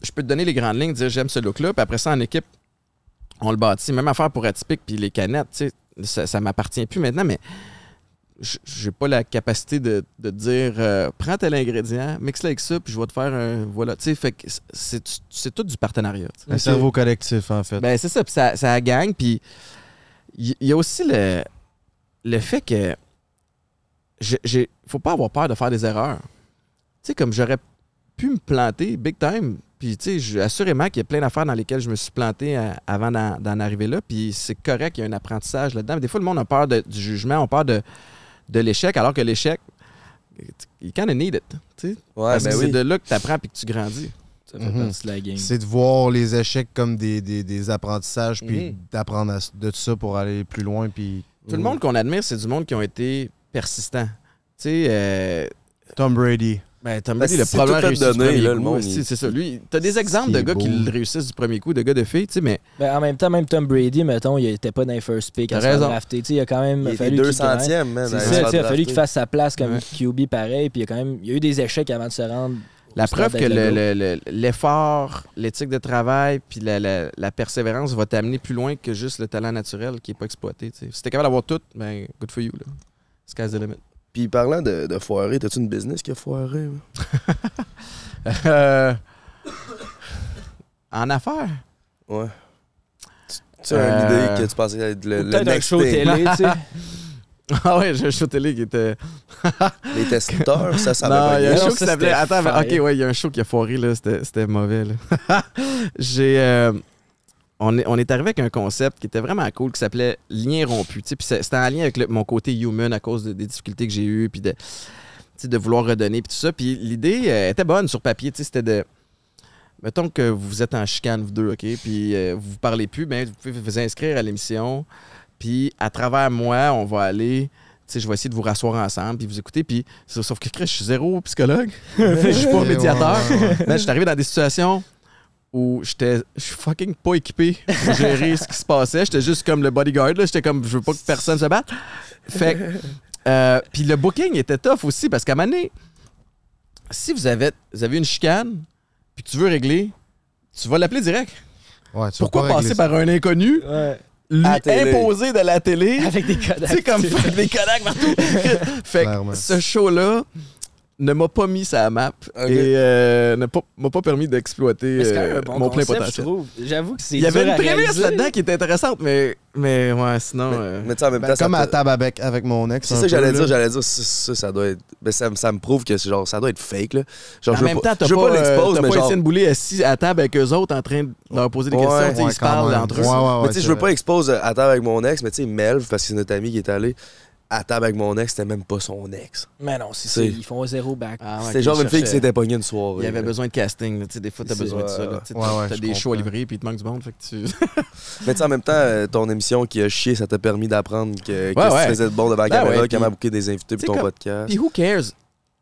Je peux te donner les grandes lignes, dire j'aime ce look-là, puis après ça, en équipe, on le bâtit. Même affaire pour Atypique, puis les canettes, tu sais, ça, ça m'appartient plus maintenant, mais j'ai pas la capacité de, de dire euh, prends tel ingrédient, mixe-le avec ça, puis je vais te faire un. Voilà. Tu sais, fait que c'est, tout du partenariat. Un cerveau collectif, en fait. Ben, c'est ça, puis ça, ça gagne. Puis il y, a aussi le, le fait que j'ai faut pas avoir peur de faire des erreurs. Tu sais, comme j'aurais pu me planter big time. Puis, tu sais, assurément qu'il y a plein d'affaires dans lesquelles je me suis planté euh, avant d'en arriver là. Puis, c'est correct, il y a un apprentissage là-dedans. Mais des fois, le monde a peur de- du jugement, a peur de, de l'échec, alors que l'échec, you kind of need it. Ouais, Parce ben que oui. c'est de là que tu apprends et que tu grandis. Ça fait Mhm. partie de la game. C'est de voir les échecs comme des, des, des apprentissages, puis Mhm. d'apprendre de ça pour aller plus loin. Puis Tout le monde qu'on admire, c'est du monde qui ont été persistants. Tu sais, euh, Tom Brady. Ben, Tom Ben, Brady, le problème réussi du donner, premier là, le monde, aussi, il- c'est ça. Lui, t'as des exemples de gars qui beau. le réussissent du premier coup, de gars de filles, tu sais, mais Ben, en même temps, même Tom Brady, mettons, il était pas dans les first pick à T'as raison. Tu sais, Il a quand même Il fallu qu'il grind. 200e, man. C'est ça, il a fallu qu'il fasse sa place comme Ouais. QB pareil, puis il y a quand même il y a eu des échecs avant de se rendre. la preuve que d'être le- le le- le- l'effort, l'éthique de travail, puis la, la- la persévérance va t'amener plus loin que juste le talent naturel qui n'est pas exploité. Si t'es capable d'avoir tout, ben, good for you. Là. Sky's the limit. Puis parlant de, de foirer, t'as-tu une business qui a foiré? (laughs) Euh, en affaires? Ouais. Tu, as Euh, une idée que tu pensais être le, le next show thing? télé, tu sais. (laughs) Ah ouais, j'ai un show télé qui était. (laughs) Les testeurs, ça, ça non, il y a un show qui s'appelait. Attends, mais- ok, ouais, il y a un show qui a foiré, là. C'était c'était mauvais, là. J'ai. euh, on est, on est arrivé avec un concept qui était vraiment cool qui s'appelait lien rompu. Puis c'était en lien avec le- mon côté human à cause de- des difficultés que j'ai eues, puis de, de vouloir redonner, puis tout ça. Puis l'idée euh, était bonne sur papier. C'était de. Mettons que vous êtes en chicane, vous deux, OK? Puis euh, vous vous parlez plus, ben, vous pouvez vous inscrire à l'émission. Puis à travers moi, on va aller. Je vais essayer de vous rasseoir ensemble, puis vous écouter. Puis sauf que je suis zéro psychologue. (laughs) je suis pas médiateur. ouais, ouais, ouais. Ben, je suis arrivé dans des situations où j'étais je suis fucking pas équipé pour gérer ce qui se passait. J'étais juste comme le bodyguard. là. J'étais comme, je veux pas que personne se batte. Fait euh, puis le booking était tough aussi parce qu'à un moment donné, si vous avez, vous avez une chicane puis que tu veux régler, tu vas l'appeler direct. Ouais, tu Pourquoi passer ça. par un inconnu, Ouais. lui À la télé. imposer de la télé? Avec des Tu Kodak. sais, comme (laughs) avec des Kodak partout. fait que ce show-là, ne m'a pas mis sa map et euh, ne m'a pas permis d'exploiter euh, bon mon plein potentiel. J'avoue que c'est Il y avait une prémisse là-dedans qui était intéressante, mais, mais ouais, sinon. euh, Mais en même Ben, temps, ça comme à la table avec, avec mon ex. C'est ça que j'allais dire, j'allais dire, ça, ça, ça doit être. Ben, ça, me- ça me prouve que c'est genre, ça doit être fake, là. Genre, en je veux même pas, temps, t'as pas, euh, l'expose, t'as mais pas genre. Boulay assis à table avec eux autres en train de leur poser des Ouais, questions. ouais, ils se parlent entre eux. Mais tu sais, je veux pas vrai. expose à table avec mon ex, mais tu sais, Melv, parce que c'est notre ami qui est allé, à table avec mon ex, c'était même pas son ex. Mais non, c'est C'est- ça. Ils font zéro back. Ah, ouais, C'était genre une fille qui s'était pognée une soirée. Il y avait là. besoin de casting. là. Des fois, t'as C'est- besoin de ça. là. ouais, Tu sais, ouais, T'as ouais, t'as je des shows à comprends. livrer puis il te manque du monde. Fait que tu... (laughs) Mais tu sais, en même temps, euh, ton émission qui a chié, ça t'a permis d'apprendre que qu'est-ce que ouais. tu faisais de bon devant la Ben caméra, comment booker des invités pour ton comme- podcast. Puis who cares?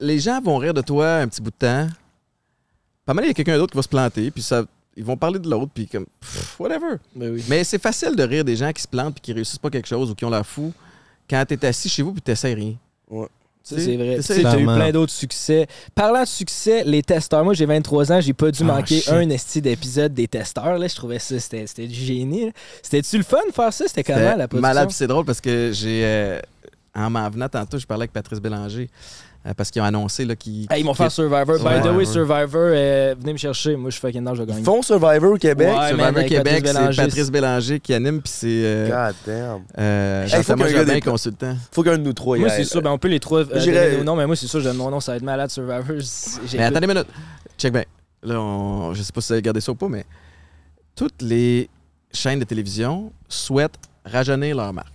Les gens vont rire de toi un petit bout de temps. Pas mal, il y a quelqu'un d'autre qui va se planter, puis ça, ils vont parler de l'autre, puis comme, pff, whatever. Ben oui. Mais c'est facile de rire des gens qui se plantent puis qui réussissent pas quelque chose ou qui ont l'air fou quand t'es assis chez vous puis t'essayes rien. Ouais. C'est vrai. Tu t'as eu plein d'autres succès. Parlant de succès, les testeurs. Moi, j'ai 23 ans, j'ai pas dû Ah, manquer shit. un esti d'épisode des testeurs. Là. Je trouvais ça, c'était c'était du génie. C'était-tu le fun de faire ça? C'était comment la production? malade, puis c'est drôle parce que j'ai. euh, en m'en venant tantôt, je parlais avec Patrice Bélanger parce qu'ils ont annoncé là, qu'ils. Hey, ils vont faire Survivor. By the way, Survivor, euh, venez me chercher. Moi, je suis fucking down, je vais Ils gagner. font Survivor au Québec? Ouais, man, Survivor avec Québec, c'est Bélanger, Patrice Bélanger qui anime, puis c'est euh, God damn. euh, Hey, faut qu'un gars des- consultant. Faut qu'un de nous trois y Moi, c'est sûr. Ben, on peut les trois. Euh, noms, mais moi, c'est sûr, je donne mon nom. Ça va être malade, Survivor. (laughs) Mais attendez une minute. Check bien. Là, on, je sais pas si vous avez gardé ça ou pas, mais toutes les chaînes de télévision souhaitent rajeunir leur marque.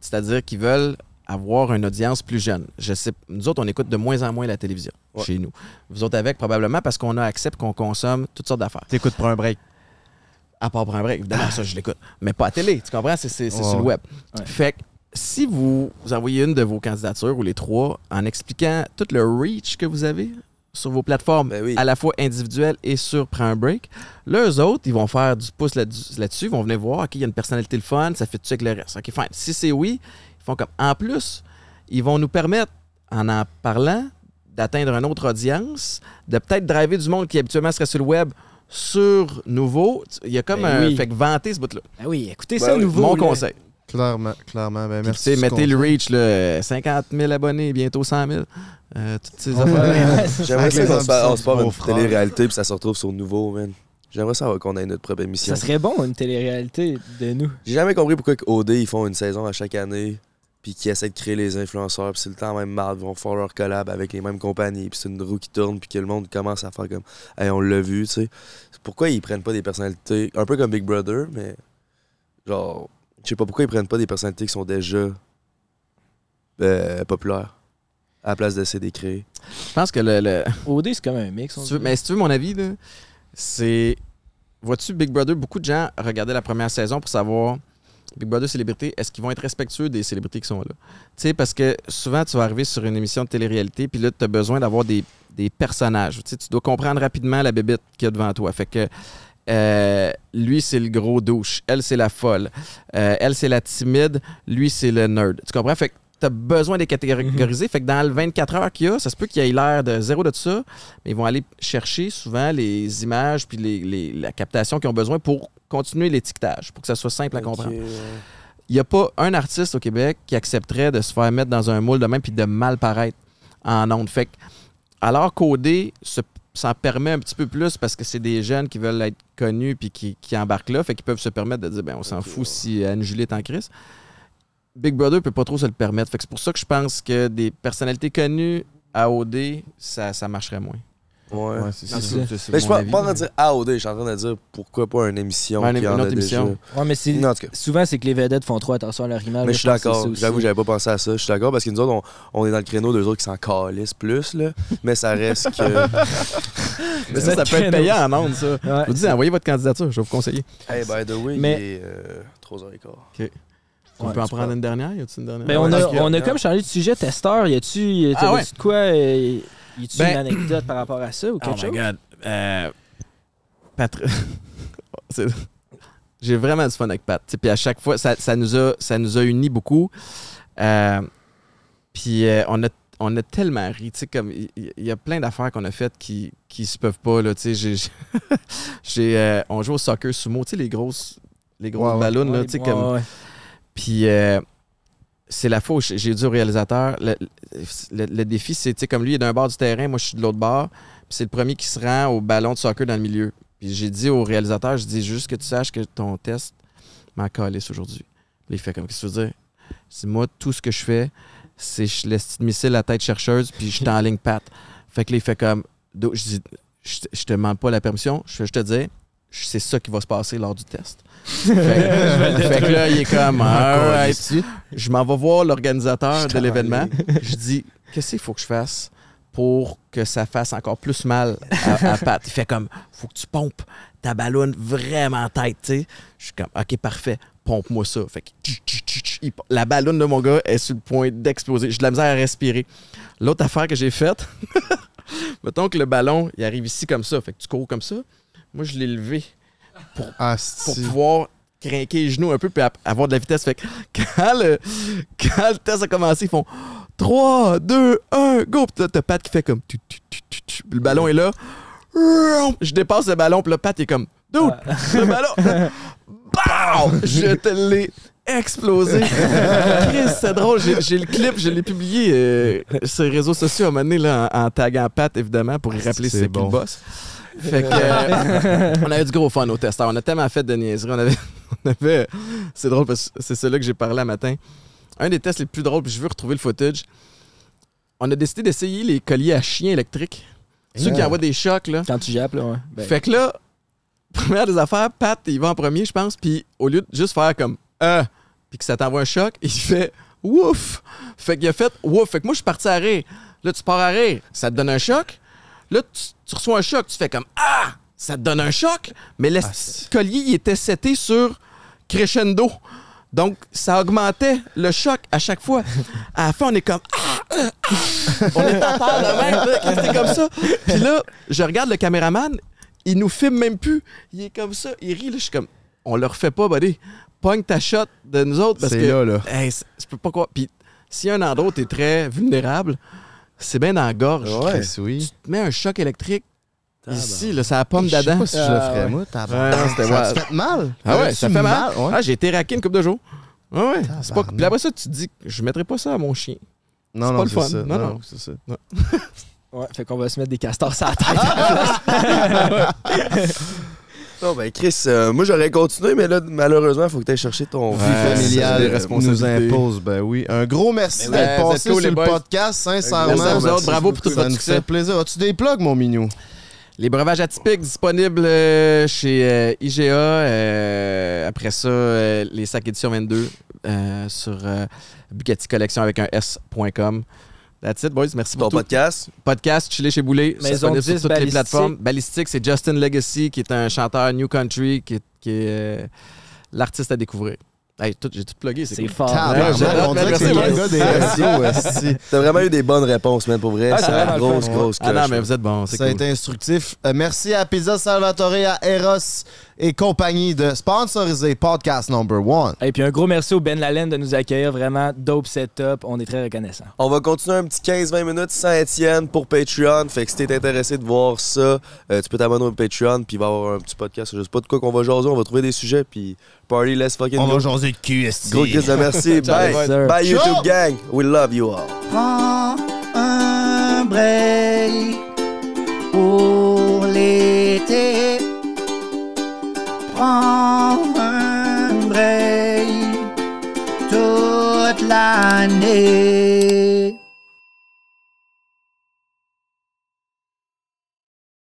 C'est-à-dire qu'ils veulent avoir une audience plus jeune. Je sais, nous autres, on écoute de moins en moins la télévision Ouais. chez nous. Vous autres avec, probablement parce qu'on a accès qu'on consomme toutes sortes d'affaires. T'écoutes pour un break. À part pour un break, évidemment, ça, je l'écoute. Mais pas à télé, tu comprends? C'est sur le web. Ouais. Fait que si vous, vous envoyez une de vos candidatures ou les trois en expliquant tout le reach que vous avez sur vos plateformes, Ben oui. à la fois individuelles et sur Prends un break, là, eux autres, ils vont faire du pouce là-dessus, ils vont venir voir, OK, il y a une personnalité le fun, ça fait-tu avec le reste? OK, fine. Si c'est oui, ils font comme. En plus, ils vont nous permettre, en en parlant, d'atteindre une autre audience, de peut-être driver du monde qui habituellement serait sur le web sur nouveau. Il y a comme Ben un. oui. Fait que vanter ce bout-là. Ah oui, écoutez Ben ça, oui, nouveau. Mon là. conseil. Clairement, clairement. Ben, Puis, merci. tu sais, du mettez le reach, là, 50 000 abonnés, bientôt 100 000. Euh, toutes ces affaires. (laughs) J'aimerais ça qu'on se fasse- une télé-réalité puis ça se retrouve sur Nouveau, man. J'aimerais ça qu'on ait notre propre émission. Ça serait bon, une télé-réalité de nous. J'ai jamais compris pourquoi que OD ils font une saison à chaque année puis qu'ils essaient de créer les influenceurs puis c'est le temps même mal ils vont faire leur collab avec les mêmes compagnies puis c'est une roue qui tourne puis que le monde commence à faire comme hey on l'a vu tu sais pourquoi ils prennent pas des personnalités un peu comme Big Brother mais genre je sais pas pourquoi ils prennent pas des personnalités qui sont déjà euh, populaires à la place d'essayer de créer Je pense que le- le, (laughs) OD, c'est comme un mix. on Si tu veux- dirait. mais si tu veux mon avis, là, c'est. Vois-tu, Big Brother, beaucoup de gens regardaient la première saison pour savoir, Big Brother célébrité, est-ce qu'ils vont être respectueux des célébrités qui sont là? Tu sais, parce que souvent, tu vas arriver sur une émission de télé-réalité, puis là, tu as besoin d'avoir des, des personnages. Tu dois comprendre rapidement la bébête qu'il y a devant toi. Fait que. euh, lui, c'est le gros douche. Elle, c'est la folle. Euh, elle, c'est la timide. Lui, c'est le nerd. Tu comprends? Fait que tu as besoin de les catégoriser. Fait que dans le 24 heures qu'il y a, ça se peut qu'il y ait l'air de zéro de ça, mais ils vont aller chercher souvent les images puis les, les- la captation qu'ils ont besoin pour continuer l'étiquetage, pour que ça soit simple à comprendre. Il n'y a pas un artiste au Québec qui accepterait de se faire mettre dans un moule de même puis de mal paraître en ondes. Fait que, alors se- s'en permet un petit peu plus parce que c'est des jeunes qui veulent être connus puis qui, qui embarquent là, fait qu'ils peuvent se permettre de dire ben on s'en fout si Anne-Julie est en crise. Big Brother peut pas trop se le permettre. Fait que c'est pour ça que je pense que des personnalités connues à OD, ça, ça marcherait moins. Ouais. Ouais, c'est ça. Mais je suis pas en train de dire AOD, je suis en train de dire pourquoi pas une émission Ouais, qui une en autre a émission. déjà. Ouais, mais c'est. Non, en tout cas. Souvent, c'est que les vedettes font trop attention à leur image. Mais je suis d'accord. J'avoue, j'avais pas pensé à ça. Je suis d'accord parce que nous autres, on, on est dans le créneau d'eux autres qui s'en calissent plus, là. Mais ça reste que. (laughs) Mais ça, ça peut être payant en ondes, ça. Ouais. Je vous dis, envoyez votre candidature, je vais vous conseiller. hey, by the way, Mais- il est euh, 3h15. On Ouais, peut en prendre une dernière? Y a-t-il une dernière? Ben, on, Ouais, a, on a comme changé de sujet testeur. Y a-tu y a- Ah ouais. quoi euh, Y a-tu Ben- une anecdote par rapport à ça ou Oh quelque my chose? God. Euh, (laughs) C'est- J'ai vraiment du fun avec Pat. Puis à chaque fois, ça, ça nous, a, ça nous a unis beaucoup. Euh, puis euh, on, a, on a tellement ri. Tu sais, comme Il y, a plein d'affaires qu'on a faites qui qui se peuvent pas. Là, tu sais, (laughs) j'ai- euh, on joue au soccer sumo. Tu sais, les grosses, les grosses Ouais, ouais. ballons. là, Ouais, tu sais, ouais, comme, ouais. Puis euh, c'est la où j'ai dit au réalisateur, le, le- le défi, c'est, comme lui, il est d'un bord du terrain, moi, je suis de l'autre bord, puis c'est le premier qui se rend au ballon de soccer dans le milieu. Puis j'ai dit au réalisateur, je dis juste que tu saches que ton test m'en calisse aujourd'hui. Il fait comme, qu'est-ce que tu veux dire? C'est moi, tout ce que je fais, c'est je laisse petite missile à tête chercheuse, puis je suis en ligne patte. Fait que là, il fait comme, je dis, te demande pas la permission, je te dire, c'est ça qui va se passer lors du test. Fait, que- fait que là, il est comme, (laughs) alright. Je m'en vais voir l'organisateur de l'événement. (laughs) Je dis, qu'est-ce qu'il faut que je fasse pour que ça fasse encore plus mal à, à (laughs) Pat? Il fait comme, faut que tu pompes ta ballonne vraiment tête, tu sais. Je suis comme, OK, parfait, pompe-moi ça. Fait que, tch, tch, tch, tch, il- la ballonne de mon gars est sur le point d'exploser. J'ai de la misère à respirer. L'autre affaire que j'ai faite, mettons que le ballon, il arrive ici comme ça. Fait que tu cours comme ça. Moi, je l'ai levé Ah, pour c'est- pouvoir craquer les genoux un peu puis avoir de la vitesse. Fait que (laughs) quand le, quand le test a commencé, ils font 3, 2, 1, go! Puis là, t'as Pat qui fait comme. tu, tu, tu, tu, tu. Puis le ballon est là. Je dépasse le ballon, puis là, Pat est comme. Dude, (laughs) le ballon. Bow! Je te l'ai explosé. (laughs) Chris, c'est drôle. J'ai j'ai le clip, je l'ai publié euh, sur les réseaux sociaux à un moment donné, là, en, en taguant Pat, évidemment, pour y rappeler c'est c'est bon. le boss. Fait que, euh, (laughs) on avait du gros fun au testeur. On a tellement fait de niaiseries. On avait, (laughs) on avait c'est drôle parce que c'est celui que j'ai parlé un matin. Un des tests les plus drôles, puis je veux retrouver le footage. On a décidé d'essayer les colliers à chien électriques. Ceux qui envoient des chocs, là. Quand tu jappes, là, ouais. Ben, Fait que là, (laughs) première des affaires, Pat, il va en premier, je pense, puis au lieu de juste faire comme euh, puis que ça t'envoie un choc, il fait ouf. Fait qu'il a fait ouf. Fait que moi, je suis parti à rire. Là, tu pars à rire, ça te donne un choc? Là, tu, tu reçois un choc, tu fais comme ah, ça te donne un choc. Mais le collier, il était seté sur crescendo. Donc, ça augmentait le choc à chaque fois. (laughs) À la fin, on est comme ah, euh, ah. On est à terre de même, c'était comme ça? Puis là, je regarde le caméraman, il nous filme même plus. Il est comme ça, il rit. Là, je suis comme, on le refait pas, buddy. Pogne ta shot de nous autres parce que. là, là. Hey, je peux pas quoi. Puis a un endroit t'es très vulnérable, c'est bien dans la gorge. Ouais. Chris, oui. Tu te mets un choc électrique ici, là, c'est la pomme Je sais d'Adam. pas si je le Ah, ferais, ouais. moi. Ouais, tabarnak. non, c'était Ça te fait mal? Ah ouais, ça fait mal. ouais? Ah, j'ai été raqué une couple de jours. Ah ouais, c'est pas... Puis après ça, tu te dis, je mettrais pas ça à mon chien. Non, c'est non, pas le c'est fun. ça. Non, Non, non. non, c'est ça. ouais, fait qu'on va se mettre des castors sur la (laughs) tête. (laughs) Non, ben Chris, euh, moi j'aurais continué, mais là, malheureusement, il faut que tu ailles chercher ton Vie Ouais, familiale c'est des nous impose. Ben oui. Un gros merci Ben d'être ouais, êtes passé cool, sur les le boys. podcast, sincèrement. Merci à vous autres. Bravo pour tout Ça votre nous succès. fait plaisir. As-tu des plugs, mon mignon? Les breuvages atypiques disponibles euh, chez euh, IGA. euh, après ça, euh, les sacs édition 22 euh, sur euh, Bugatti Collection avec un S.com. That's it, boys. Merci Ton pour tout. podcast? Podcast, chiller chez Boulet. Maison disponible sur 10 toutes les Ballistique. plateformes. Ballistique, c'est Justin Legacy, qui est un chanteur New Country, qui est, qui est, euh, l'artiste à découvrir. Hey, tout- j'ai tout plugué, c'est cool. fort. On dirait que merci, c'est boys. le gars des radios. (laughs) esti. T'as vraiment eu des bonnes réponses, man, pour vrai. Ah, c'est une le grosse, grosse Ah non, mais vous êtes bons, c'est Ça a été instructif. Euh, merci à Pizza Salvatore, à Eros et compagnie de sponsoriser Podcast Number One. Et puis un gros merci au Ben Lalen de nous accueillir. Vraiment, dope setup. On est très reconnaissants. On va continuer un petit 15-20 minutes sans Étienne pour Patreon. Fait que si t'es intéressé de voir ça, euh, tu peux t'abonner au Patreon, puis il va y avoir un petit podcast. Je sais pas de quoi qu'on va jaser, on va trouver des sujets, puis party, let's fucking On go. va jaser de cul. Gros Chris de merci. Bye. Bye, Ciao. YouTube gang. We love you all. Prends un break pour l'été. Prends un break toute l'année.